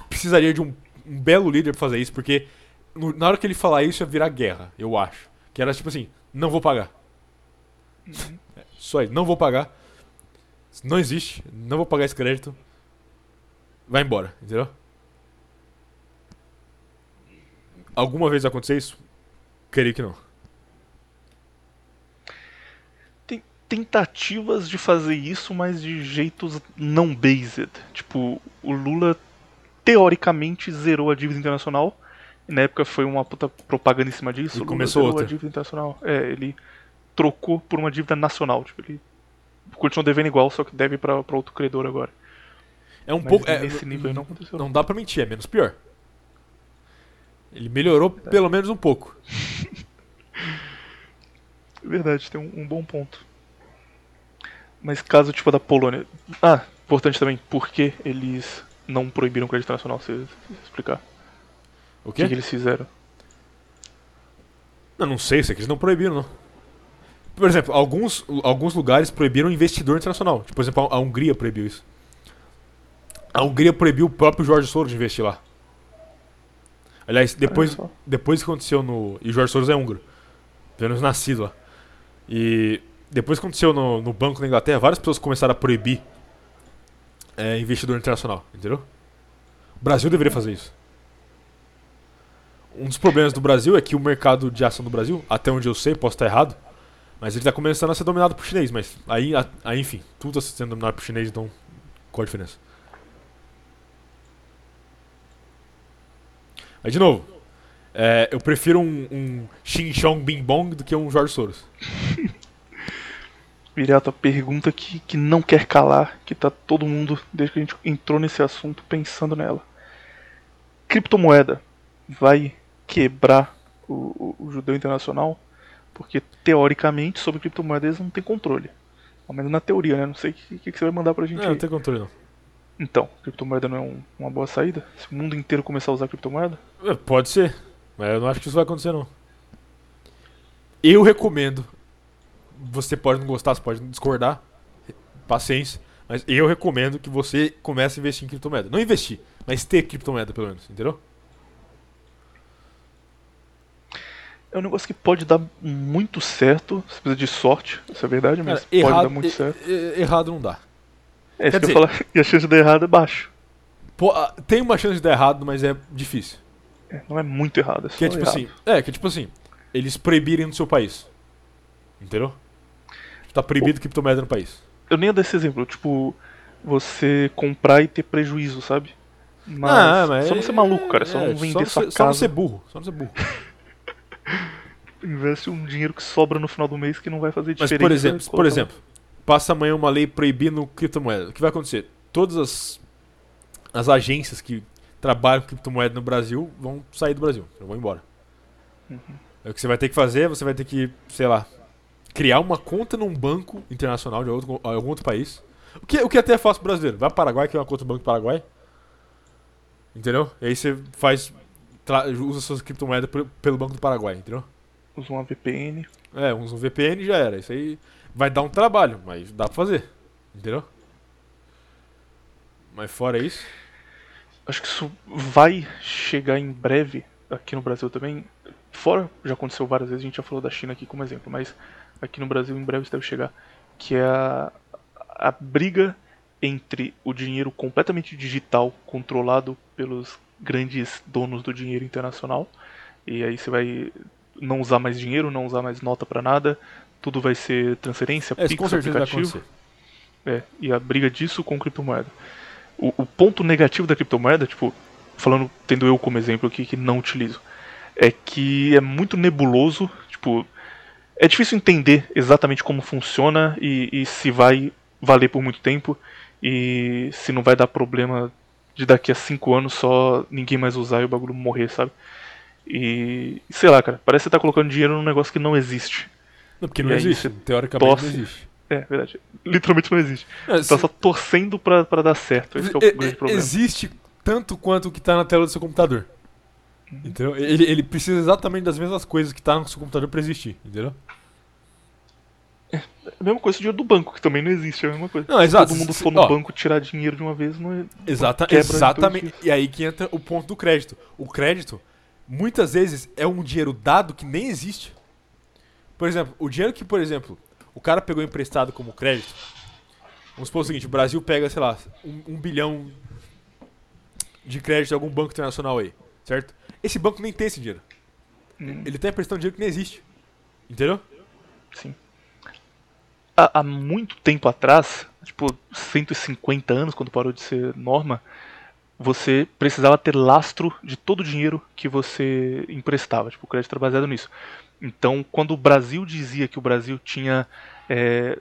S2: precisaria de um, um belo líder pra fazer isso, porque no- na hora que ele falar isso ia virar guerra, eu acho. Que era tipo assim, não vou pagar. É, só isso, não vou pagar. Não existe, não vou pagar esse crédito. Vai embora, entendeu? Alguma vez vai acontecer isso? Creio que não.
S1: Tem tentativas de fazer isso, mas de jeitos não based. Tipo, o Lula teoricamente zerou a dívida internacional. Na época foi uma puta propaganda em cima disso.
S2: E
S1: Lula
S2: começou
S1: zerou
S2: outra.
S1: a dívida internacional. É, ele trocou por uma dívida nacional. Tipo, ele continua devendo igual, só que deve pra, pra outro credor agora.
S2: É um
S1: Mas
S2: pouco. é,
S1: nesse nível aí não aconteceu.
S2: Não dá pra mentir, é menos pior. Ele melhorou pelo menos um pouco.
S1: Verdade, tem um, um bom ponto. Mas caso tipo da Polônia. Ah, importante também, por que eles não proibiram o crédito internacional? Se você explicar.
S2: O
S1: O
S2: quê?
S1: que, que eles fizeram?
S2: Eu não sei, isso aqui eles não proibiram, não. Por exemplo, alguns, alguns lugares proibiram investidor internacional. Tipo, por exemplo, a Hungria proibiu isso. A Hungria proibiu o próprio Jorge Soros de investir lá. Aliás, depois, depois que aconteceu no. E o Jorge Soros é húngaro. Pelo menos nascido lá. E depois que aconteceu no, no Banco da Inglaterra, várias pessoas começaram a proibir é, investidor internacional, entendeu? O Brasil deveria fazer isso. Um dos problemas do Brasil é que o mercado de ação do Brasil, até onde eu sei, posso estar errado, mas ele está começando a ser dominado por chinês. Mas aí, a- aí enfim, tudo está sendo dominado por chinês, então qual a diferença? Aí de novo, é, eu prefiro um, um Bing Bong do que um Jorge Soros.
S1: Viriato, a pergunta que, que não quer calar, que tá todo mundo, desde que a gente entrou nesse assunto, pensando nela. Criptomoeda vai quebrar o, o- o judeu internacional? Porque, teoricamente, sobre criptomoedas eles não têm controle. Ao menos na teoria, né? Não sei o que, que, que você vai mandar pra gente
S2: Não,
S1: aí.
S2: não tem controle não.
S1: Então, criptomoeda não é um- uma boa saída? Se o mundo inteiro começar a usar criptomoeda?
S2: É, Pode ser, mas eu não acho que isso vai acontecer não. Eu recomendo. Você pode não gostar, você pode discordar. Paciência. Mas eu recomendo que você comece a investir em criptomoeda. Não investir, mas ter criptomoeda pelo menos, entendeu?
S1: É um negócio que pode dar muito certo, você precisa de sorte, isso é verdade, mas
S2: Cara,
S1: pode
S2: errado,
S1: dar muito certo.
S2: errado não dá.
S1: É isso
S2: quer
S1: que eu ia falar, e a chance de dar errado é baixa.
S2: Pô, ah, tem uma chance de dar errado, mas é difícil.
S1: É, não é muito errado, é só
S2: Que é tipo
S1: errado.
S2: assim. É, que é tipo assim. Eles proibirem no seu país. Entendeu? Tá proibido criptomoeda no país.
S1: Eu nem ia dar esse exemplo, tipo, você comprar e ter prejuízo, sabe? Mas,
S2: Ah, mas
S1: só não ser maluco, cara, só
S2: é,
S1: não vender
S2: só
S1: sua
S2: ser- Só não ser
S1: casa.
S2: burro. Só não ser burro.
S1: Investe um dinheiro que sobra no final do mês que não vai fazer
S2: Mas,
S1: diferença.
S2: por exemplo, por exemplo, passa amanhã uma lei proibindo criptomoeda. O que vai acontecer? Todas as, as agências que trabalham com criptomoeda no Brasil vão sair do Brasil, vão embora.
S1: Uhum.
S2: Aí O que você vai ter que fazer, você vai ter que, sei lá, criar uma conta num banco internacional de outro, algum outro país. O que, o que até é fácil brasileiro. Vai para o Paraguai, cria uma conta no Banco do Paraguai. Entendeu? E aí você faz. Usa suas criptomoedas pelo, Banco do Paraguai, entendeu?
S1: Usa uma VPN.
S2: É, usa um VPN já era. Isso aí vai dar um trabalho, mas dá pra fazer. Entendeu? Mas fora isso.
S1: Acho que isso vai chegar em breve aqui no Brasil também. Fora, já aconteceu várias vezes, a gente já falou da China aqui como exemplo, mas aqui no Brasil em breve isso deve chegar. Que é a, a briga entre o dinheiro completamente digital, controlado pelos grandes donos do dinheiro internacional. E aí você vai não usar mais dinheiro, não usar mais nota pra nada, tudo vai ser transferência,
S2: É,
S1: Pix, aplicativo. É, e a briga disso com criptomoeda. O, o ponto negativo da criptomoeda, tipo, falando, tendo eu como exemplo aqui que não utilizo, é que é muito nebuloso, tipo, é difícil entender exatamente como funciona e, e se vai valer por muito tempo e se não vai dar problema de daqui a cinco anos só ninguém mais usar e o bagulho morrer, sabe? E sei lá, cara, parece que você tá colocando dinheiro num negócio que não existe.
S2: Não, porque não
S1: E aí
S2: existe. Teoricamente
S1: torce.
S2: não existe.
S1: É, verdade. Literalmente não existe.
S2: É,
S1: Você tá só torcendo pra, pra dar certo. Esse que é o
S2: E-
S1: grande
S2: e-
S1: problema.
S2: Existe tanto quanto o que tá na tela do seu computador.
S1: Uhum.
S2: Entendeu? Ele, ele precisa exatamente das mesmas coisas que tá no seu computador pra existir, entendeu?
S1: É a mesma coisa o dinheiro do banco, que também não existe, é a mesma coisa.
S2: Não, exato.
S1: Todo mundo
S2: Se-
S1: for no
S2: ó,
S1: banco tirar dinheiro de uma vez, não é.
S2: Exata,
S1: dois
S2: exatamente. E aí que entra o ponto do crédito. O crédito, muitas vezes, é um dinheiro dado que nem existe. Por exemplo, o dinheiro que, por exemplo, o cara pegou emprestado como crédito. Vamos supor o seguinte: o Brasil pega, sei lá, um, um bilhão de crédito de algum banco internacional aí, certo? Esse banco nem tem esse dinheiro.
S1: Hum,
S2: Ele tá emprestando dinheiro que nem existe. Entendeu?
S1: Sim. Há, há muito tempo atrás, tipo 150 anos, quando parou de ser norma, você precisava ter lastro de todo o dinheiro que você emprestava. Tipo, o crédito era baseado nisso. Então, quando o Brasil dizia que o Brasil tinha. é,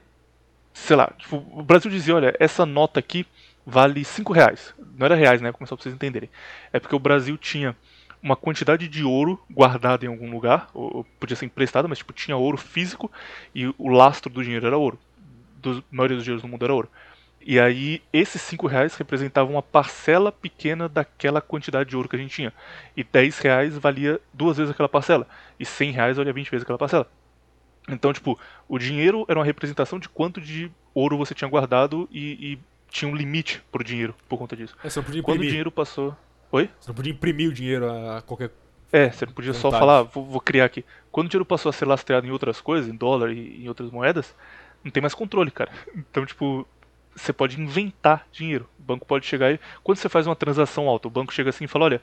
S1: sei lá, tipo, o Brasil dizia: olha, essa nota aqui vale 5 reais. Não era reais, né? Começar pra vocês entenderem. É porque o Brasil tinha uma quantidade de ouro guardada em algum lugar, ou, podia ser emprestada, mas tipo, tinha ouro físico e o lastro do dinheiro era ouro. Dos, a maioria dos dinheiros do mundo era ouro. E aí, esses 5 reais representavam uma parcela pequena daquela quantidade de ouro que a gente tinha. E 10 reais valia duas vezes aquela parcela. E 100 reais valia 20 vezes aquela parcela. Então, tipo, o dinheiro era uma representação de quanto de ouro você tinha guardado e, e tinha um limite pro dinheiro por conta disso.
S2: É, podia
S1: Quando o dinheiro passou. Oi?
S2: Você não podia imprimir o dinheiro a qualquer.
S1: É, você não podia só
S2: Vontade.
S1: falar, "Ah, vou, vou criar aqui. Quando o dinheiro passou a ser lastreado em outras coisas, em dólar e em outras moedas, não tem mais controle, cara. Então, tipo, você pode inventar dinheiro. O banco pode chegar e. Quando você faz uma transação alta, o banco chega assim e fala: olha,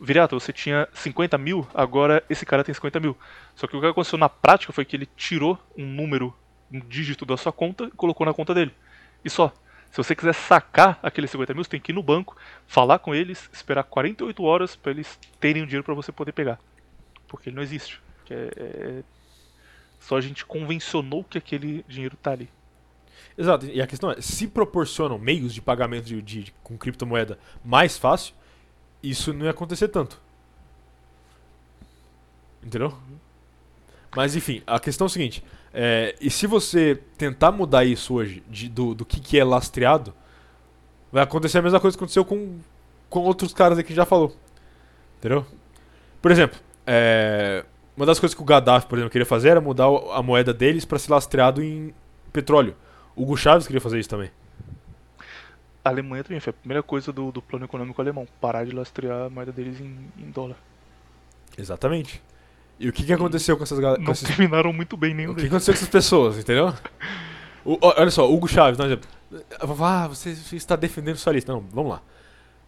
S1: Virato, você tinha 50 mil, agora esse cara tem 50 mil. Só que o que aconteceu na prática foi que ele tirou um número, um dígito da sua conta e colocou na conta dele. E só. Se você quiser sacar aqueles 50 mil, você tem que ir no banco, falar com eles, esperar 48 horas para eles terem o dinheiro para você poder pegar. Porque ele não existe. Que é, é- Só a gente convencionou que aquele dinheiro tá ali.
S2: Exato, e a questão é, se proporcionam meios de pagamento de, de- de- com criptomoeda mais fácil, isso não ia acontecer tanto. Entendeu? Mas enfim, a questão é o seguinte: é, e se você tentar mudar isso hoje, de- do, do que, que é lastreado, vai acontecer a mesma coisa que aconteceu com, com outros caras aí que já falou. Entendeu? Por exemplo, é, uma das coisas que o Gaddafi, por exemplo, queria fazer era mudar a moeda deles para ser lastreado em petróleo. O Hugo Chaves queria fazer isso também.
S1: A Alemanha também foi a primeira coisa do, do plano econômico alemão: parar de lastrear a moeda deles em, em dólar.
S2: Exatamente. E o que, que aconteceu com essas gal- com
S1: Não
S2: esses
S1: terminaram muito bem nenhum
S2: O que
S1: deles.
S2: aconteceu com essas pessoas, entendeu? O- olha só, Hugo Chaves, por exemplo. Ah, você, você está defendendo sua lista. Não, vamos lá.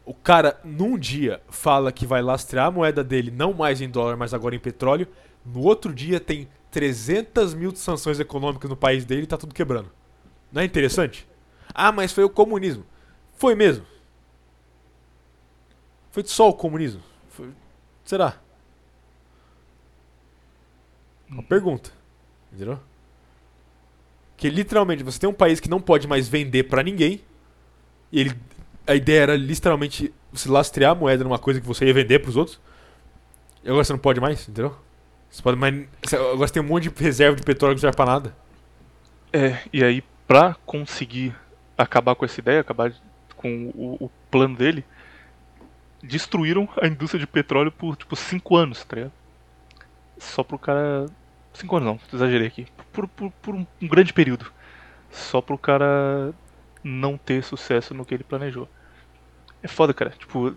S2: O cara, num dia, fala que vai lastrear a moeda dele não mais em dólar, mas agora em petróleo. No outro dia, tem 300 mil sanções econômicas no país dele e tá tudo quebrando. Não é interessante? Ah, mas foi o comunismo. Foi mesmo. Foi só o comunismo? Foi- Será? Uma pergunta. Entendeu? Que literalmente você tem um país que não pode mais vender pra ninguém. E ele, a ideia era literalmente você lastrear a moeda numa coisa que você ia vender pros outros. E agora você não pode mais, entendeu? Você pode você- Agora você tem um monte de reserva de petróleo que não serve pra nada.
S1: É, e aí, pra conseguir acabar com essa ideia, acabar com o, o plano dele, destruíram a indústria de petróleo por, tipo, 5 anos, tá ligado? Só pro cara. 5 anos não, exagerei aqui. Por, por, por um, grande período. Só pro cara não ter sucesso no que ele planejou. É foda, cara. Tipo,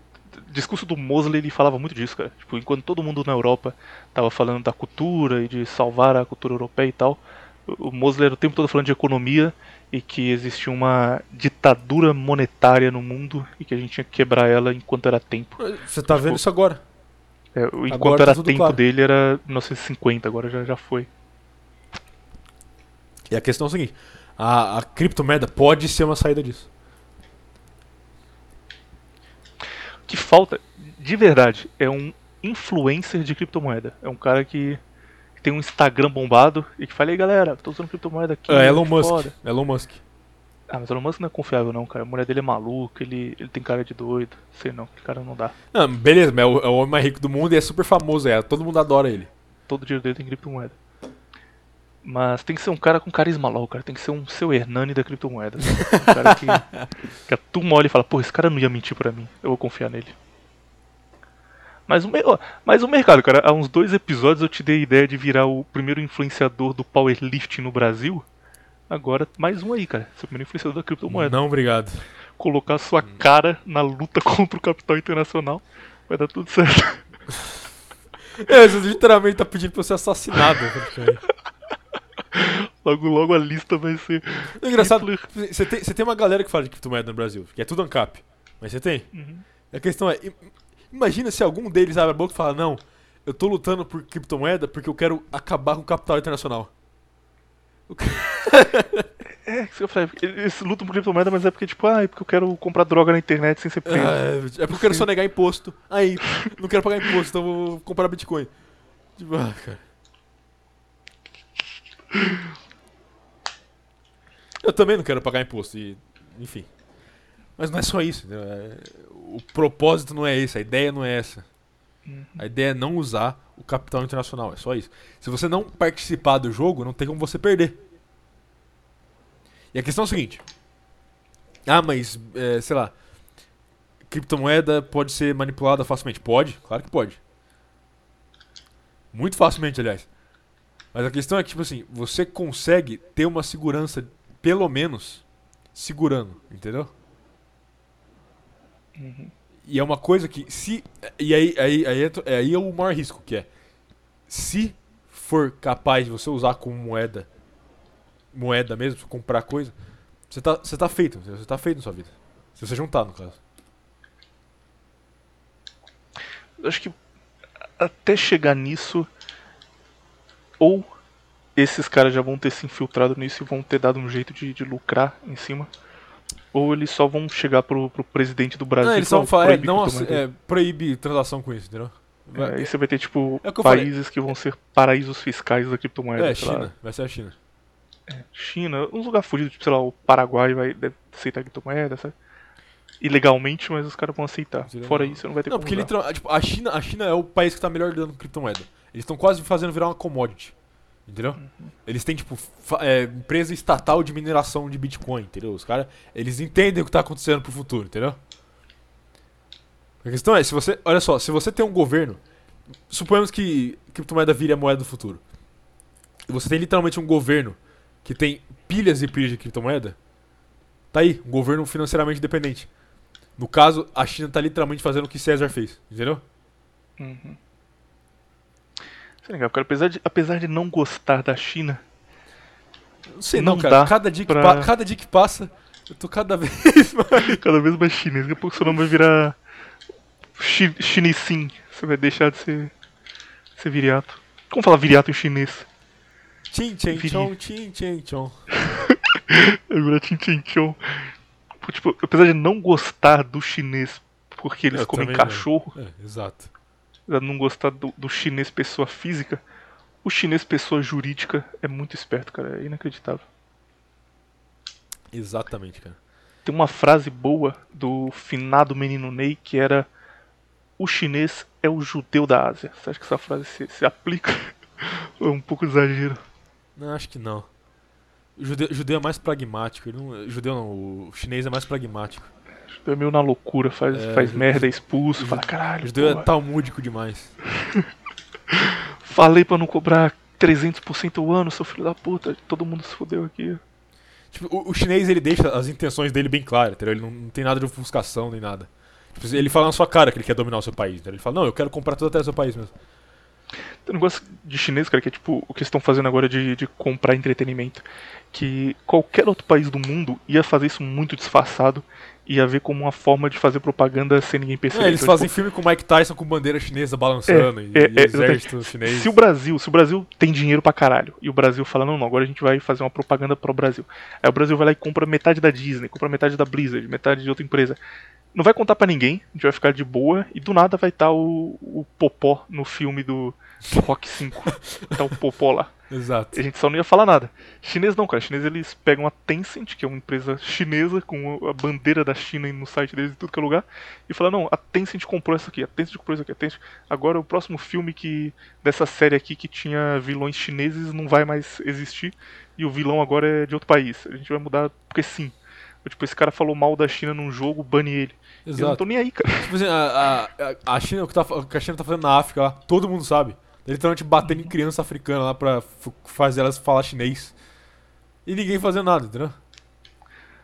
S1: discurso do Mosley ele falava muito disso, cara. Tipo, enquanto todo mundo na Europa tava falando da cultura e de salvar a cultura europeia e tal, o Mosley era o tempo todo falando de economia e que existia uma ditadura monetária no mundo e que a gente tinha que quebrar ela enquanto era tempo.
S2: Você tá vendo isso agora.
S1: É, o- enquanto
S2: Agora tá
S1: era tempo
S2: claro.
S1: dele era 1950, agora já, já foi.
S2: E a questão é o seguinte: a, a criptomoeda pode ser uma saída disso.
S1: O que falta, de verdade, é um influencer de criptomoeda. É um cara que, que tem um Instagram bombado e que fala, aí galera, tô usando criptomoeda aqui.
S2: É, Elon
S1: que
S2: Musk.
S1: foda."
S2: Elon Musk.
S1: Ah, mas Elon Musk não é confiável não, cara. A mulher dele é maluca, ele, ele tem cara de doido. Sei não, que cara não dá.
S2: Não, beleza, mas é o, é o homem mais rico do mundo e é super famoso, é. Todo mundo adora ele.
S1: Todo o dinheiro dele tem criptomoeda. Mas tem que ser um cara com carisma lá, o cara tem que ser um seu Hernani da criptomoeda. Um cara que, que a turma olha e fala, pô, esse cara não ia mentir pra mim, eu vou confiar nele. Mas o, mas o mercado, cara, há uns dois episódios eu te dei a ideia de virar o primeiro influenciador do powerlifting no Brasil. Agora, mais um aí, cara. Seu primeiro influenciador da criptomoeda.
S2: Não, obrigado.
S1: Colocar sua cara na luta contra o capital internacional. Vai dar tudo certo.
S2: É, você literalmente tá pedindo pra eu ser assassinado. praticamente.
S1: Logo, logo a lista vai ser.
S2: É engraçado, você tem, você tem uma galera que fala de criptomoeda no Brasil, que é tudo ANCAP. Mas você tem?
S1: Uhum.
S2: A questão é, im- imagina se algum deles abre a boca e fala, não, eu tô lutando por criptomoeda porque eu quero acabar com o capital internacional.
S1: É, eu falei. Eles lutam por criptomoeda, mas é porque, tipo, ah, é porque eu quero comprar droga na internet sem ser preso.
S2: Ah, é porque eu quero só negar imposto. Aí, não quero pagar imposto, então vou comprar Bitcoin. Tipo, ah, cara. Eu também não quero pagar imposto, e, enfim. Mas não é só isso. entendeu? É- o propósito não é esse, a ideia não é essa. A ideia é não usar o capital internacional, é só isso. Se você não participar do jogo, não tem como você perder. E a questão é o seguinte: Ah, mas, é, sei lá, criptomoeda pode ser manipulada facilmente? Pode, claro que pode. Muito facilmente, aliás. Mas a questão é que, tipo assim, você consegue ter uma segurança, pelo menos, segurando, entendeu? E é uma coisa que, se. E aí, aí, aí, é, aí é o maior risco, que é. Se for capaz de você usar como moeda, moeda mesmo, pra comprar coisa, você tá, você tá feito, você tá feito na sua vida. Se você juntar, no caso.
S1: Eu acho que até chegar nisso, ou esses caras já vão ter se infiltrado nisso e vão ter dado um jeito de, de lucrar em cima, ou eles só vão chegar pro, pro presidente do Brasil.
S2: Não, eles
S1: falar,
S2: só falam, é,
S1: "Proíbe
S2: não,
S1: criptomoeda".
S2: é, proíbe transação com isso, entendeu?
S1: É,
S2: Vai-
S1: aí você vai ter, tipo,
S2: É que eu falei.
S1: países que vão ser paraísos fiscais da criptomoeda.
S2: É,
S1: sei lá.
S2: China, vai ser a China.
S1: China, uns lugares fugidos, tipo, sei lá, o Paraguai vai deve aceitar criptomoeda, sabe? Ilegalmente, mas os caras vão aceitar.
S2: Seria
S1: Fora isso, não vai ter
S2: Não, porque literal, tipo, a China, a China é o país que tá melhor lidando com criptomoeda. Eles estão quase fazendo virar uma commodity. Entendeu?
S1: Uhum.
S2: Eles têm, tipo, é, empresa estatal de mineração de Bitcoin, entendeu? Os caras, eles entendem o que tá acontecendo pro futuro, entendeu? A questão é, se você, olha só, se você tem um governo, suponhamos que criptomoeda vire a moeda do futuro. E você tem literalmente um governo que tem pilhas e pilhas de criptomoeda, tá aí, um governo financeiramente independente. No caso, a China tá literalmente fazendo o que César fez, entendeu?
S1: Uhum. Isso é legal, cara. Apesar de, apesar de não gostar da China,
S2: Não sei não,
S1: Não
S2: cara. Cada dia, que
S1: pra-
S2: pa- cada dia que passa, eu tô cada vez mais.
S1: cada vez mais chinês. Daqui a pouco seu nome vai virar chi, Chinesim. Você vai deixar de ser, ser viriato. Como falar viriato em chinês? Viri.
S2: tchom, tchim, tchim, tchom.
S1: Vai virar Chin Chin Chon. Pô, Tipo, apesar de não gostar do chinês porque eles
S2: Eu
S1: comem cachorro,
S2: É, exato.
S1: Não gostar do, do chinês pessoa física, o chinês pessoa jurídica é muito esperto, cara. É inacreditável.
S2: Exatamente, cara.
S1: Tem uma frase boa do finado menino Ney que era: O chinês é o judeu da Ásia. Você acha que essa frase se, se aplica? É um pouco exagero?
S2: Não, acho que não. O judeu, judeu é mais pragmático. Ele não, judeu não, o chinês é mais pragmático.
S1: Judeu é meio na loucura, faz,
S2: É,
S1: faz merda, é expulso, fala: Caralho,
S2: judeu é
S1: porra,
S2: talmúdico demais.
S1: falei pra não cobrar 300% o ano, seu filho da puta. Todo mundo se fodeu aqui.
S2: Tipo, o, o chinês ele deixa as intenções dele bem claras, entendeu? Ele não, não tem nada de ofuscação nem nada. Tipo, ele fala na sua cara que ele quer dominar o seu país. Entendeu? Ele fala, não, eu quero comprar toda a terra do seu país mesmo.
S1: Tem um negócio de chinês, cara, que é tipo o que eles estão fazendo agora de, de comprar entretenimento. Que qualquer outro país do mundo ia fazer isso muito disfarçado ia ver como uma forma de fazer propaganda sem ninguém perceber.
S2: É, eles
S1: Então,
S2: fazem filme com o Mike Tyson com bandeira chinesa balançando e,
S1: é,
S2: e
S1: é,
S2: exército
S1: tipo,
S2: chinês.
S1: Se o Brasil, se o Brasil tem dinheiro pra caralho, e o Brasil fala, não, não, agora a gente vai fazer uma propaganda pro Brasil. Aí o Brasil vai lá e compra metade da Disney, compra metade da Blizzard, metade de outra empresa. Não vai contar pra ninguém, a gente vai ficar de boa, e do nada vai estar o, o Popó no filme do, do Rock 5. tá o Popó lá.
S2: Exato.
S1: A gente só não ia falar nada. Chinês não, cara. Chinês eles pegam a Tencent, que é uma empresa chinesa com a bandeira da China no site deles em tudo que é lugar, e falam: não, a Tencent comprou essa aqui, a Tencent comprou isso aqui, a Tencent. Agora o próximo filme que dessa série aqui que tinha vilões chineses não vai mais existir, e o vilão agora é de outro país. A gente vai mudar porque sim. Tipo, esse cara falou mal da China num jogo, bane ele. Eu não
S2: Exato.
S1: tô nem aí, cara.
S2: Tipo assim, a, a, a China, o que, tá, o que a China tá fazendo na África lá, todo mundo sabe. Literalmente batendo em criança africana lá pra fazer elas falar chinês. E ninguém fazendo nada, entendeu?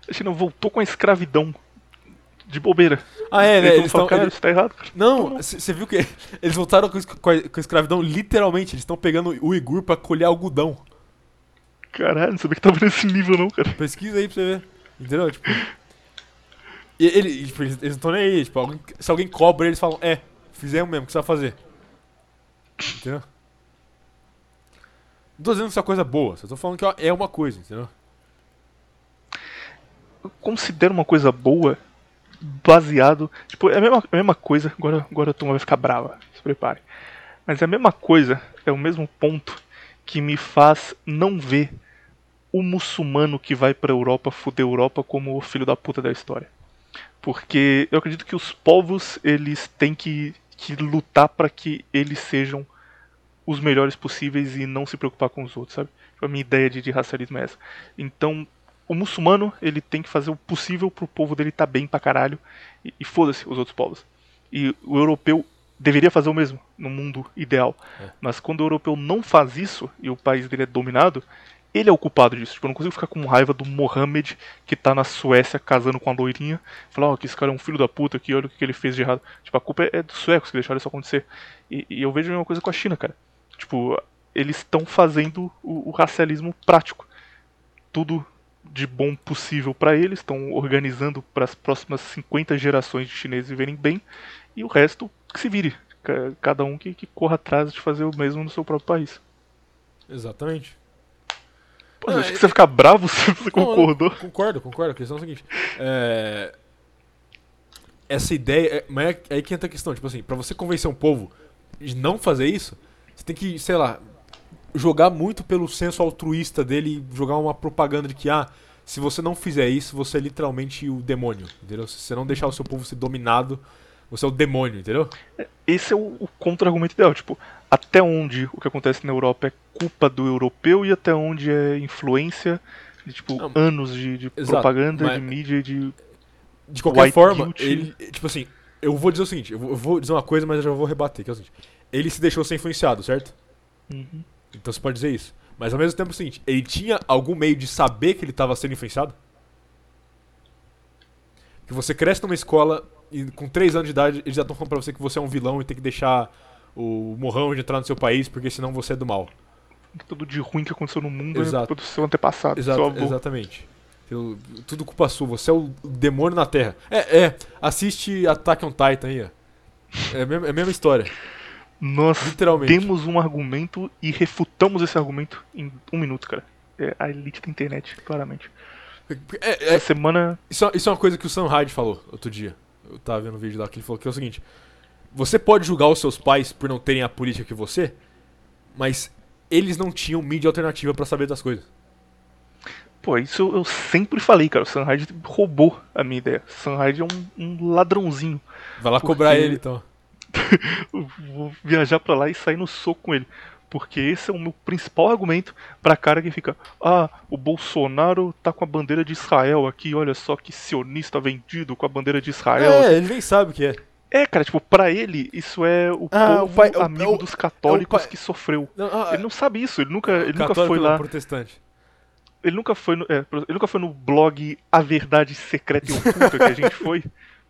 S1: A China voltou com a escravidão. De bobeira.
S2: Ah, é, né?
S1: Eles,
S2: Eles
S1: falam,
S2: estão.
S1: cara, isso tá errado, cara.
S2: Não, você viu que eles voltaram com, com a, com a escravidão literalmente. Eles estão pegando o uigur pra colher algodão.
S1: Caralho, não sabia que tava nesse nível não, cara.
S2: Pesquisa aí pra você ver. Entendeu? Tipo. E ele, tipo, eles, eles não estão nem aí. Tipo, alguém- se alguém cobra, eles falam: É, fizemos mesmo, o que você vai fazer? Entendeu? Não tô dizendo que isso é coisa boa, só tô falando que é uma coisa, entendeu?
S1: eu considero uma coisa boa baseado. Tipo, é a mesma, a mesma coisa. Agora, agora a turma vai ficar brava. Se prepare. Mas é a mesma coisa, é o mesmo ponto que me faz não ver o muçulmano que vai pra Europa fuder a Europa como o filho da puta da história. Porque eu acredito que os povos eles têm que, que lutar para que eles sejam os melhores possíveis e não se preocupar com os outros, sabe? Tipo, a minha ideia de, de racialismo é essa. Então, o muçulmano ele tem que fazer o possível pro povo dele estar bem pra caralho e, e foda-se os outros povos. E o europeu deveria fazer o mesmo no mundo ideal.
S2: É.
S1: Mas quando o europeu não faz isso e o país dele é dominado, ele é o culpado disso. Tipo, eu não consigo ficar com raiva do Mohammed que tá na Suécia casando com a loirinha. Falar, ó, que esse cara é um filho da puta aqui, olha o que que ele fez de errado. Tipo, a culpa é, é dos suecos que deixaram isso acontecer. E, e eu vejo a mesma coisa com a China, cara. Tipo, eles estão fazendo o, o racialismo prático. Tudo de bom possível pra eles, estão organizando para as próximas 50 gerações de chineses viverem bem, e o resto que se vire. Ca- Cada um que, que corra atrás de fazer o mesmo no seu próprio país.
S2: Exatamente.
S1: Pô,
S2: Não,
S1: acho
S2: é-
S1: que você ficar bravo se você concordou.
S2: Não, concordo, concordo. A questão é a seguinte. É... Essa ideia. É... Mas é aí que entra a questão. Tipo assim, pra você convencer um povo de não fazer isso, você tem que, sei lá, jogar muito pelo senso altruísta dele jogar uma propaganda de que, ah, se você não fizer isso, você é literalmente o demônio. Entendeu? Se você não deixar o seu povo ser dominado, você é o demônio, entendeu?
S1: Esse é o, o contra-argumento ideal. Tipo, até onde o que acontece na Europa é culpa do europeu e até onde é influência de tipo
S2: Não,
S1: anos de, de
S2: exato,
S1: propaganda, de mídia, e de.
S2: De qualquer forma, ele. Tipo assim, eu vou dizer o seguinte, eu vou, eu vou dizer uma coisa, mas eu já vou rebater, que é o seguinte. Ele se deixou ser influenciado, certo?
S1: Uhum.
S2: Então você pode dizer isso. Mas ao mesmo tempo é o seguinte, ele tinha algum meio de saber que ele estava sendo influenciado? Que você cresce numa escola e com 3 anos de idade eles já estão falando pra você que você é um vilão e tem que deixar o morrão de entrar no seu país porque senão você é do mal.
S1: Tudo de ruim que aconteceu no mundo é
S2: Exato.
S1: culpa do seu antepassado, do seu
S2: Exato,
S1: avô.
S2: exatamente. Eu- tudo culpa sua, você é o demônio na Terra. É, é, assiste Attack on Titan aí, ó. É a mesma, é a mesma história,
S1: Nós temos um argumento e refutamos esse argumento em um minuto, cara. É a elite da internet, claramente.
S2: É, é,
S1: Essa semana.
S2: Isso, isso é uma coisa que o Sam Hyde falou outro dia. Eu tava vendo um vídeo lá que ele falou que é o seguinte: Você pode julgar os seus pais por não terem a política que você, mas eles não tinham mídia alternativa pra saber das coisas.
S1: Pô, isso eu sempre falei, cara. O Sunride roubou a minha ideia. O Sunride é um, um ladrãozinho.
S2: Vai lá
S1: Porque-
S2: cobrar ele então.
S1: Vou viajar pra lá e sair no soco com ele. Porque esse é o meu principal argumento pra cara que fica: Ah, o Bolsonaro tá com a bandeira de Israel aqui, olha só que sionista vendido com a bandeira de Israel.
S2: É, ele nem sabe o que é.
S1: É, cara, tipo, pra ele, isso é o
S2: Ah,
S1: povo
S2: o pai- é o-
S1: amigo
S2: é o-
S1: dos católicos
S2: pai-
S1: que sofreu.
S2: Não, ah,
S1: Ele não sabe isso, ele nunca, ele nunca foi lá.
S2: protestante.
S1: Ele nunca foi no, é, ele nunca foi no blog A Verdade Secreta e Oculta que a gente foi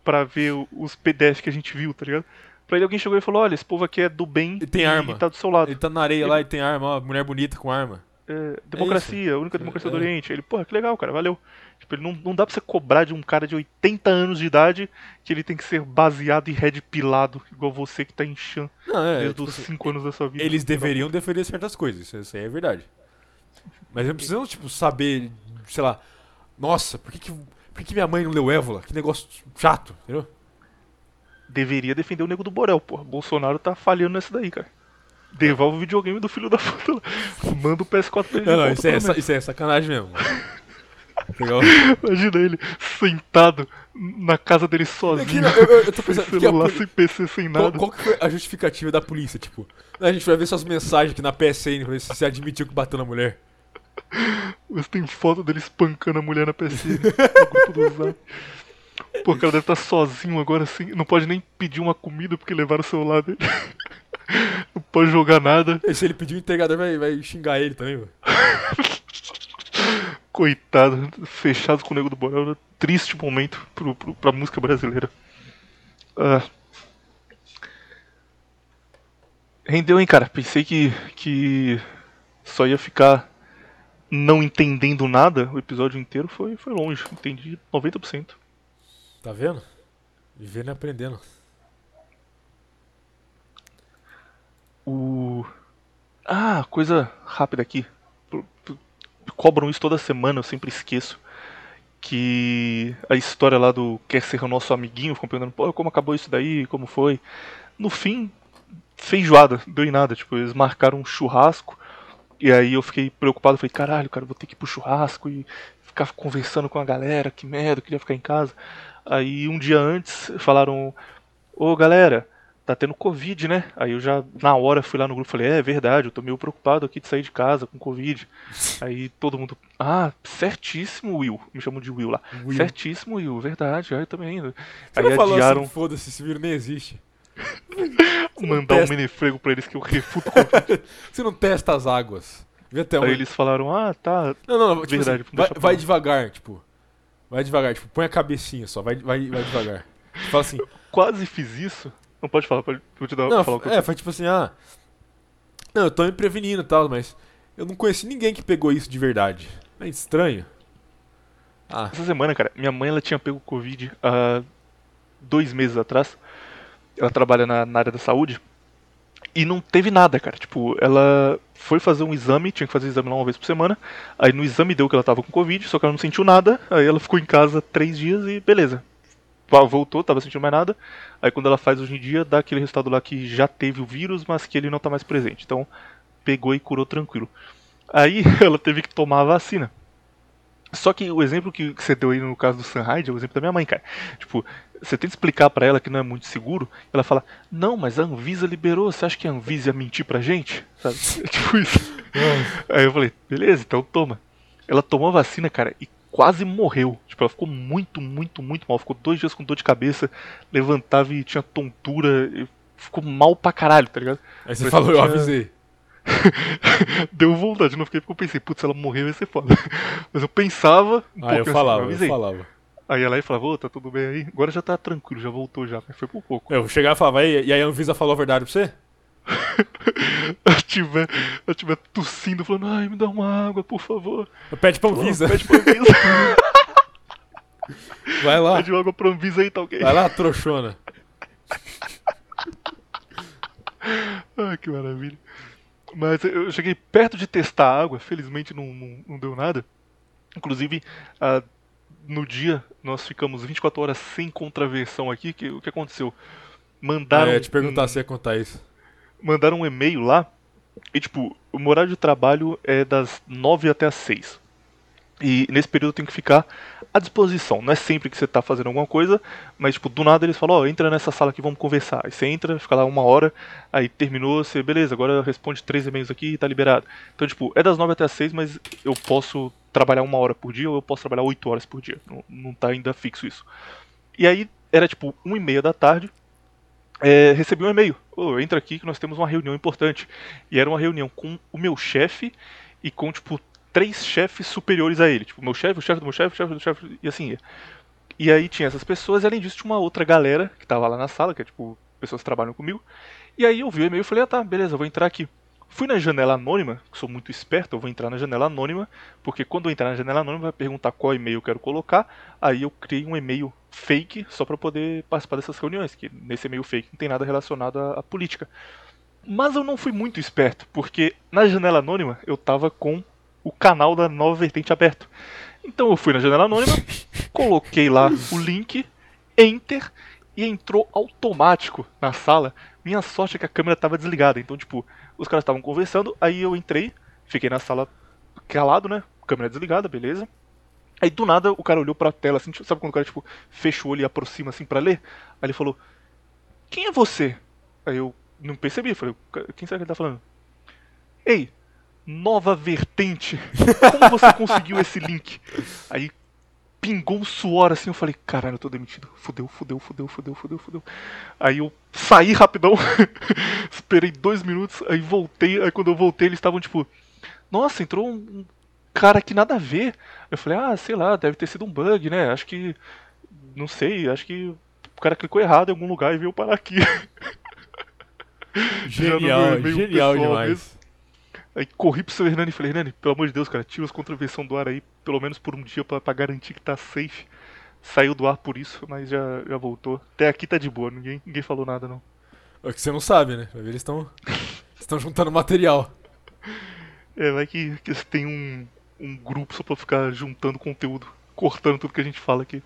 S1: pra ver os PDFs que a gente viu, tá ligado? Pra ele alguém chegou e falou, olha, esse povo aqui é do bem
S2: E tem arma.
S1: e tá do seu lado.
S2: Ele tá na areia lá e tem arma, ó, mulher bonita com arma.
S1: é, democracia, a única democracia do
S2: É.
S1: Oriente. Ele, porra, que legal, cara, valeu. Tipo, ele não, não dá pra você cobrar de um cara de 80 anos de idade que ele tem que ser baseado e red pilado, igual você que tá em
S2: Não, é,
S1: desde
S2: tipo
S1: os
S2: assim,
S1: 5 anos da sua vida.
S2: eles deveriam defender certas coisas, isso- aí é verdade. Mas não precisam, tipo, saber, sei lá, nossa, por que, que, por que, que minha mãe não leu Évola? Que negócio chato, entendeu?
S1: Deveria defender o nego do Borel, porra. Bolsonaro tá falhando nessa daí, cara. Devolve o videogame do filho da puta. Manda o PS4 pra ele.
S2: Não, não, isso é, isso é sacanagem mesmo. Pegar o-
S1: Imagina ele sentado na casa dele
S2: É que
S1: sozinho.
S2: não, eu, eu- eu tô
S1: sem celular,
S2: poli-
S1: sem PC, sem
S2: qual,
S1: nada.
S2: qual que foi a justificativa da polícia, tipo? A gente vai ver suas mensagens aqui na PSN pra ver se você admitiu que bateu na mulher.
S1: Mas tem foto dele espancando a mulher na PSN no grupo do Zap. Pô, o cara deve estar sozinho agora assim. Não pode nem pedir uma comida porque levaram o celular dele. Não pode jogar nada.
S2: E se ele pedir o entregador, vai, vai xingar ele também, mano.
S1: Coitado, fechado com o Nego do Borel. Triste momento pro, pro, pra música brasileira. Ah. Rendeu, hein, cara? Pensei que, que só ia ficar não entendendo nada o episódio inteiro. Foi, foi longe. Entendi 90%.
S2: Tá vendo? Vivendo e aprendendo.
S1: O. Ah, coisa rápida aqui. Cobram isso toda semana, eu sempre esqueço. Que a história lá do Quer Ser o Nosso Amiguinho, ficam perguntando, pô, como acabou isso daí, como foi. No fim, feijoada, deu em nada. Tipo, eles marcaram um churrasco. E aí eu fiquei preocupado, falei, caralho, cara, vou ter que ir pro churrasco e ficar conversando com a galera, que merda, eu queria ficar em casa. Aí um dia antes falaram, ô galera, tá tendo Covid, né? Aí eu já, na hora, fui lá no grupo e falei, é, é verdade, eu tô meio preocupado aqui de sair de casa com Covid. Aí todo mundo, ah, certíssimo, Will. Me chamam de Will lá.
S2: Will.
S1: Certíssimo, Will, verdade, aí eu também.
S2: Você
S1: Aí
S2: não falou
S1: adiaram
S2: assim, foda-se, esse vírus nem existe.
S1: mandar um
S2: testa.
S1: menefrego pra eles que eu refuto.
S2: Você não testa as águas.
S1: Aí
S2: onde.
S1: eles falaram, ah, tá,
S2: Não, não, não, tipo
S1: Verdade,
S2: assim, vai, vai devagar, tipo. Vai devagar, tipo, põe a cabecinha só, vai, vai, vai devagar. Fala assim,
S1: quase fiz isso. Não pode falar, pode, vou te dar
S2: não,
S1: falar eu
S2: é, foi tipo assim, ah. Não, eu tô me prevenindo e tal, mas eu não conheci ninguém que pegou isso de verdade. É estranho. Ah,
S1: Essa semana, cara, minha mãe ela tinha pego Covid há dois meses atrás. Ela trabalha na, na área da saúde. E não teve nada, cara. Tipo, ela foi fazer um exame, tinha que fazer exame lá uma vez por semana. Aí no exame deu que ela tava com Covid, só que ela não sentiu nada. Aí ela ficou em casa três dias e beleza. Vo- Voltou, tava sentindo mais nada. Aí quando ela faz hoje em dia, dá aquele resultado lá que já teve o vírus, mas que ele não tá mais presente. Então, pegou e curou tranquilo. Aí ela teve que tomar a vacina. Só que o exemplo que você deu aí no caso do Sunride é o exemplo da minha mãe, cara. Tipo, você tenta explicar pra ela que não é muito seguro, ela fala, não, mas a Anvisa liberou, você acha que a Anvisa ia mentir pra gente? Sabe? É tipo isso. Aí eu falei, beleza, então toma. Ela tomou a vacina, cara, e quase morreu. Tipo, ela ficou muito, muito, muito mal. Ficou dois dias com dor de cabeça, levantava e tinha tontura, e ficou mal pra caralho, tá ligado?
S2: aí você
S1: Mas
S2: falou, eu
S1: tinha-
S2: avisei.
S1: Deu vontade, não fiquei porque eu pensei, putz, se ela morreu ia ser foda. Mas eu pensava um
S2: Ah, eu
S1: pouco assim,
S2: falava, eu
S1: avisei.
S2: falava.
S1: Aí ela aí falava, ô, tá tudo bem aí? Agora já tá tranquilo, já voltou já, mas foi por pouco.
S2: Eu chegava e falava, e, e aí a Anvisa falou a verdade pra você?
S1: Ela tiver, ela tiver tossindo, falando, ai, me dá uma água, por favor.
S2: Pede pra Anvisa.
S1: Pede pra Anvisa.
S2: Vai lá.
S1: Pede água pra Anvisa aí, tá ok?
S2: Vai lá, trouxona.
S1: Ai, que maravilha. Mas eu cheguei perto de testar a água, felizmente não, não, não deu nada. Inclusive, ah, no dia nós ficamos 24 horas sem contraversão aqui. Que, o que aconteceu? Mandaram,
S2: eu ia te perguntar
S1: um,
S2: se ia contar isso.
S1: mandaram um e-mail lá. E tipo, o horário de trabalho é das 9 até as 6. E nesse período eu tenho que ficar à disposição. Não é sempre que você tá fazendo alguma coisa, mas tipo, do nada eles falam, ó, entra nessa sala aqui, vamos conversar. Aí você entra, fica lá uma hora, aí terminou, você, beleza, agora responde três e-mails aqui e tá liberado. Então, tipo, é das 9 até as 6, mas eu posso trabalhar uma hora por dia ou eu posso trabalhar 8 horas por dia. Não, não tá ainda fixo isso. E aí era tipo 1 e meia da tarde, é, recebi um e-mail. Ô, entra aqui que nós temos uma reunião importante. E era uma reunião com o meu chefe e com, tipo, três chefes superiores a ele. Tipo, meu chefe, o chefe do meu chefe, o chefe do chefe, e assim. E aí tinha essas pessoas, e além disso tinha uma outra galera que tava lá na sala, que é tipo, pessoas que trabalham comigo. E aí eu vi o e-mail e falei, ah tá, beleza, vou entrar aqui. Fui na janela anônima, que sou muito esperto, eu vou entrar na janela anônima, porque quando eu entrar na janela anônima vai perguntar qual e-mail eu quero colocar, aí eu criei um e-mail fake só para poder participar dessas reuniões, que nesse e-mail fake não tem nada relacionado à, à política. Mas eu não fui muito esperto, porque na janela anônima eu tava com o canal da Nova Vertente aberto. Então eu fui na janela anônima, coloquei lá o link, enter, e entrou automático na sala. Minha sorte é que a câmera estava desligada, então, tipo, os caras estavam conversando, aí eu entrei, fiquei na sala calado, né? Câmera desligada, beleza. Aí do nada o cara olhou pra tela, assim, tipo, sabe quando o cara, tipo, fecha o olho e aproxima assim para ler? Aí ele falou: Quem é você? Aí eu não percebi, falei: Quem será que ele tá falando? Ei, nova vertente. Como você conseguiu esse link? Aí pingou um suor assim, eu falei, caralho, eu tô demitido. Fudeu, fudeu, fudeu, fudeu, fudeu, fudeu. Aí eu saí rapidão, esperei dois minutos, aí voltei, aí quando eu voltei eles estavam tipo, nossa, entrou um cara que nada a ver. Eu falei, ah, sei lá, deve ter sido um bug, né? Acho que. Não sei, acho que o cara clicou errado em algum lugar e veio parar aqui.
S2: Genial, genial demais. Mesmo.
S1: Aí corri pro seu Hernani e falei, Hernani, pelo amor de Deus, cara, tira as contravenção do ar aí, pelo menos por um dia, pra, pra garantir que tá safe. Saiu do ar por isso, mas já, já voltou. Até aqui tá de boa, ninguém, ninguém falou nada não.
S2: É que você não sabe, né? Vai ver, eles estão estão juntando material.
S1: É, vai que, que tem um, um grupo só pra ficar juntando conteúdo, cortando tudo que a gente fala aqui.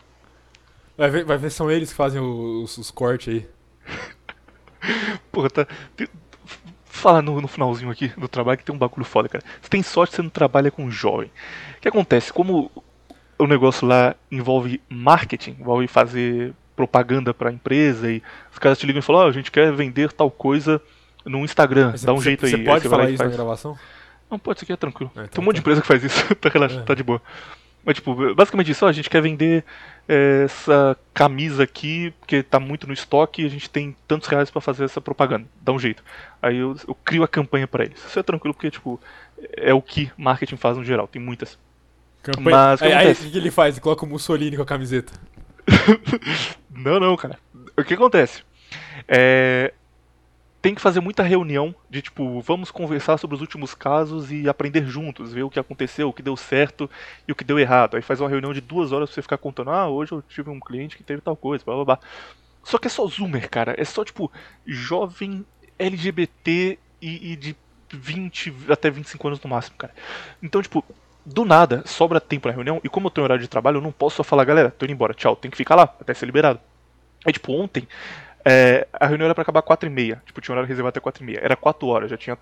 S2: Vai ver, vai ver são eles que fazem os, os cortes aí.
S1: Porra, tá. Tem, falar no, no, finalzinho aqui do trabalho que tem um bagulho foda, cara. Você tem sorte que você não trabalha com jovem. O que acontece? Como o negócio lá envolve marketing, envolve fazer propaganda pra empresa e os caras te ligam e falam: Ó, oh, a gente quer vender tal coisa no Instagram, Mas dá um
S2: você,
S1: jeito aí.
S2: Você pode aí, falar isso faz. na gravação?
S1: Não, pode, isso aqui é tranquilo. É, então tem um monte tá. de empresa que faz isso, tá relaxado, é. tá de boa. Mas, tipo, basicamente isso, ó, a gente quer vender é, essa camisa aqui, porque tá muito no estoque e a gente tem tantos reais para fazer essa propaganda. Dá um jeito. Aí eu, eu crio a campanha para eles. Isso é tranquilo, porque, tipo, é o que marketing faz no geral, tem muitas.
S2: Campanha... Mas, aí, aí o que ele faz? Ele coloca o Mussolini com a camiseta.
S1: não, não, cara. O que acontece? É, tem que fazer muita reunião de tipo, vamos conversar sobre os últimos casos e aprender juntos, ver o que aconteceu, o que deu certo e o que deu errado. Aí faz uma reunião de duas horas pra você ficar contando, ah, hoje eu tive um cliente que teve tal coisa, blá blá blá. Só que é só zoomer, cara. É só tipo, jovem LGBT e, e de 20 até 25 anos no máximo, cara. Então, tipo, do nada, sobra tempo na reunião, e como eu tenho horário de trabalho, eu não posso só falar, galera, tô indo embora, tchau, tem que ficar lá, até ser liberado. Aí, tipo, ontem, é, a reunião era para acabar 4 e meia. Tipo, tinha horário reservado até 4 e meia. Era 4 horas, já tinha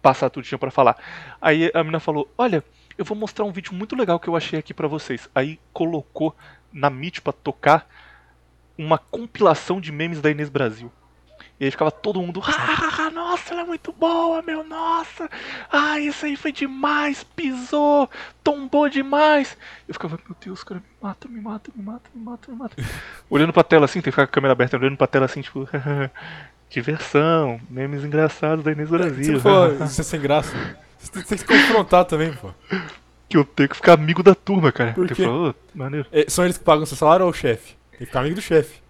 S1: passado tudo tinha pra falar. Aí a menina falou: Olha, eu vou mostrar um vídeo muito legal que eu achei aqui para vocês. Aí colocou na Meet pra tocar uma compilação de memes da Inês Brasil. E aí ficava todo mundo, ah, nossa, ela é muito boa, meu, nossa, ah, isso aí foi demais, pisou, tombou demais. Eu ficava, meu Deus, cara, me mata, me mata, me mata, me mata, me mata. olhando pra tela assim, tem que ficar com a câmera aberta, olhando pra tela assim, tipo, diversão, memes engraçados da Inês Brasil.
S2: Se for, isso é sem graça. Você tem que se confrontar também, pô.
S1: Que eu tenho que ficar amigo da turma, cara.
S2: Por quê?
S1: Falou, maneiro.
S2: É, são eles que pagam seu salário ou o chefe? Tem que ficar amigo do chefe.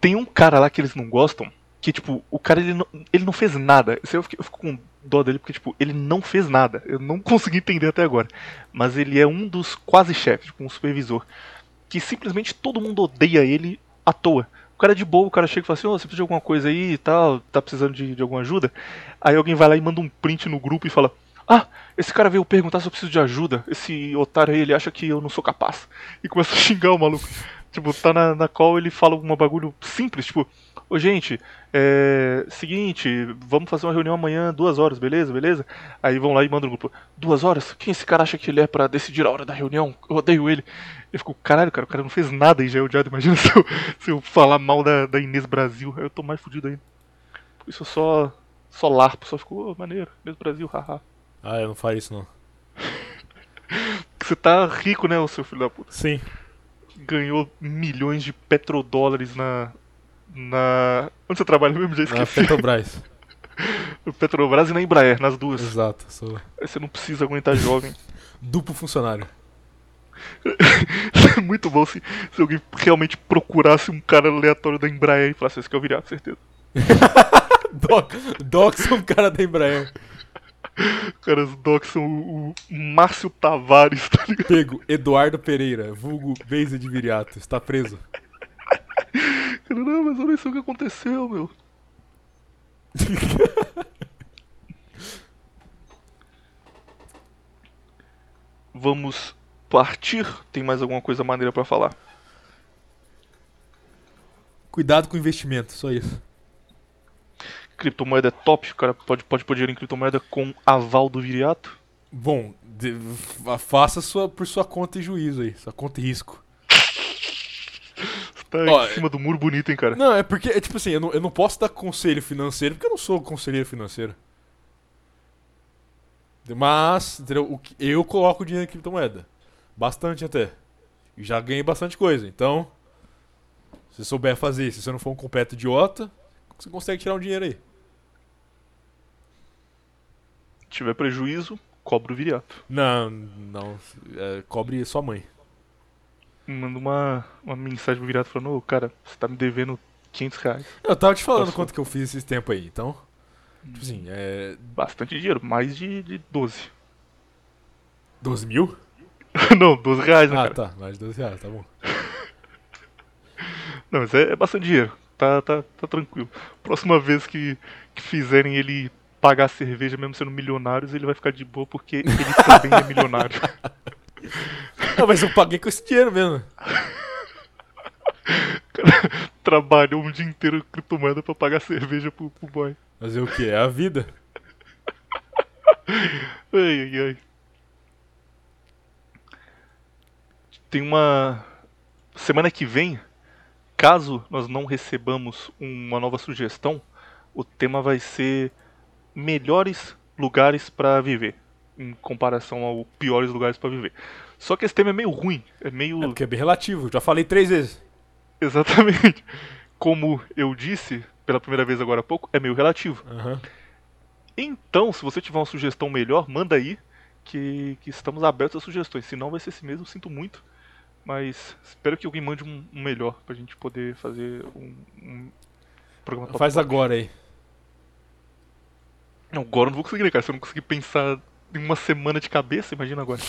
S1: Tem um cara lá que eles não gostam, que, tipo, o cara ele não, ele não fez nada. Eu fico, eu fico com dó dele porque, tipo, ele não fez nada. Eu não consegui entender até agora. Mas ele é um dos quase chefes, tipo, um supervisor. Que simplesmente todo mundo odeia ele à toa. O cara é de boa, o cara chega e fala assim, oh, você precisa de alguma coisa aí e tal, tá precisando de, de alguma ajuda. Aí alguém vai lá e manda um print no grupo e fala, ah, esse cara veio perguntar se eu preciso de ajuda. Esse otário aí, ele acha que eu não sou capaz. E começa a xingar o maluco. tipo, tá na, na call ele fala um bagulho simples, tipo, Ô, gente, é. Seguinte, vamos fazer uma reunião amanhã, duas horas, beleza? Beleza? Aí vão lá e mandam no grupo: Duas horas? Quem esse cara acha que ele é para decidir a hora da reunião? Eu odeio ele. Eu fico, caralho, cara, o cara não fez nada e já é odiado. Imagina se eu, se eu falar mal da, da Inês Brasil. Aí eu tô mais fudido ainda. Por isso eu só. Só larpo, só fico, oh, maneiro, Inês Brasil, haha.
S2: Ah, eu não faço isso não.
S1: Você tá rico, né, o seu filho da puta?
S2: Sim.
S1: Ganhou milhões de petrodólares na, na. Onde você trabalha mesmo? Já esqueci.
S2: Na Petrobras.
S1: Petrobras e na Embraer, nas duas.
S2: Exato. Sou...
S1: Aí você não precisa aguentar jovem.
S2: Duplo funcionário.
S1: Muito bom se, se alguém realmente procurasse um cara aleatório da Embraer e falasse, esse que é o virado, certeza.
S2: Doc, Doc é um cara da Embraer.
S1: Caras doxam o, o Márcio Tavares, tá ligado?
S2: Pego, Eduardo Pereira, vulgo Beza de Viriato, está preso.
S1: Cara, não, mas olha isso que aconteceu, meu. Vamos partir? Tem mais alguma coisa maneira pra falar?
S2: Cuidado com o investimento, só isso.
S1: Criptomoeda é top, o cara pode, pode pôr dinheiro em criptomoeda com aval do Viriato.
S2: Bom, de- fa- faça sua, por sua conta e juízo aí, sua conta e risco.
S1: Tá
S2: Ó,
S1: em cima do muro bonito, hein, cara.
S2: Não, é porque, é tipo assim, eu não, eu não posso dar conselho financeiro porque eu não sou conselheiro financeiro. Mas, entendeu? Eu coloco dinheiro em criptomoeda. Bastante até. E já ganhei bastante coisa. Então, se você souber fazer, se você não for um completo idiota, você consegue tirar um dinheiro aí.
S1: Se tiver prejuízo, cobra o Viriato.
S2: Não, não. é, cobre sua mãe.
S1: Manda uma, uma mensagem Viriato falando, ô, cara, você tá me devendo 500 reais.
S2: Eu tava te falando
S1: Passou.
S2: quanto que eu fiz esse tempo aí, então. Tipo assim, é.
S1: Bastante dinheiro, mais de, de 12.
S2: 12 mil?
S1: não, 12 reais, né,
S2: Ah,
S1: cara?
S2: tá. Mais de 12 reais, tá bom.
S1: Não, mas é, é bastante dinheiro. Tá, tá, tá tranquilo. Próxima vez que, que fizerem ele pagar cerveja, mesmo sendo milionários, ele vai ficar de boa porque ele também é milionário.
S2: Não, mas eu paguei com esse dinheiro mesmo.
S1: Trabalhou um dia inteiro com criptomoeda pra pagar cerveja pro, pro boy.
S2: Fazer o que? É a vida.
S1: Ai, ai, ai. Tem uma. Semana que vem, caso nós não recebamos uma nova sugestão, o tema vai ser melhores lugares pra viver, em comparação ao piores lugares pra viver. Só que esse tema é meio ruim, é meio.
S2: É porque é bem relativo. Já falei três vezes.
S1: Exatamente. Como eu disse pela primeira vez agora há pouco, é meio relativo.
S2: Aham.
S1: Então, se você tiver uma sugestão melhor, manda aí, que, que estamos abertos a sugestões. Se não, vai ser esse mesmo, sinto muito. Mas espero que alguém mande um, um melhor pra gente poder fazer um, um programa
S2: Faz
S1: top.
S2: agora aí.
S1: Não, agora eu não vou conseguir, né, cara. Se eu não conseguir pensar em uma semana de cabeça, imagina agora.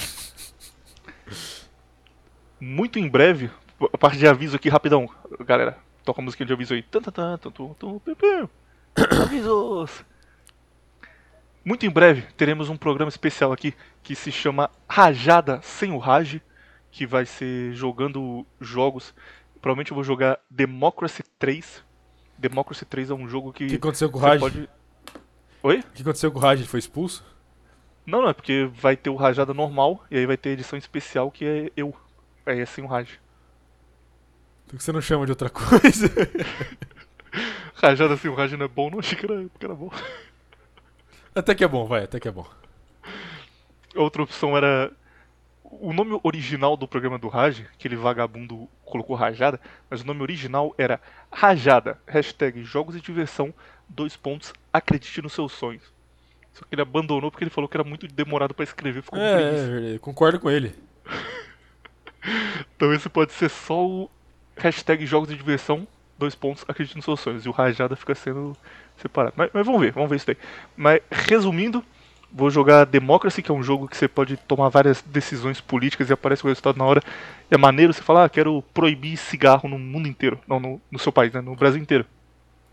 S1: Muito em breve, a parte de aviso aqui, rapidão. Galera, toca a musiquinha de aviso aí. Tan, tan, tan, tan, tum, tum, pim, pim. Avisos! Muito em breve teremos um programa especial aqui que se chama Rajada sem o Raj, que vai ser jogando jogos. Provavelmente eu vou jogar Democracy 3. Democracy 3 é um jogo que,
S2: O que aconteceu com o Raj?
S1: pode. Oi?
S2: O que aconteceu com o Raj? Ele foi expulso?
S1: Não, não, é porque vai ter o Rajada normal e aí vai ter a edição especial que é eu. Aí é sem o Raj.
S2: Por que você não chama de outra coisa?
S1: Rajada sem o Raj não é bom, não achei que era, que era bom.
S2: até que é bom, vai, até que é bom.
S1: Outra opção era. O nome original do programa do Raj, aquele vagabundo colocou Rajada, mas o nome original era Rajada, hashtag Jogos e Diversão, dois pontos, acredite nos seus sonhos. Só que ele abandonou porque ele falou que era muito demorado pra escrever, ficou
S2: É, é, verdade, concordo com ele.
S1: Então esse pode ser só o hashtag jogos de diversão, dois pontos, acredite nos seus sonhos. E o Rajada fica sendo separado. Mas, mas vamos ver, vamos ver isso daí. Mas resumindo, vou jogar Democracy, que é um jogo que você pode tomar várias decisões políticas e aparece o resultado na hora. E é maneiro você falar, ah, quero proibir cigarro no mundo inteiro. Não, no, no seu país, né? No Brasil inteiro.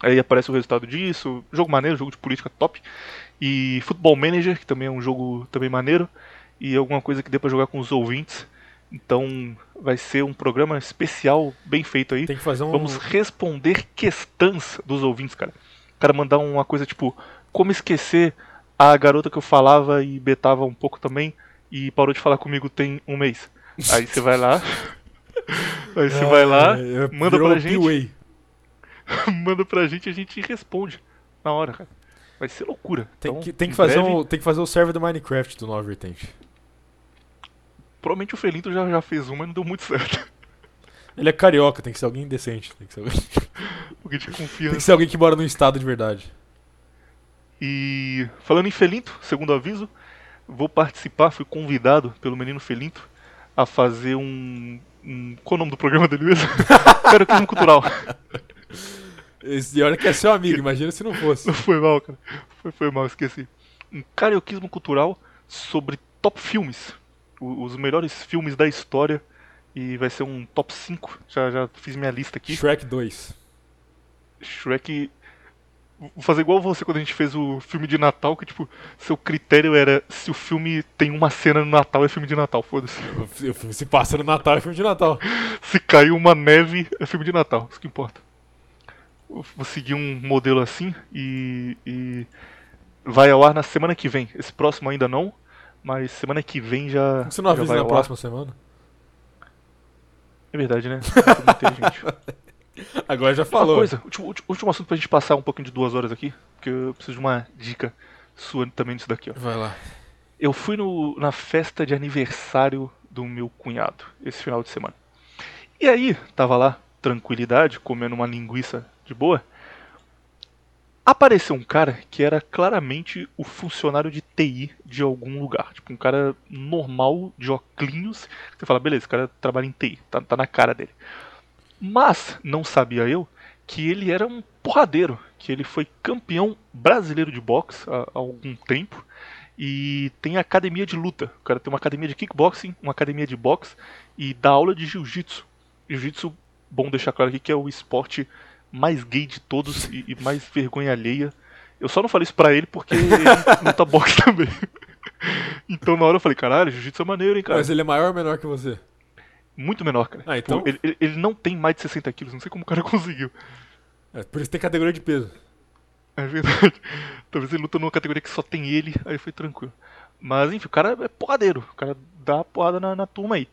S1: Aí aparece o resultado disso. Jogo maneiro, jogo de política top. E Football Manager, que também é um jogo também maneiro. E alguma coisa que dê pra jogar com os ouvintes. Então vai ser um programa especial, bem feito aí.
S2: Tem que fazer um.
S1: Vamos responder questões dos ouvintes, cara. O cara mandar uma coisa tipo, como esquecer a garota que eu falava e betava um pouco também e parou de falar comigo tem um mês. Aí você vai lá. Aí você vai lá,
S2: É, é,
S1: manda pra gente. Manda pra gente e a gente responde na hora, cara. Vai ser loucura.
S2: Tem,
S1: Então,
S2: que, tem, que
S1: em
S2: fazer
S1: breve,
S2: um, tem que fazer o server do Minecraft do Nova Vertente.
S1: Provavelmente o Felinto já, já fez um, mas não deu muito certo.
S2: Ele é carioca, tem que ser alguém decente. Tem que ser alguém,
S1: Porque de
S2: tem
S1: confiança.
S2: que ser alguém que mora num estado de verdade.
S1: E falando em Felinto, segundo aviso, vou participar, fui convidado pelo menino Felinto a fazer um. um qual é o nome do programa dele mesmo? Caroquismo Cultural.
S2: Esse, e olha que é seu amigo, imagina se não fosse.
S1: Não foi mal, cara. Foi, foi mal, esqueci. um carioquismo cultural sobre top filmes. Os melhores filmes da história. E vai ser um top 5. Já, já fiz minha lista aqui.
S2: Shrek 2.
S1: Shrek. Vou fazer igual você quando a gente fez o filme de Natal, que tipo, seu critério era se o filme tem uma cena no Natal, é filme de Natal, foda-se.
S2: Se passa no Natal, é filme de Natal.
S1: Se caiu uma neve, é filme de Natal, isso que importa. Vou seguir um modelo assim e, e vai ao ar na semana que vem. Esse próximo ainda não, mas semana que vem já.
S2: Você não
S1: já
S2: avisa na
S1: ar.
S2: próxima semana?
S1: É verdade, né? Inteligente.
S2: Agora já
S1: Uma
S2: falou.
S1: coisa, último, último, último assunto pra gente passar um pouquinho de duas horas aqui, porque eu preciso de uma dica sua também disso daqui, ó.
S2: Vai lá.
S1: Eu fui no, na festa de aniversário do meu cunhado esse final de semana. E aí, tava lá, tranquilidade, comendo uma linguiça de boa. Apareceu um cara que era claramente o funcionário de TI de algum lugar. Tipo, um cara normal, de óculos. Você fala, beleza, esse cara trabalha em TI, tá, tá na cara dele. Mas, não sabia eu, que ele era um porradeiro. Que ele foi campeão brasileiro de boxe há, há algum tempo e tem academia de luta. O cara tem uma academia de kickboxing, uma academia de boxe e dá aula de jiu-jitsu. Jiu-jitsu, bom deixar claro aqui que é o esporte mais gay de todos e, e mais vergonha alheia. Eu só não falei isso pra ele porque ele luta boxe também. Então na hora eu falei, caralho, jiu-jitsu é maneiro, hein, cara.
S2: Mas ele é maior ou menor que você?
S1: Muito menor, cara.
S2: Ah,
S1: Tipo,
S2: então-
S1: ele, ele- ele não tem mais de 60 quilos, não sei como o cara conseguiu.
S2: É, por isso tem categoria de peso.
S1: É verdade. Talvez ele luta numa categoria que só tem ele, aí foi tranquilo. Mas enfim, o cara é porradeiro. O cara dá porrada na, na turma aí.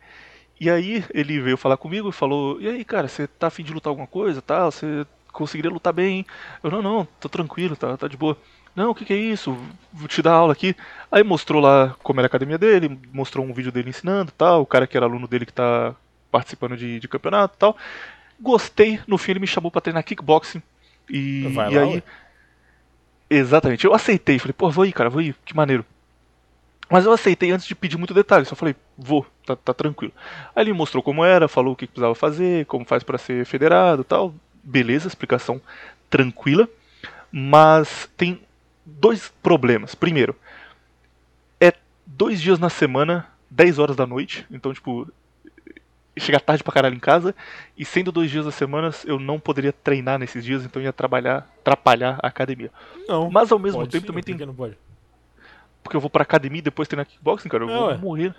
S1: E aí ele veio falar comigo e falou: E aí, cara, você tá afim de lutar alguma coisa tal? Você conseguiria lutar bem? hein?" Eu: Não, não, tô tranquilo, tá, tá de boa. Não, o que, que é isso? Vou te dar aula aqui. Aí mostrou lá como era a academia dele, mostrou um vídeo dele ensinando tal. O cara que era aluno dele que tá participando de, de campeonato e tal. Gostei, no fim ele me chamou pra treinar kickboxing. E,
S2: Vai
S1: e
S2: lá,
S1: aí.
S2: ué.
S1: Exatamente, eu aceitei, falei, pô, vou ir, cara, vou ir, que maneiro. Mas eu aceitei antes de pedir muito detalhe, só falei, vou, tá, tá tranquilo. Aí ele mostrou como era, falou o que precisava fazer, como faz pra ser federado tal. Beleza, explicação tranquila. Mas tem dois problemas. Primeiro, é dois dias na semana, 10 horas da noite. Então, tipo, chega tarde pra caralho em casa. E sendo dois dias da semana, eu não poderia treinar nesses dias, então ia trabalhar, atrapalhar a academia.
S2: Não.
S1: Mas ao mesmo tempo
S2: sim,
S1: também tem
S2: que não pode?
S1: porque eu vou pra academia e depois treinar kickboxing, cara, eu
S2: É,
S1: vou
S2: ué.
S1: morrer.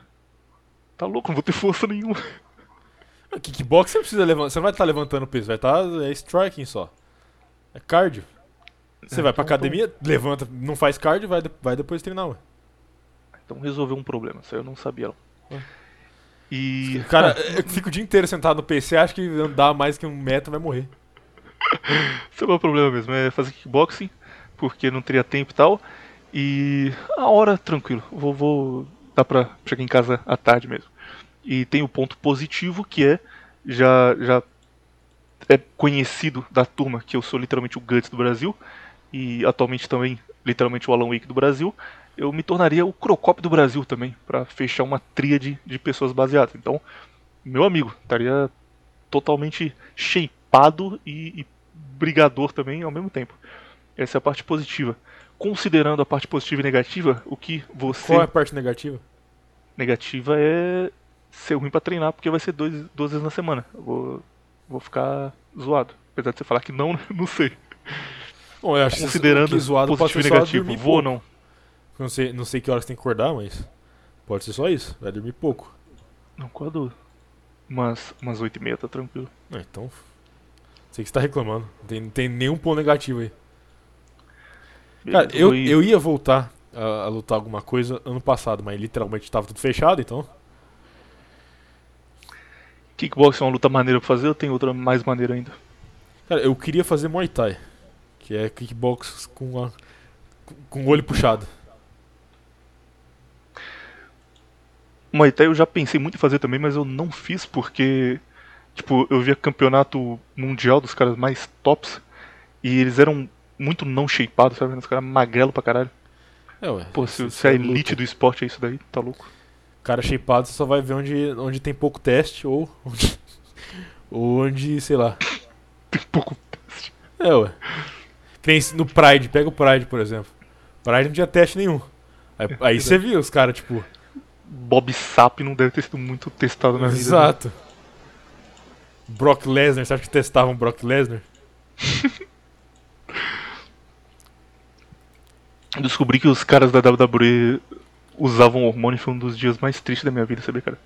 S1: Tá louco, não vou ter força nenhuma.
S2: Ah, Kickbox você precisa levantar. Você não vai estar levantando peso, vai estar é striking só. É cardio. Você vai pra
S1: então-
S2: academia, levanta, não faz cardio, vai, vai depois treinar, ué.
S1: Então resolveu um problema, isso aí eu não sabia não. E.
S2: Cara, eu fico o dia inteiro sentado no PC, acho que andar mais que um metro vai morrer.
S1: Esse é o meu problema mesmo, é fazer kickboxing, porque não teria tempo e tal. E a hora, tranquilo, vou, vou. Dá pra chegar em casa à tarde mesmo. E tem o ponto positivo que é já, já é conhecido da turma que eu sou literalmente o Guts do Brasil e atualmente também literalmente o Alan Wake do Brasil. Eu me tornaria o Crocop do Brasil também, pra fechar uma tríade de pessoas baseadas. Então, meu amigo, estaria totalmente shapeado e, e brigador também ao mesmo tempo. Essa é a parte positiva. Considerando a parte positiva e negativa, o que você
S2: Qual é a parte negativa?
S1: negativa é ser ruim pra treinar, porque vai ser dois, duas vezes na semana. Eu vou, vou ficar zoado. Apesar de você falar que não, não sei.
S2: Bom, eu acho
S1: Considerando
S2: que zoado pode
S1: positivo
S2: ser
S1: e negativo, vou ou não?
S2: Não sei, não sei que horas tem que acordar, mas pode ser só isso. Vai dormir pouco.
S1: Não, quando umas, umas 8 e meia tá tranquilo.
S2: Ah, então. Sei que você tá reclamando. Não tem, não tem nenhum ponto negativo aí. Cara, eu, eu ia voltar a, a lutar alguma coisa ano passado, mas literalmente tava tudo fechado, então.
S1: Kickboxing é uma luta maneira pra fazer, eu tenho outra mais maneira ainda.
S2: Cara, eu queria fazer Muay Thai. Que é kickbox com, a, com o olho puxado.
S1: Muay Thai eu já pensei muito em fazer também, mas eu não fiz porque, tipo, eu via campeonato mundial dos caras mais tops e eles eram muito não shapeados, sabe? Os caras magrelo pra caralho.
S2: É, ué.
S1: Pô, se, se a
S2: é
S1: elite do esporte é isso daí, tá louco.
S2: Cara shapeado, você só vai ver onde, onde tem pouco teste ou onde, ou onde, sei lá.
S1: Tem pouco.
S2: É, ué. Que nem no Pride, pega o Pride, por exemplo. Pride não tinha teste nenhum. Aí, aí você viu os caras, tipo.
S1: Bob Sap não deve ter sido muito testado na vida. né?
S2: Exato. Brock Lesnar, você acha que testavam Brock Lesnar?
S1: Descobri que os caras da WWE usavam hormônio foi um dos dias mais tristes da minha vida, sabia, cara?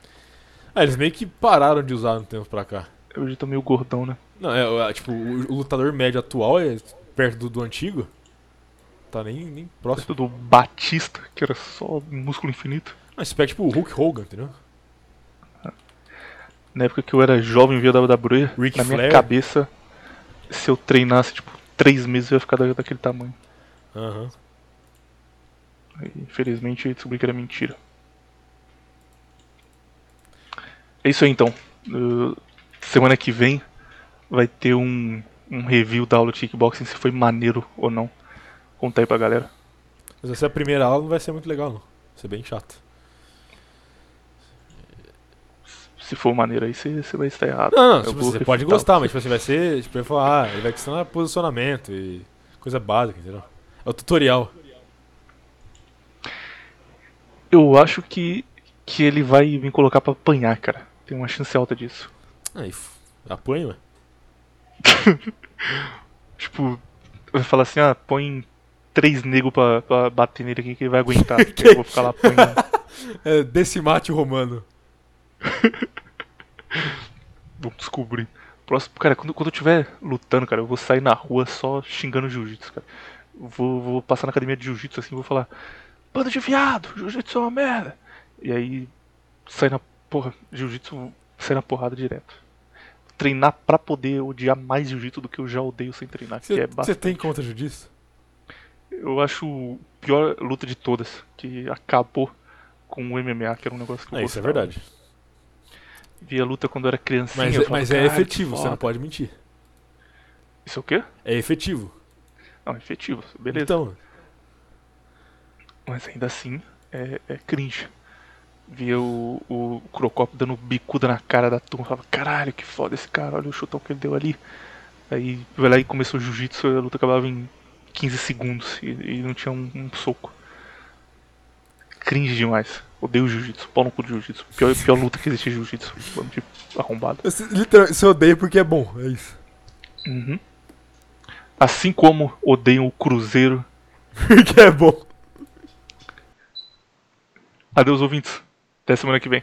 S2: Ah, eles meio que pararam de usar no tempo pra cá.
S1: Eu já tô meio gordão, né?
S2: Não, é, é, tipo, o, o lutador médio atual é perto do, do antigo. Tá nem, nem próximo.
S1: Perto do Batista, que era só músculo infinito.
S2: Não, você pega tipo o Hulk Hogan, entendeu?
S1: Na época que eu era jovem via WWE,
S2: Ric
S1: na minha
S2: Flair.
S1: cabeça, se eu treinasse, tipo, três meses eu ia ficar da- daquele tamanho.
S2: Aham.
S1: Infelizmente, eu descobri que era mentira. É isso aí, então. Uh, semana que vem vai ter um, um review da aula de kickboxing, se foi maneiro ou não. Conta aí pra galera.
S2: Mas essa é a primeira aula não vai ser muito legal, não. Vai ser bem chato.
S1: Se for maneiro aí, você você vai estar errado.
S2: Não, não, tipo, você pode gostar, mas tipo, você vai ser. Tipo, vai falar, ah, ele vai ensinar posicionamento e coisa básica, entendeu? É o tutorial.
S1: Eu acho que, que ele vai me colocar pra apanhar, cara. Tem uma chance alta disso.
S2: Aí, apanha, ué.
S1: Tipo, vai falar assim, ah, põe três negros pra, pra bater nele aqui que ele vai aguentar. eu vou ficar lá apanhando.
S2: É decimate romano.
S1: Vamos descobrir. Próximo, cara, quando, quando eu estiver lutando, cara, eu vou sair na rua só xingando jiu-jitsu, cara. Vou, vou passar na academia de jiu-jitsu assim, vou falar: Bando de viado, jiu-jitsu é uma merda. E aí, sair na porra, jiu-jitsu, sair na porrada direto. Treinar pra poder odiar mais jiu-jitsu do que eu já odeio sem treinar, que
S2: Você
S1: é
S2: tem contra jiu-jitsu?
S1: Eu acho o pior luta de todas, que acabou com o MMA, que era um negócio que eu
S2: É, isso é verdade.
S1: Via luta quando eu era criancinha.
S2: Mas, é-
S1: falava,
S2: mas é
S1: "Caralho, que
S2: efetivo, você
S1: foda."
S2: não pode mentir.
S1: Isso é o quê?
S2: É efetivo.
S1: Não, é efetivo, beleza.
S2: Então,
S1: Mas ainda assim, é, é cringe. Via o, o Crocop dando bicuda na cara da turma. Falava, caralho, que foda esse cara, olha o chutão que ele deu ali. Aí vai lá e começou o jiu-jitsu, a luta acabava em 15 segundos e, e não tinha um, um soco. Cringe demais. Odeio jiu-jitsu, pau no cu do jiu-jitsu. Pior, pior luta que existe é jiu-jitsu. Bando de arrombado.
S2: literalmente, você odeia porque é bom, é isso.
S1: Uhum. Assim como odeiam o Cruzeiro.
S2: Porque é bom.
S1: Adeus, ouvintes. Até semana que vem.